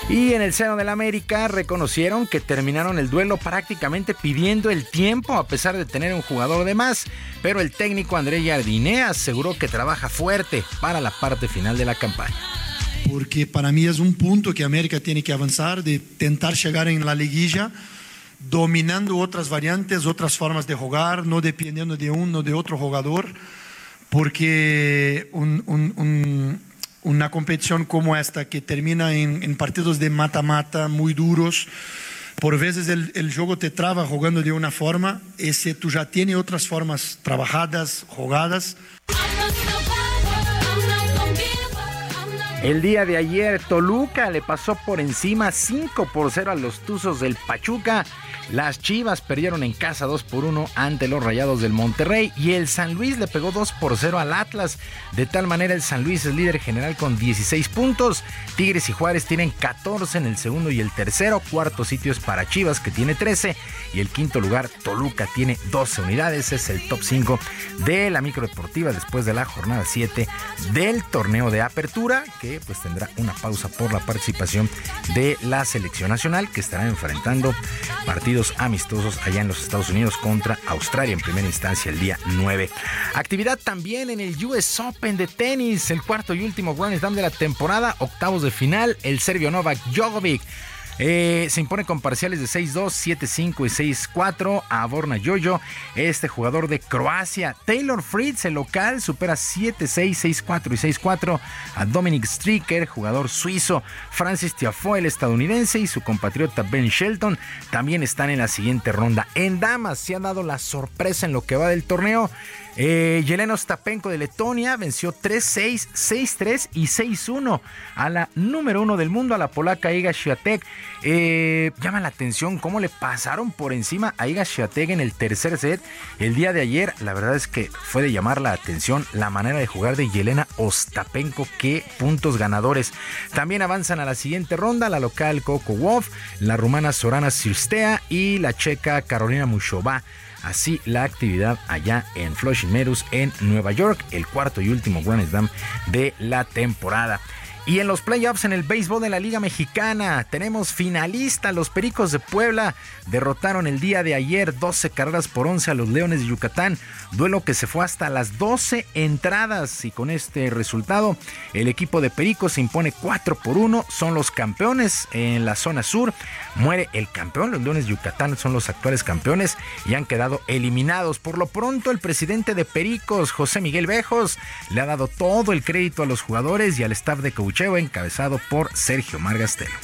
Y en el seno del América reconocieron que terminaron el duelo prácticamente pidiendo el tiempo a pesar de tener un jugador de más, pero el técnico André Jardiné aseguró que trabaja fuerte para la parte final de la campaña. Porque para mí es un punto que América tiene que avanzar, de tentar llegar en la liguilla dominando otras variantes, otras formas de jugar, no dependiendo de uno de otro jugador, porque un, un, una competición como esta que termina en, partidos de mata-mata muy duros, por veces el, el, juego te traba jugando de una forma, ese tú ya tienes otras formas trabajadas, jugadas. El día de ayer Toluca le pasó por encima 5 por 0 a los Tuzos del Pachuca. Las Chivas perdieron en casa 2 por 1 ante los Rayados del Monterrey y el San Luis le pegó 2 por 0 al Atlas. De tal manera el San Luis es líder general con 16 puntos. Tigres y Juárez tienen 14 en el segundo y el tercero. Cuarto sitio es para Chivas que tiene 13 y el quinto lugar Toluca tiene 12 unidades. Es el top 5 de la microdeportiva después de la jornada 7 del torneo de apertura que pues tendrá una pausa por la participación de la selección nacional que estará enfrentando partidos amistosos allá en los Estados Unidos contra Australia en primera instancia el día 9. Actividad también en el US Open de tenis, el cuarto y último Grand Slam de la temporada, octavos de final, el serbio Novak Djokovic Eh, se impone con parciales de 6-2, 7-5 y 6-4 a Borna Yoyo, este jugador de Croacia. Taylor Fritz, el local, supera 7-6, 6-4 y 6-4 a Dominic Stricker, jugador suizo. Francis Tiafoe, el estadounidense, y su compatriota Ben Shelton también están en la siguiente ronda. En damas se ha dado la sorpresa en lo que va del torneo. Eh, Yelena Ostapenko de Letonia venció 3-6, 6-3 y 6-1 a la número uno del mundo, a la polaca Iga Swiatek. Eh, llama la atención cómo le pasaron por encima a Iga Swiatek en el tercer set el día de ayer. La verdad es que fue de llamar la atención la manera de jugar de Yelena Ostapenko. Qué puntos ganadores. También avanzan a la siguiente ronda la local Coco Wolf, la rumana Sorana Sirstea y la checa Carolina Mushova así la actividad allá en Flushing Meadows en Nueva York, el cuarto y último Grand Slam de la temporada. Y en los playoffs en el béisbol de la Liga Mexicana tenemos finalistas. Los Pericos de Puebla derrotaron el día de ayer 12 carreras por 11 a los Leones de Yucatán. Duelo que se fue hasta las 12 entradas. Y con este resultado, el equipo de Pericos se impone 4 por 1. Son los campeones en la zona sur. Muere el campeón. Los Leones de Yucatán son los actuales campeones y han quedado eliminados. Por lo pronto, el presidente de Pericos, José Miguel Bejos, le ha dado todo el crédito a los jugadores y al staff de encabezado por Sergio Margastelo.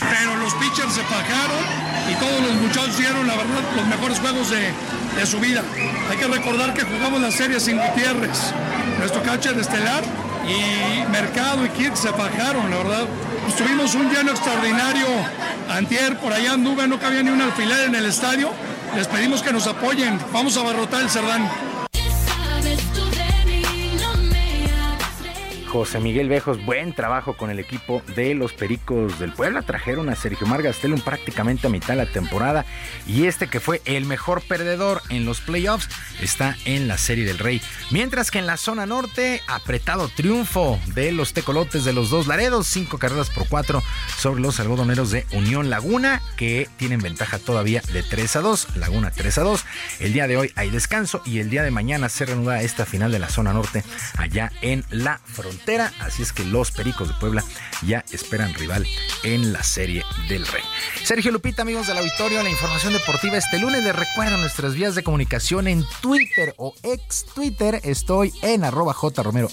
Pero los pitchers se pajaron y todos los muchachos dieron, la verdad, los mejores juegos de, de su vida. Hay que recordar que jugamos la serie sin Gutiérrez, nuestro catcher estelar, y Mercado y Kirk se pajaron, la verdad. Pues tuvimos un lleno extraordinario antier, por allá anduve, no cabía ni un alfiler en el estadio. Les pedimos que nos apoyen, vamos a abarrotar el Cerdán. José Miguel Bejos, buen trabajo con el equipo de los Pericos del Puebla. Trajeron a Sergio Margastelum prácticamente a mitad de la temporada y este que fue el mejor perdedor en los playoffs está en la Serie del Rey. Mientras que en la zona norte, apretado triunfo de los tecolotes de los dos Laredos, cinco carreras por cuatro sobre los algodoneros de Unión Laguna que tienen ventaja todavía de 3 a 2. Laguna 3 a 2. El día de hoy hay descanso y el día de mañana se reanuda esta final de la zona norte allá en la frontera Así es que los Pericos de Puebla ya esperan rival en la Serie del Rey. Sergio Lupita, amigos del auditorio, la información deportiva este lunes. Les recuerdo nuestras vías de comunicación en Twitter o ex Twitter. Estoy en arroba jromerohb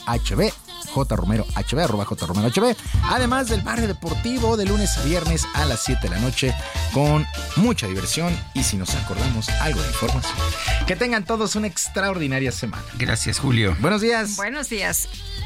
jromerohb, arroba jromerohb. Además del barrio deportivo de lunes a viernes a las 7 de la noche con mucha diversión y si nos acordamos algo de información. Que tengan todos una extraordinaria semana. Gracias, Julio. Buenos días. Buenos días.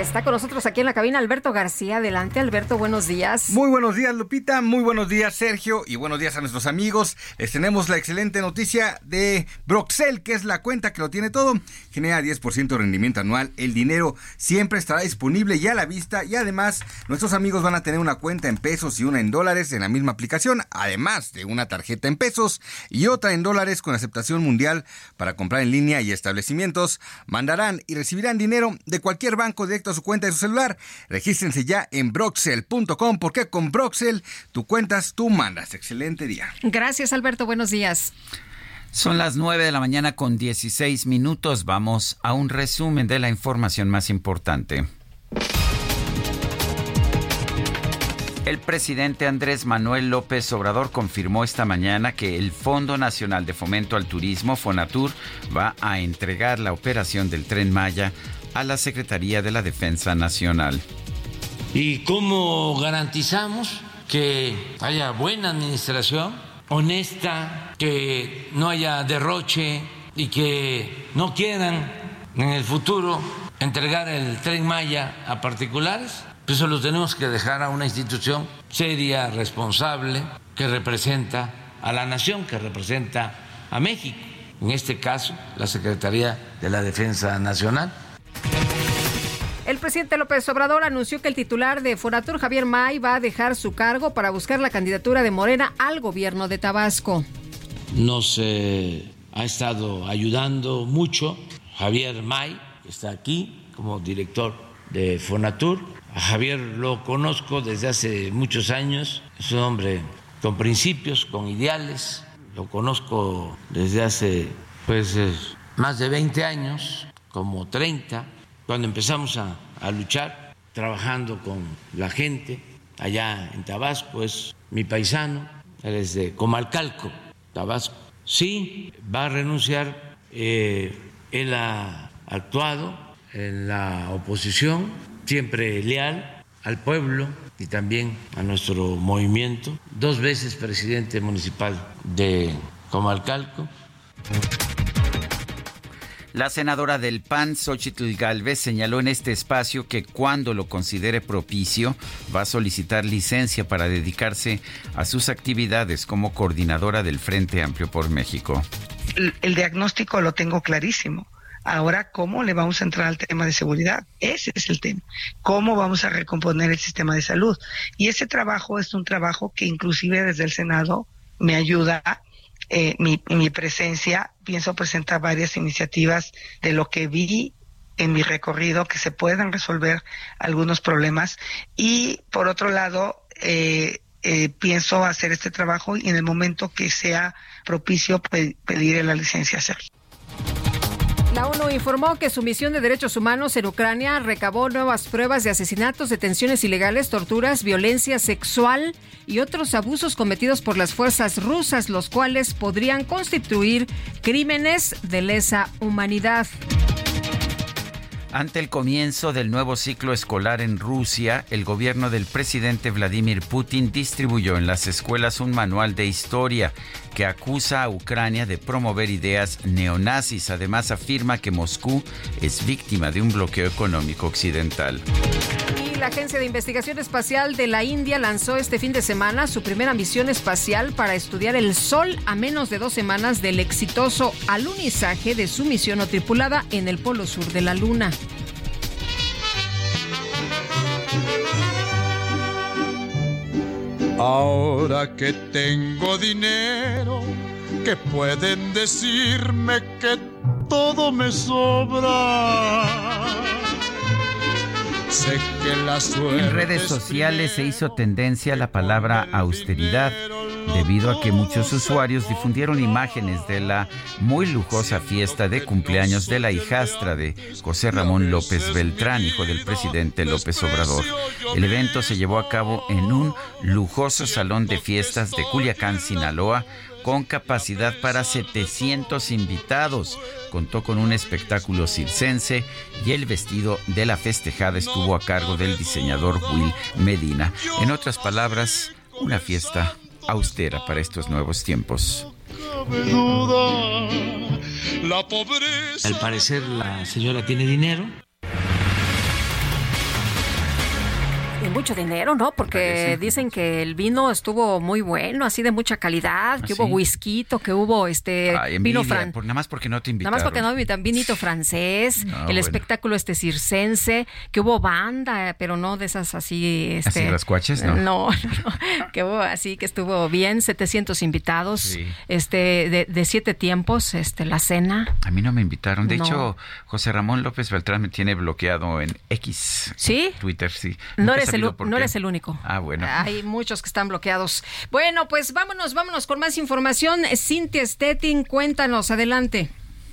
está con nosotros aquí en la cabina Alberto García. Adelante, Alberto, buenos días. Muy buenos días, Lupita. Muy buenos días, Sergio. Y buenos días a nuestros amigos. Les tenemos la excelente noticia de Broxel, que es la cuenta que lo tiene todo. Genera 10% de rendimiento anual. El dinero siempre estará disponible y a la vista. Y además, nuestros amigos van a tener una cuenta en pesos y una en dólares en la misma aplicación. Además de una tarjeta en pesos y otra en dólares con aceptación mundial para comprar en línea y establecimientos. Mandarán y recibirán dinero de cualquier banco directo su cuenta de su celular. Regístrense ya en broxel.com porque con Broxel tú cuentas, tú mandas. Excelente día. Gracias, Alberto. Buenos días. Son las 9 de la mañana con 16 minutos. Vamos a un resumen de la información más importante. El presidente Andrés Manuel López Obrador confirmó esta mañana que el Fondo Nacional de Fomento al Turismo, FONATUR, va a entregar la operación del tren Maya a la Secretaría de la Defensa Nacional. ¿Y cómo garantizamos que haya buena administración, honesta, que no haya derroche y que no quieran en el futuro entregar el tren Maya a particulares? Pues eso lo tenemos que dejar a una institución seria, responsable, que representa a la nación, que representa a México, en este caso la Secretaría de la Defensa Nacional. Presidente López Obrador anunció que el titular de Fonatur, Javier May, va a dejar su cargo para buscar la candidatura de Morena al gobierno de Tabasco. Nos eh, ha estado ayudando mucho Javier May, que está aquí como director de Fonatur. A Javier lo conozco desde hace muchos años, es un hombre con principios, con ideales, lo conozco desde hace pues más de 20 años, como 30 cuando empezamos a, luchar, trabajando con la gente allá en Tabasco, es mi paisano, él es de Comalcalco, Tabasco. Sí, va a renunciar, eh, él ha actuado en la oposición, siempre leal al pueblo y también a nuestro movimiento, dos veces presidente municipal de Comalcalco. La senadora del PAN, Xochitl Galvez, señaló en este espacio que cuando lo considere propicio va a solicitar licencia para dedicarse a sus actividades como coordinadora del Frente Amplio por México. El, diagnóstico lo tengo clarísimo. Ahora, ¿cómo le vamos a entrar al tema de seguridad? Ese es el tema. ¿Cómo vamos a recomponer el sistema de salud? Y ese trabajo es un trabajo que inclusive desde el Senado me ayuda eh, mi, mi presencia, pienso presentar varias iniciativas de lo que vi en mi recorrido que se puedan resolver algunos problemas y por otro lado eh, eh, pienso hacer este trabajo y en el momento que sea propicio pedir la licencia hacerlo. La ONU informó que su misión de derechos humanos en Ucrania recabó nuevas pruebas de asesinatos, detenciones ilegales, torturas, violencia sexual y otros abusos cometidos por las fuerzas rusas, los cuales podrían constituir crímenes de lesa humanidad. Ante el comienzo del nuevo ciclo escolar en Rusia, el gobierno del presidente Vladimir Putin distribuyó en las escuelas un manual de historia que acusa a Ucrania de promover ideas neonazis. Además, afirma que Moscú es víctima de un bloqueo económico occidental la Agencia de Investigación Espacial de la India lanzó este fin de semana su primera misión espacial para estudiar el Sol a menos de dos semanas del exitoso alunizaje de su misión no tripulada en el polo sur de la Luna. Ahora que tengo dinero, que pueden decirme que todo me sobra en redes sociales se hizo tendencia la palabra austeridad debido a que muchos usuarios difundieron imágenes de la muy lujosa fiesta de cumpleaños de la hijastra de José Ramón López Beltrán, hijo del presidente López Obrador. El evento se llevó a cabo en un lujoso salón de fiestas de Culiacán, Sinaloa, con capacidad para 700 invitados. Contó con un espectáculo circense y el vestido de la festejada estuvo a cargo del diseñador Will Medina. En otras palabras, una fiesta austera para estos nuevos tiempos. Al parecer la señora tiene dinero mucho dinero, ¿no? Porque dicen que el vino estuvo muy bueno, así de mucha calidad, que ¿Ah, hubo whisky, que hubo este vino francés. nada más porque no te invitaron. Nada más porque no me invitan, vinito francés, el espectáculo este circense, que hubo banda, pero no de esas así. Este, ¿Así las cuaches? No. No, que hubo así, que estuvo bien, 700 invitados, este de, siete tiempos, este la cena. A mí no me invitaron. De hecho, José Ramón López Beltrán me tiene bloqueado en X. ¿Sí? Twitter, sí. No eres el no eres el único. Ah, bueno. Hay muchos que están bloqueados. Bueno, pues vámonos, vámonos con más información. Cintia Stettin, cuéntanos, adelante.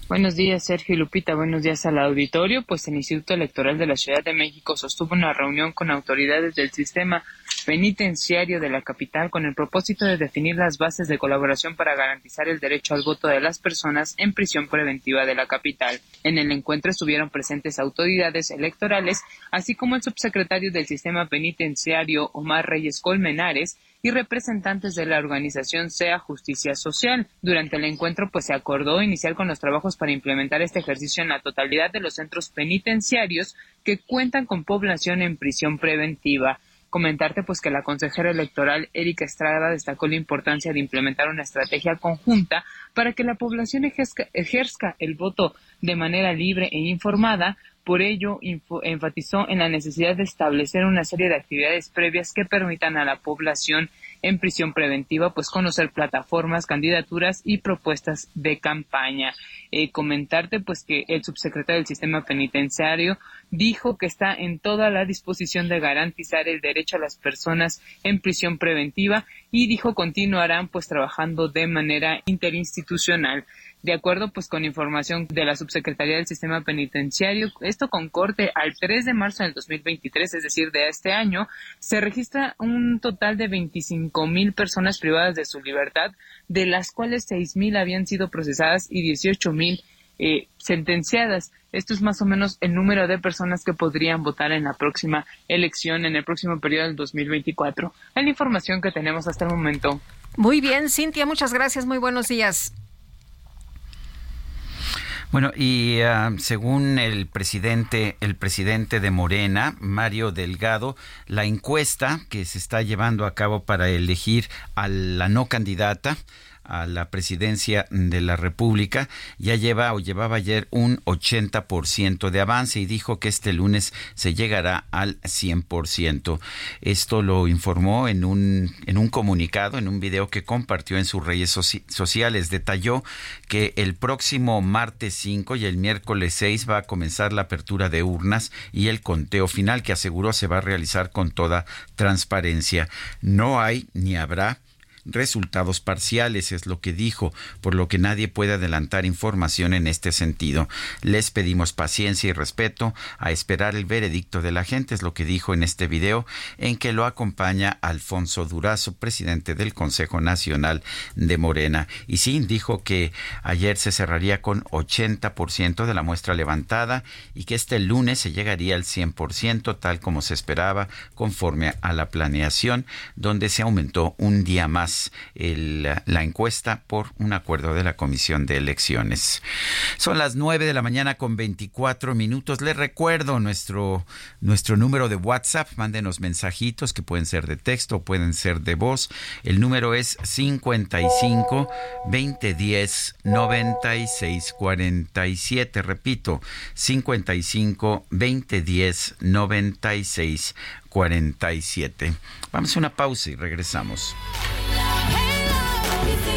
Buenos días, Sergio y Lupita. Buenos días al auditorio. Pues el Instituto Electoral de la Ciudad de México sostuvo una reunión con autoridades del sistema penitenciario de la capital con el propósito de definir las bases de colaboración para garantizar el derecho al voto de las personas en prisión preventiva de la capital. En el encuentro estuvieron presentes autoridades electorales, así como el subsecretario del sistema penitenciario Omar Reyes Colmenares, y representantes de la organización SEA Justicia Social. Durante el encuentro, pues se acordó iniciar con los trabajos para implementar este ejercicio en la totalidad de los centros penitenciarios que cuentan con población en prisión preventiva. Comentarte pues que la consejera electoral Erika Estrada destacó la importancia de implementar una estrategia conjunta para que la población ejerza, ejerza el voto de manera libre e informada Por ello, enfatizó en la necesidad de establecer una serie de actividades previas que permitan a la población en prisión preventiva, pues conocer plataformas, candidaturas y propuestas de campaña. Eh, comentarte pues que el subsecretario del sistema penitenciario dijo que está en toda la disposición de garantizar el derecho a las personas en prisión preventiva y dijo continuarán pues trabajando de manera interinstitucional de acuerdo pues con información de la Subsecretaría del Sistema Penitenciario, esto con corte al 3 de marzo del 2023, es decir, de este año, se registra un total de 25 mil personas privadas de su libertad, de las cuales 6 mil habían sido procesadas y 18 mil eh, sentenciadas. Esto es más o menos el número de personas que podrían votar en la próxima elección, en el próximo periodo del 2024. Es la información que tenemos hasta el momento. Muy bien, Cintia, muchas gracias. Muy buenos días. Bueno, y ah, según el presidente, el presidente de Morena, Mario Delgado, la encuesta que se está llevando a cabo para elegir a la no candidata a la presidencia de la República, ya lleva o llevaba ayer un 80% de avance y dijo que este lunes se llegará al 100%. Esto lo informó en un, en un comunicado, en un video que compartió en sus redes sociales. Detalló que el próximo martes 5 y el miércoles 6 va a comenzar la apertura de urnas y el conteo final que aseguró se va a realizar con toda transparencia. No hay ni habrá resultados parciales, es lo que dijo, por lo que nadie puede adelantar información en este sentido. Les pedimos paciencia y respeto a esperar el veredicto de la gente, es lo que dijo en este video, en que lo acompaña Alfonso Durazo, presidente del Consejo Nacional de Morena. Y sí, dijo que ayer se cerraría con 80% de la muestra levantada y que este lunes se llegaría al 100%, tal como se esperaba, conforme a la planeación, donde se aumentó un día más la encuesta por un acuerdo de la Comisión de Elecciones. Son las 9 de la mañana con 24 minutos. Les recuerdo nuestro, nuestro número de WhatsApp. Mándenos mensajitos que pueden ser de texto, pueden ser de voz. El número es 55 2010 96 47. Repito, 55 2010 96 47. Vamos a una pausa y regresamos. everything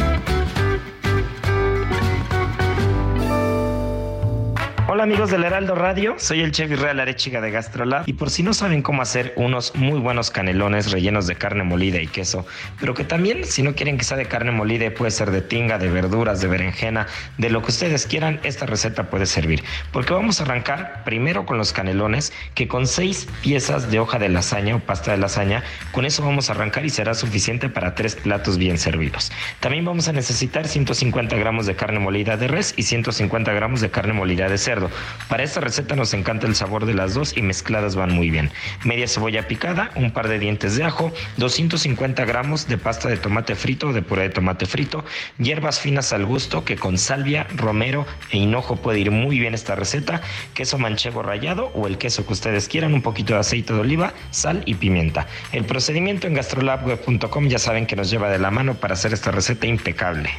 Hola amigos del Heraldo Radio, soy el chef Israel Arechiga de Gastrolab y por si no saben cómo hacer unos muy buenos canelones rellenos de carne molida y queso, pero que también si no quieren que sea de carne molida puede ser de tinga, de verduras, de berenjena, de lo que ustedes quieran, esta receta puede servir. Porque vamos a arrancar primero con los canelones que con seis piezas de hoja de lasaña o pasta de lasaña, con eso vamos a arrancar y será suficiente para tres platos bien servidos. También vamos a necesitar 150 gramos de carne molida de res y 150 gramos de carne molida de cerdo Para esta receta nos encanta el sabor de las dos y mezcladas van muy bien. Media cebolla picada, un par de dientes de ajo, 250 gramos de pasta de tomate frito o de puré de tomate frito, hierbas finas al gusto que con salvia, romero e hinojo puede ir muy bien esta receta, queso manchego rallado o el queso que ustedes quieran, un poquito de aceite de oliva, sal y pimienta. El procedimiento en gastrolabweb.com ya saben que nos lleva de la mano para hacer esta receta impecable.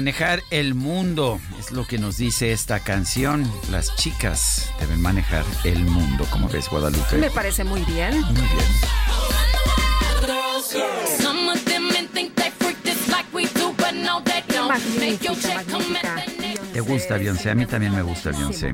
Manejar el mundo, es lo que nos dice esta canción. Las chicas deben manejar el mundo, como ves, Guadalupe. Me parece muy bien. Muy bien. Magnífica, magnífica. ¿Te gusta Beyoncé? A mí también me gusta Beyoncé.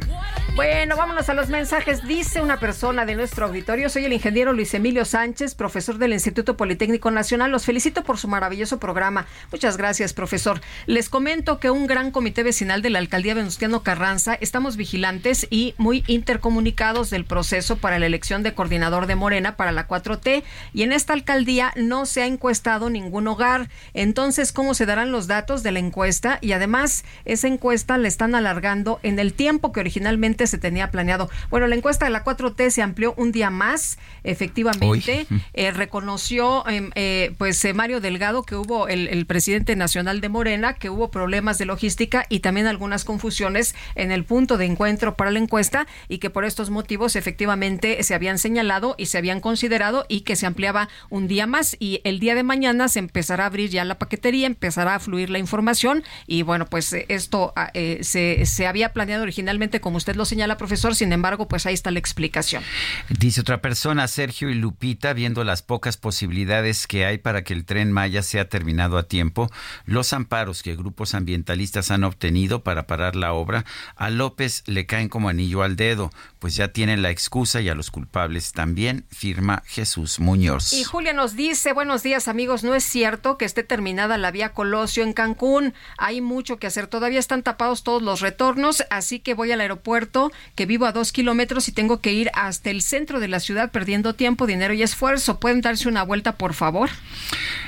Bueno, vámonos a los mensajes. Dice una persona de nuestro auditorio, soy el ingeniero Luis Emilio Sánchez, profesor del Instituto Politécnico Nacional. Los felicito por su maravilloso programa. Muchas gracias, profesor. Les comento que un gran comité vecinal de la alcaldía Venustiano Carranza estamos vigilantes y muy intercomunicados del proceso para la elección de coordinador de Morena para la 4T. Y en esta alcaldía no se ha encuestado ningún hogar. Entonces, ¿cómo se darán los datos de la encuesta? Y además, esa encuesta la están alargando en el tiempo que originalmente se tenía planeado. Bueno, la encuesta de la 4T se amplió un día más, efectivamente. Eh, reconoció em, eh, pues eh, Mario Delgado que hubo el, el, presidente nacional de Morena, que hubo problemas de logística y también algunas confusiones en el punto de encuentro para la encuesta y que por estos motivos efectivamente se habían señalado y se habían considerado y que se ampliaba un día más y el día de mañana se empezará a abrir ya la paquetería, empezará a fluir la información y bueno, pues esto eh, se, se había planeado originalmente como usted lo señala, profesor. Sin embargo, pues ahí está la explicación. Dice otra persona, Sergio y Lupita, viendo las pocas posibilidades que hay para que el tren Maya sea terminado a tiempo, los amparos que grupos ambientalistas han obtenido para parar la obra, a López le caen como anillo al dedo, pues ya tienen la excusa y a los culpables también, firma Jesús Muñoz. Y Julia nos dice, buenos días amigos, no es cierto que esté terminada la vía Colosio en Cancún, hay mucho que hacer, todavía están tapados todos los retornos, así que voy al aeropuerto que vivo a dos kilómetros y tengo que ir hasta el centro de la ciudad perdiendo tiempo, dinero y esfuerzo. ¿Pueden darse una vuelta, por favor?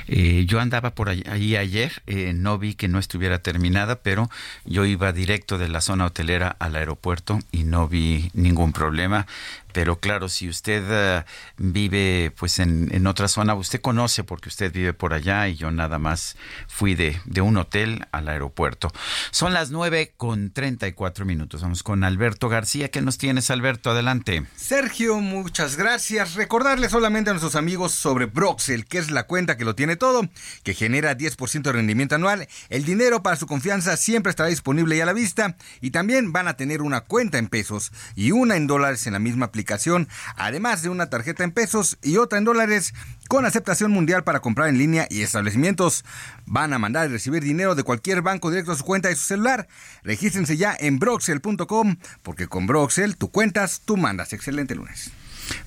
Eh, yo andaba por ahí ayer, eh, no vi que no estuviera terminada, pero yo iba directo de la zona hotelera al aeropuerto y no vi ningún problema pero claro, si usted uh, vive pues en, en, otra zona, usted conoce porque usted vive por allá y yo nada más fui de, de un hotel al aeropuerto. Son las nueve con treinta y cuatro minutos. Vamos con Alberto García. ¿Qué nos tienes, Alberto? Adelante. Sergio, muchas gracias. Recordarle solamente a nuestros amigos sobre Broxel, que es la cuenta que lo tiene todo, que genera 10% de rendimiento anual. El dinero para su confianza siempre estará disponible y a la vista. Y también van a tener una cuenta en pesos y una en dólares en la misma aplicación además de una tarjeta en pesos y otra en dólares con aceptación mundial para comprar en línea y establecimientos. Van a mandar y recibir dinero de cualquier banco directo a su cuenta de su celular. Regístrense ya en broxel.com porque con Broxel tú cuentas, tú mandas. Excelente lunes.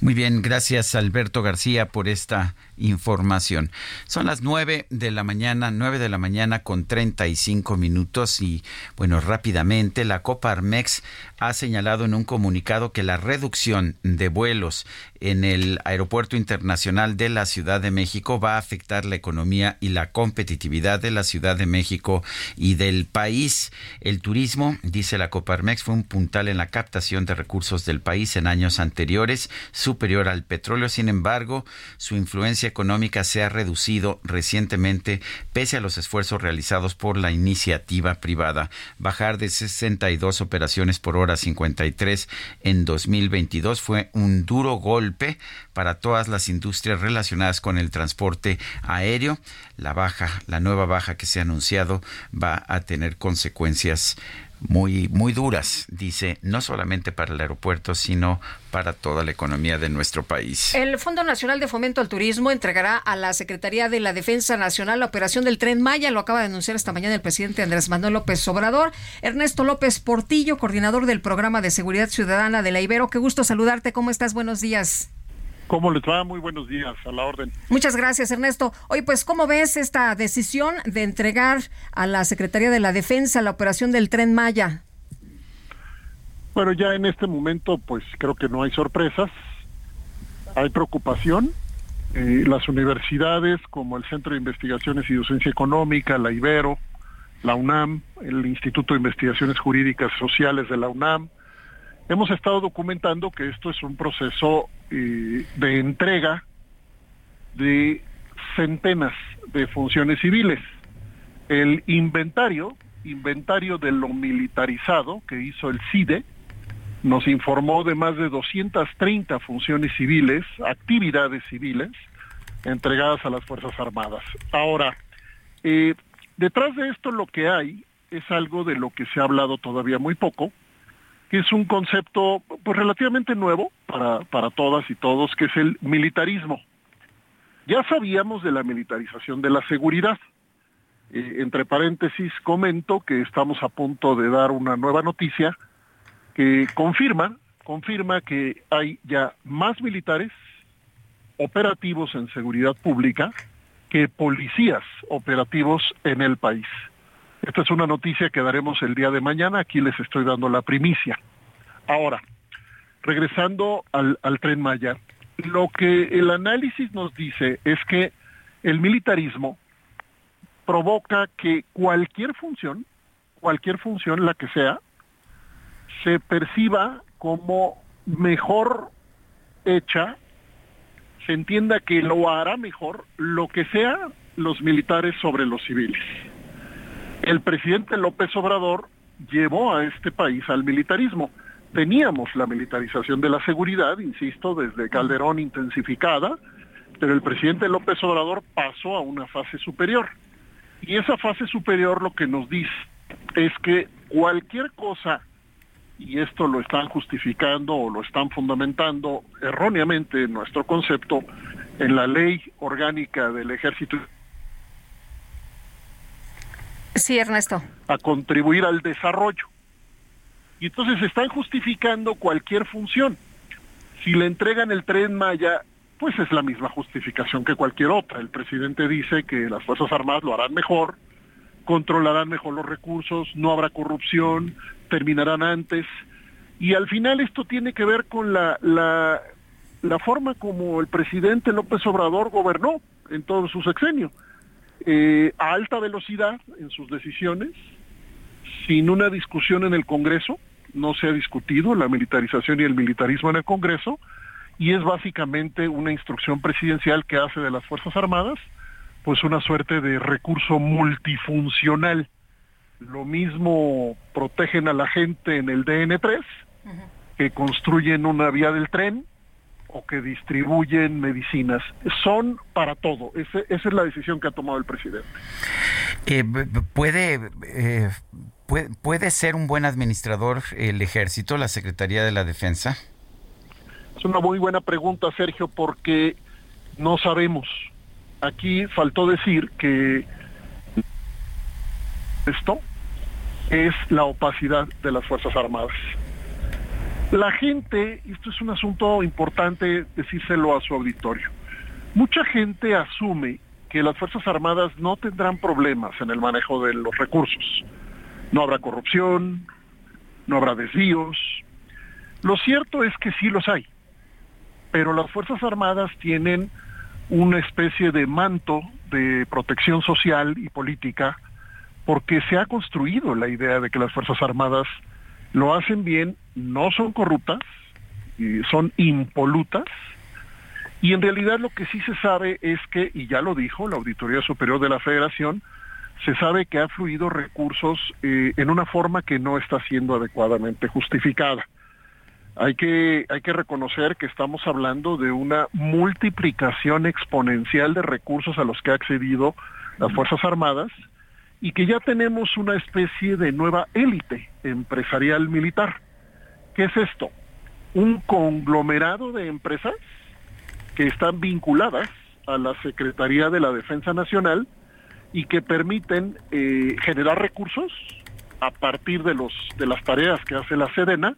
Muy bien, gracias Alberto García por esta información. Son las 9 de la mañana, 9 de la mañana con 35 minutos y bueno, rápidamente la Coparmex ha señalado en un comunicado que la reducción de vuelos en el Aeropuerto Internacional de la Ciudad de México va a afectar la economía y la competitividad de la Ciudad de México y del país. El turismo, dice la Coparmex, fue un puntal en la captación de recursos del país en años anteriores, superior al petróleo. Sin embargo, su influencia económica se ha reducido recientemente pese a los esfuerzos realizados por la iniciativa privada. Bajar de 62 operaciones por hora a 53 en 2022 fue un duro golpe para todas las industrias relacionadas con el transporte aéreo. La baja, la nueva baja que se ha anunciado va a tener consecuencias muy, muy duras, dice, no solamente para el aeropuerto, sino para toda la economía de nuestro país. El Fondo Nacional de Fomento al Turismo entregará a la Secretaría de la Defensa Nacional la operación del Tren Maya, lo acaba de anunciar esta mañana el presidente Andrés Manuel López Obrador. Ernesto López Portillo, coordinador del Programa de Seguridad Ciudadana de la Ibero, qué gusto saludarte, ¿cómo estás? Buenos días. ¿Cómo les va? Muy buenos días, a la orden. Muchas gracias, Ernesto. Oye, pues, ¿cómo ves esta decisión de entregar a la Secretaría de la Defensa la operación del Tren Maya? Bueno, ya en este momento, pues creo que no hay sorpresas. Hay preocupación. Eh, las universidades, como el Centro de Investigaciones y Docencia Económica, la Ibero, la UNAM, el Instituto de Investigaciones Jurídicas Sociales de la UNAM, hemos estado documentando que esto es un proceso eh, de entrega de centenas de funciones civiles. El inventario, inventario de lo militarizado que hizo el CIDE, nos informó de más de 230 funciones civiles, actividades civiles, entregadas a las Fuerzas Armadas. Ahora, eh, detrás de esto lo que hay es algo de lo que se ha hablado todavía muy poco, es un concepto pues, relativamente nuevo para, para todas y todos, que es el militarismo. Ya sabíamos de la militarización de la seguridad. Eh, entre paréntesis, comento que estamos a punto de dar una nueva noticia que confirma, confirma que hay ya más militares operativos en seguridad pública que policías operativos en el país. Esta es una noticia que daremos el día de mañana, aquí les estoy dando la primicia. Ahora, regresando al, tren Maya, lo que el análisis nos dice es que el militarismo provoca que cualquier función, cualquier función, la que sea, se perciba como mejor hecha, se entienda que lo hará mejor lo que sea los militares sobre los civiles el presidente López Obrador llevó a este país al militarismo. Teníamos la militarización de la seguridad, insisto, desde Calderón intensificada, pero el presidente López Obrador pasó a una fase superior. Y esa fase superior lo que nos dice es que cualquier cosa, y esto lo están justificando o lo están fundamentando erróneamente en nuestro concepto, en la ley orgánica del ejército Sí, Ernesto. A contribuir al desarrollo. Y entonces están justificando cualquier función. Si le entregan el tren Maya, pues es la misma justificación que cualquier otra. El presidente dice que las Fuerzas Armadas lo harán mejor, controlarán mejor los recursos, no habrá corrupción, terminarán antes. Y al final esto tiene que ver con la, la, la forma como el presidente López Obrador gobernó en todo su sexenio eh, a alta velocidad en sus decisiones, sin una discusión en el Congreso, no se ha discutido la militarización y el militarismo en el Congreso, y es básicamente una instrucción presidencial que hace de las Fuerzas Armadas pues una suerte de recurso multifuncional. Lo mismo protegen a la gente en el DN3, que construyen una vía del tren, o que distribuyen medicinas. Son para todo. esa es la decisión que ha tomado el presidente. Eh, puede, eh, puede, ¿Puede ser un buen administrador el ejército, la Secretaría de la Defensa? Es una muy buena pregunta, Sergio, porque no sabemos. Aquí faltó decir que esto es la opacidad de las Fuerzas Armadas. La gente, esto es un asunto importante decírselo a su auditorio, mucha gente asume que las Fuerzas Armadas no tendrán problemas en el manejo de los recursos. No habrá corrupción, no habrá desvíos. Lo cierto es que sí los hay, pero las Fuerzas Armadas tienen una especie de manto de protección social y política porque se ha construido la idea de que las Fuerzas Armadas lo hacen bien, no son corruptas, son impolutas, y en realidad lo que sí se sabe es que, y ya lo dijo la Auditoría Superior de la Federación, se sabe que ha fluido recursos eh, en una forma que no está siendo adecuadamente justificada. Hay que, hay que reconocer que estamos hablando de una multiplicación exponencial de recursos a los que ha accedido las Fuerzas Armadas y que ya tenemos una especie de nueva élite empresarial militar. ¿Qué es esto? Un conglomerado de empresas que están vinculadas a la Secretaría de la Defensa Nacional y que permiten eh, generar recursos a partir de los de las tareas que hace la Sedena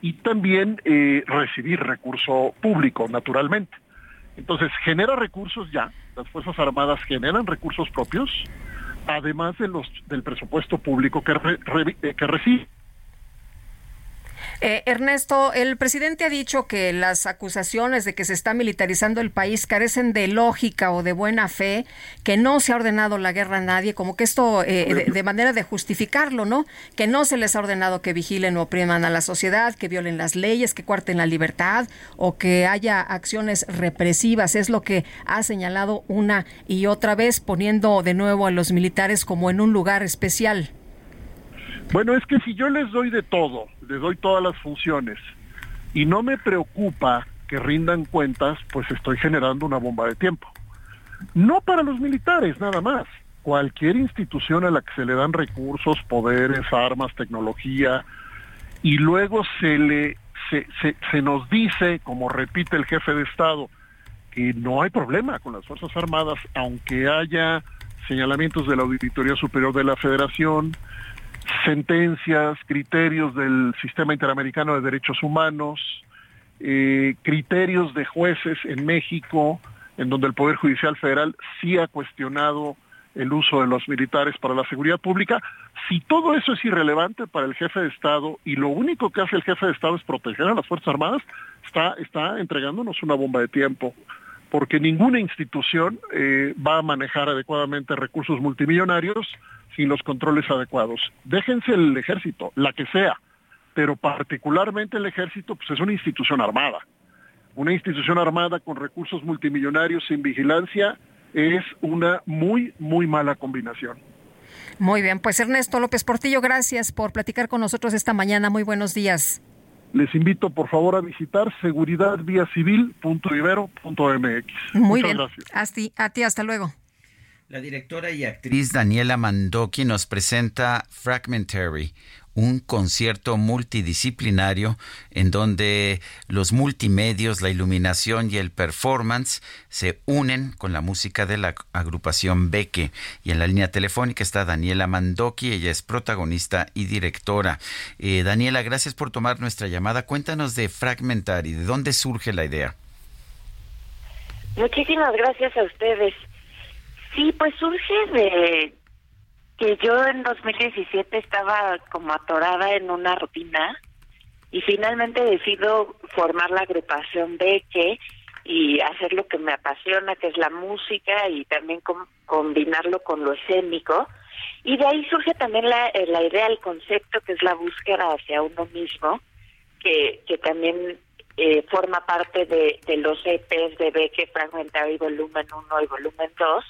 y también eh, recibir recurso público, naturalmente. Entonces, genera recursos ya, las Fuerzas Armadas generan recursos propios, además de los del presupuesto público que, eh, que recibe. Eh, Ernesto, el presidente ha dicho que las acusaciones de que se está militarizando el país carecen de lógica o de buena fe, que no se ha ordenado la guerra a nadie, como que esto eh, de, manera de justificarlo, ¿no? Que no se les ha ordenado que vigilen o opriman a la sociedad, que violen las leyes, que cuarten la libertad o que haya acciones represivas. Es lo que ha señalado una y otra vez, poniendo de nuevo a los militares como en un lugar especial. Bueno, es que si yo les doy de todo, les doy todas las funciones y no me preocupa que rindan cuentas, pues estoy generando una bomba de tiempo. No para los militares, nada más. Cualquier institución a la que se le dan recursos, poderes, armas, tecnología, y luego se le se, se, se nos dice, como repite el jefe de Estado, que no hay problema con las Fuerzas Armadas, aunque haya señalamientos de la Auditoría Superior de la Federación, sentencias, criterios del Sistema Interamericano de Derechos Humanos, eh, criterios de jueces en México, en donde el Poder Judicial Federal sí ha cuestionado el uso de los militares para la seguridad pública, si todo eso es irrelevante para el jefe de Estado y lo único que hace el jefe de Estado es proteger a las Fuerzas Armadas, está, está entregándonos una bomba de tiempo, porque ninguna institución eh, va a manejar adecuadamente recursos multimillonarios sin los controles adecuados. Déjense el ejército, la que sea, pero particularmente el ejército pues es una institución armada. Una institución armada con recursos multimillonarios sin vigilancia es una muy, muy mala combinación. Muy bien, pues Ernesto López Portillo, gracias por platicar con nosotros esta mañana. Muy buenos días. Les invito por favor a visitar seguridadviacivil.ibero.mx. Muy bien. Gracias. a ti, hasta luego. La directora y actriz Daniela Mandoki nos presenta Fragmentary, un concierto multidisciplinario en donde los multimedios, la iluminación y el performance se unen con la música de la agrupación Beque. Y en la línea telefónica está Daniela Mandoki, ella es protagonista y directora. Eh, Daniela, gracias por tomar nuestra llamada. Cuéntanos de Fragmentary, ¿de dónde surge la idea? Muchísimas gracias a ustedes. Sí, pues surge de que yo en 2017 estaba como atorada en una rutina y finalmente decido formar la agrupación Beque y hacer lo que me apasiona, que es la música y también combinarlo con lo escénico. Y de ahí surge también la, eh, la idea, el concepto, que es la búsqueda hacia uno mismo, que, que también eh, forma parte de, los EPs de Beque Fragmentary Volumen 1 y Volumen 2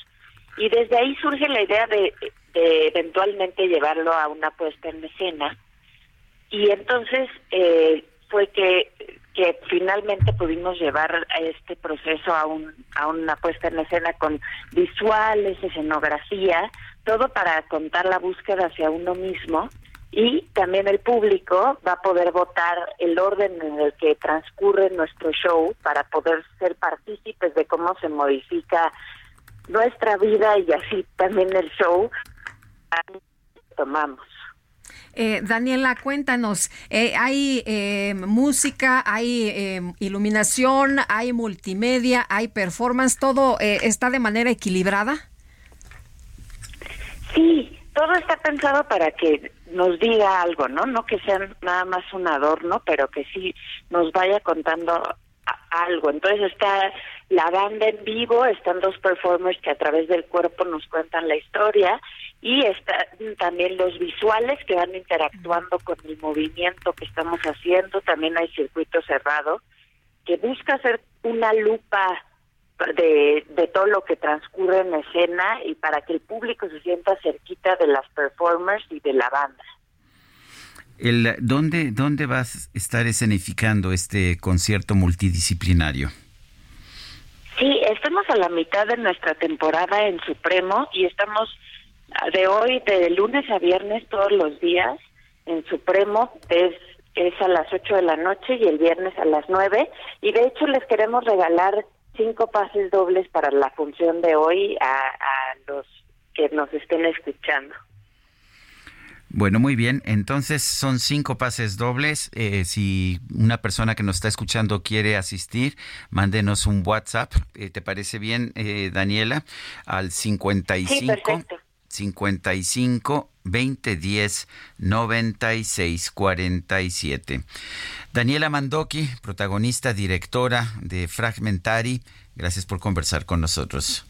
y desde ahí surge la idea de, eventualmente llevarlo a una puesta en escena. Y entonces eh, fue que, finalmente pudimos llevar este proceso a, un, a una puesta en escena con visuales, escenografía, todo para contar la búsqueda hacia uno mismo y también el público va a poder votar el orden en el que transcurre nuestro show para poder ser partícipes de cómo se modifica nuestra vida y así también el show tomamos. Eh, Daniela, cuéntanos, eh, ¿hay eh, música, hay eh, iluminación, hay multimedia, hay performance? ¿Todo está de manera equilibrada? Sí, todo está pensado para que nos diga algo, ¿no? No que sea nada más un adorno, pero que sí nos vaya contando algo. Entonces está la banda en vivo, están dos performers que a través del cuerpo nos cuentan la historia y están también los visuales que van interactuando con el movimiento que estamos haciendo. También hay circuito cerrado que busca hacer una lupa de, de todo lo que transcurre en escena y para que el público se sienta cerquita de las performers y de la banda. El, ¿dónde, ¿Dónde vas a estar escenificando este concierto multidisciplinario? Sí, estamos a la mitad de nuestra temporada en Supremo y estamos de hoy, de lunes a viernes, todos los días, en Supremo, es, es a las 8 de la noche y el viernes a las 9. Y de hecho les queremos regalar cinco pases dobles para la función de hoy a, a los que nos estén escuchando. Bueno, muy bien. Entonces son cinco pases dobles. Eh, si una persona que nos está escuchando quiere asistir, mándenos un WhatsApp. Eh, ¿Te parece bien, eh, Daniela? Al 55 55 2010 96 47. Daniela Mandoki, protagonista, directora de Fragmentari. Gracias por conversar con nosotros.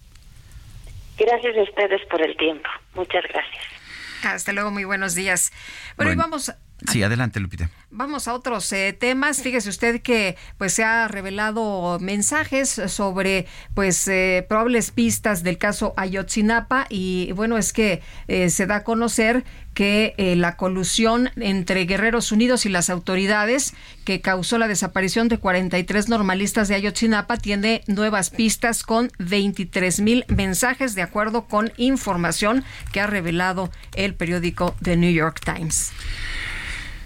Gracias a ustedes por el tiempo. Muchas gracias. Hasta luego, muy buenos días. Bueno, y vamos. Sí, adelante, Lupita. Vamos a otros eh, temas. Fíjese usted que pues se ha revelado mensajes sobre pues eh, probables pistas del caso Ayotzinapa y bueno es que eh, se da a conocer que la colusión entre Guerreros Unidos y las autoridades que causó la desaparición de 43 normalistas de Ayotzinapa tiene nuevas pistas con 23 mil mensajes de acuerdo con información que ha revelado el periódico The New York Times.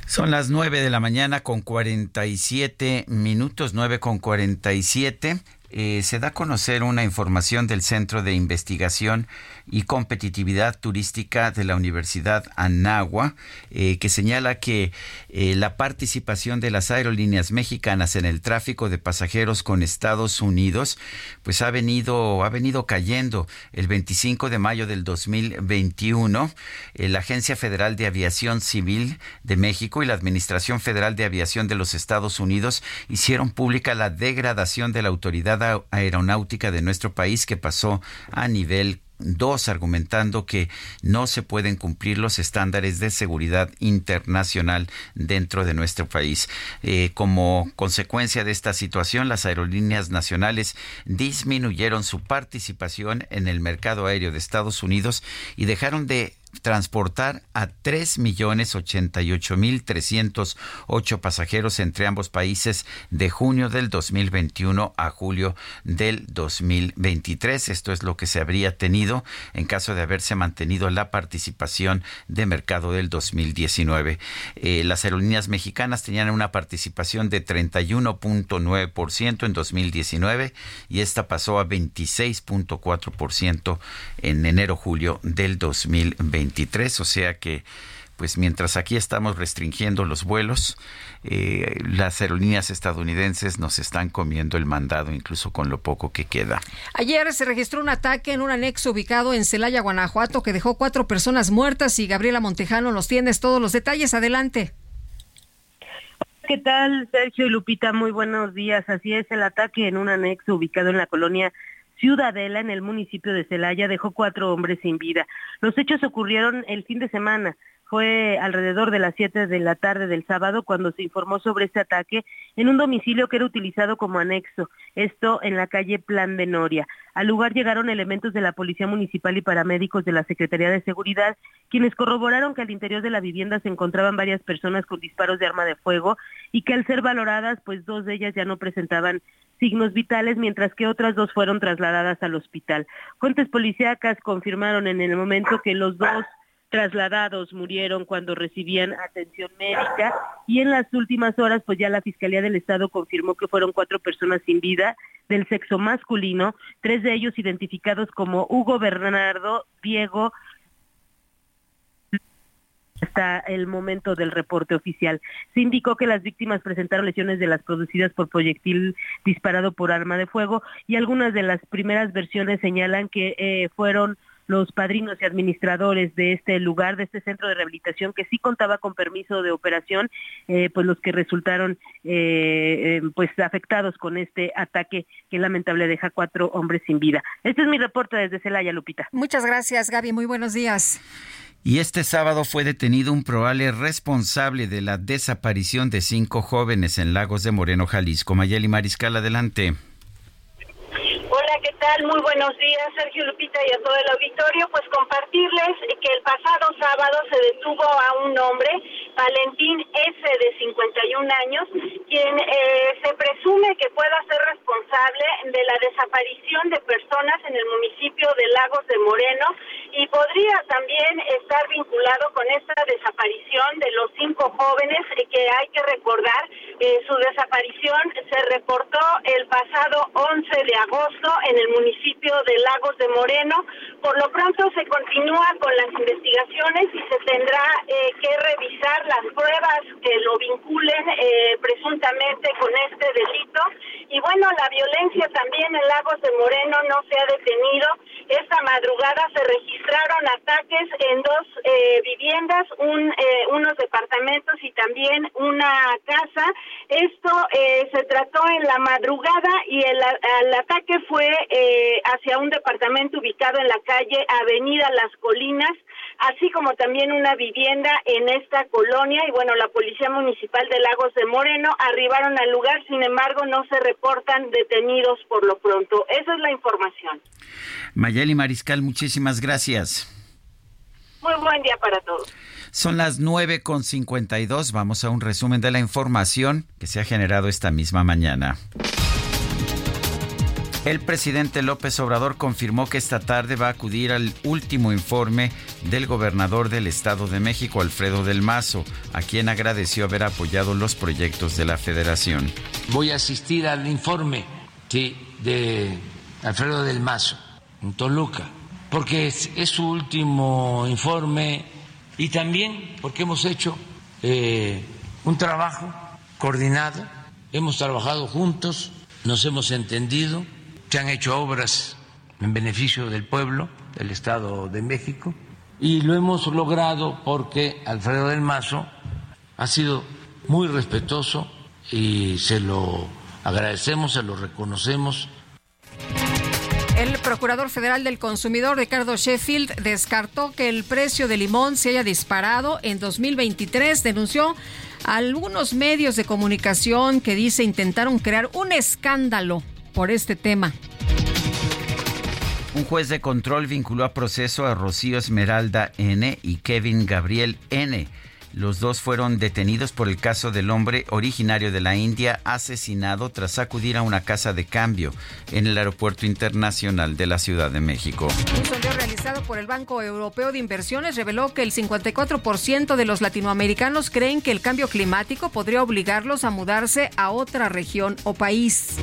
Son las 9 de la mañana con 47 minutos, 9 con 47. Eh, se da a conocer una información del Centro de Investigación y Competitividad Turística de la Universidad Anagua, eh, que señala que eh, la participación de las aerolíneas mexicanas en el tráfico de pasajeros con Estados Unidos, pues ha venido, ha venido cayendo. El 25 de mayo del 2021, la Agencia Federal de Aviación Civil de México y la Administración Federal de Aviación de los Estados Unidos hicieron pública la degradación de la autoridad aeronáutica de nuestro país que pasó a nivel Dos, argumentando que no se pueden cumplir los estándares de seguridad internacional dentro de nuestro país. Eh, como consecuencia de esta situación, las aerolíneas nacionales disminuyeron su participación en el mercado aéreo de Estados Unidos y dejaron de transportar a 3.088.308 pasajeros entre ambos países de junio del 2021 a julio del 2023. Esto es lo que se habría tenido en caso de haberse mantenido la participación de mercado del 2019. Eh, las aerolíneas mexicanas tenían una participación de 31.9% en 2019 y esta pasó a 26.4% en enero-julio del 2020 o sea que pues mientras aquí estamos restringiendo los vuelos, eh, las aerolíneas estadounidenses nos están comiendo el mandado incluso con lo poco que queda. Ayer se registró un ataque en un anexo ubicado en Celaya, Guanajuato, que dejó cuatro personas muertas y Gabriela Montejano nos tienes todos los detalles. Adelante. ¿Qué tal, Sergio y Lupita? Muy buenos días. Así es, el ataque en un anexo ubicado en la colonia Ciudadela, en el municipio de Celaya, dejó cuatro hombres sin vida. Los hechos ocurrieron el fin de semana. Fue alrededor de las 7 de la tarde del sábado cuando se informó sobre este ataque en un domicilio que era utilizado como anexo, esto en la calle Plan de Noria. Al lugar llegaron elementos de la Policía Municipal y paramédicos de la Secretaría de Seguridad, quienes corroboraron que al interior de la vivienda se encontraban varias personas con disparos de arma de fuego y que al ser valoradas, pues dos de ellas ya no presentaban signos vitales, mientras que otras dos fueron trasladadas al hospital. Fuentes policíacas confirmaron en el momento que los dos trasladados murieron cuando recibían atención médica y en las últimas horas pues ya la Fiscalía del Estado confirmó que fueron cuatro personas sin vida del sexo masculino, tres de ellos identificados como Hugo Bernardo, Diego, hasta el momento del reporte oficial. Se indicó que las víctimas presentaron lesiones de las producidas por proyectil disparado por arma de fuego y algunas de las primeras versiones señalan que eh, fueron los padrinos y administradores de este lugar, de este centro de rehabilitación, que sí contaba con permiso de operación, eh, pues los que resultaron eh, pues afectados con este ataque que lamentable deja cuatro hombres sin vida. Este es mi reporte desde Celaya, Lupita. Muchas gracias, Gaby. Muy buenos días. Y este sábado fue detenido un probable responsable de la desaparición de cinco jóvenes en Lagos de Moreno, Jalisco. Mayeli Mariscal, adelante. Hola, ¿qué tal? Muy buenos días, Sergio Lupita y a todo el auditorio. Pues compartirles que el pasado sábado se detuvo a un hombre, Valentín S., de 51 años, quien eh, se presume que pueda ser responsable de la desaparición de personas en el municipio de Lagos de Moreno y podría también estar vinculado con esta desaparición de los cinco jóvenes que hay que recordar. Eh, su desaparición se reportó el pasado 11 de agosto en el municipio de Lagos de Moreno. Por lo pronto se continúa con las investigaciones y se tendrá eh, que revisar las pruebas que lo vinculen presuntamente con este delito. Y bueno, la violencia también en Lagos de Moreno no se ha detenido. Esta madrugada se registraron ataques en dos eh, viviendas, un, eh, unos departamentos y también una casa. Esto eh, se trató en la madrugada y el, el ataque fue hacia un departamento ubicado en la calle Avenida Las Colinas así como también una vivienda en esta colonia y bueno, la Policía Municipal de Lagos de Moreno arribaron al lugar, sin embargo no se reportan detenidos por lo pronto. Esa es la información. Mayeli Mariscal, muchísimas gracias. Muy buen día para todos. Son las 9.52. Vamos a un resumen de la información que se ha generado esta misma mañana. El presidente López Obrador confirmó que esta tarde va a acudir al último informe del gobernador del Estado de México, Alfredo del Mazo, a quien agradeció haber apoyado los proyectos de la federación. Voy a asistir al informe de Alfredo del Mazo en Toluca, porque es, su último informe y también porque hemos hecho eh, un trabajo coordinado, hemos trabajado juntos, nos hemos entendido se han hecho obras en beneficio del pueblo del Estado de México y lo hemos logrado porque Alfredo del Mazo ha sido muy respetuoso y se lo agradecemos, se lo reconocemos. El Procurador Federal del Consumidor, Ricardo Sheffield, descartó que el precio del limón se haya disparado en 2023. Denunció a algunos medios de comunicación que dice intentaron crear un escándalo por este tema. Un juez de control vinculó a proceso a Rocío Esmeralda N. y Kevin Gabriel N. Los dos fueron detenidos por el caso del hombre originario de la India asesinado tras acudir a una casa de cambio en el Aeropuerto Internacional de la Ciudad de México. Un sondeo realizado por el Banco Europeo de Inversiones reveló que el 54% de los latinoamericanos creen que el cambio climático podría obligarlos a mudarse a otra región o país.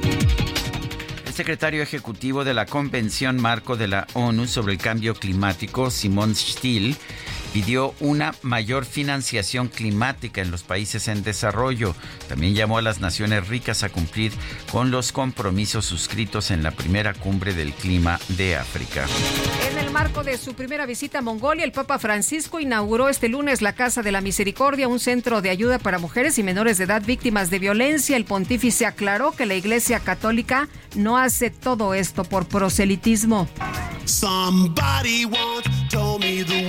El secretario ejecutivo de la Convención Marco de la ONU sobre el Cambio Climático, Simon Still, pidió una mayor financiación climática en los países en desarrollo. También llamó a las naciones ricas a cumplir con los compromisos suscritos en la primera cumbre del clima de África. En el marco de su primera visita a Mongolia, el Papa Francisco inauguró este lunes la Casa de la Misericordia, un centro de ayuda para mujeres y menores de edad víctimas de violencia. El pontífice aclaró que la Iglesia Católica no hace todo esto por proselitismo. Somebody once told me the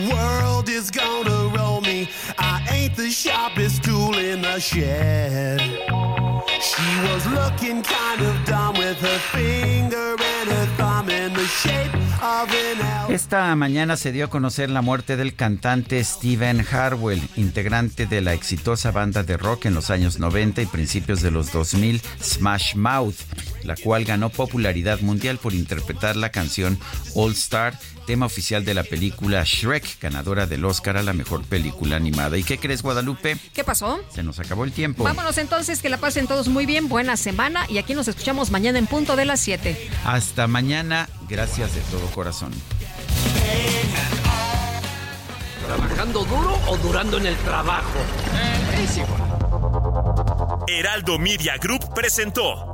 Esta mañana se dio a conocer la muerte del cantante Steven Harwell, integrante de la exitosa banda de rock en los años 90 y principios de los 2000, Smash Mouth, la cual ganó popularidad mundial por interpretar la canción All Star tema oficial de la película Shrek, ganadora del Oscar a la mejor película animada. ¿Y qué crees, Guadalupe? ¿Qué pasó? Se nos acabó el tiempo. Vámonos entonces, que la pasen todos muy bien, buena semana y aquí nos escuchamos mañana en punto de las 7. Hasta mañana, gracias de todo corazón. ¿Trabajando duro o durando en el trabajo? Heraldo Media Group presentó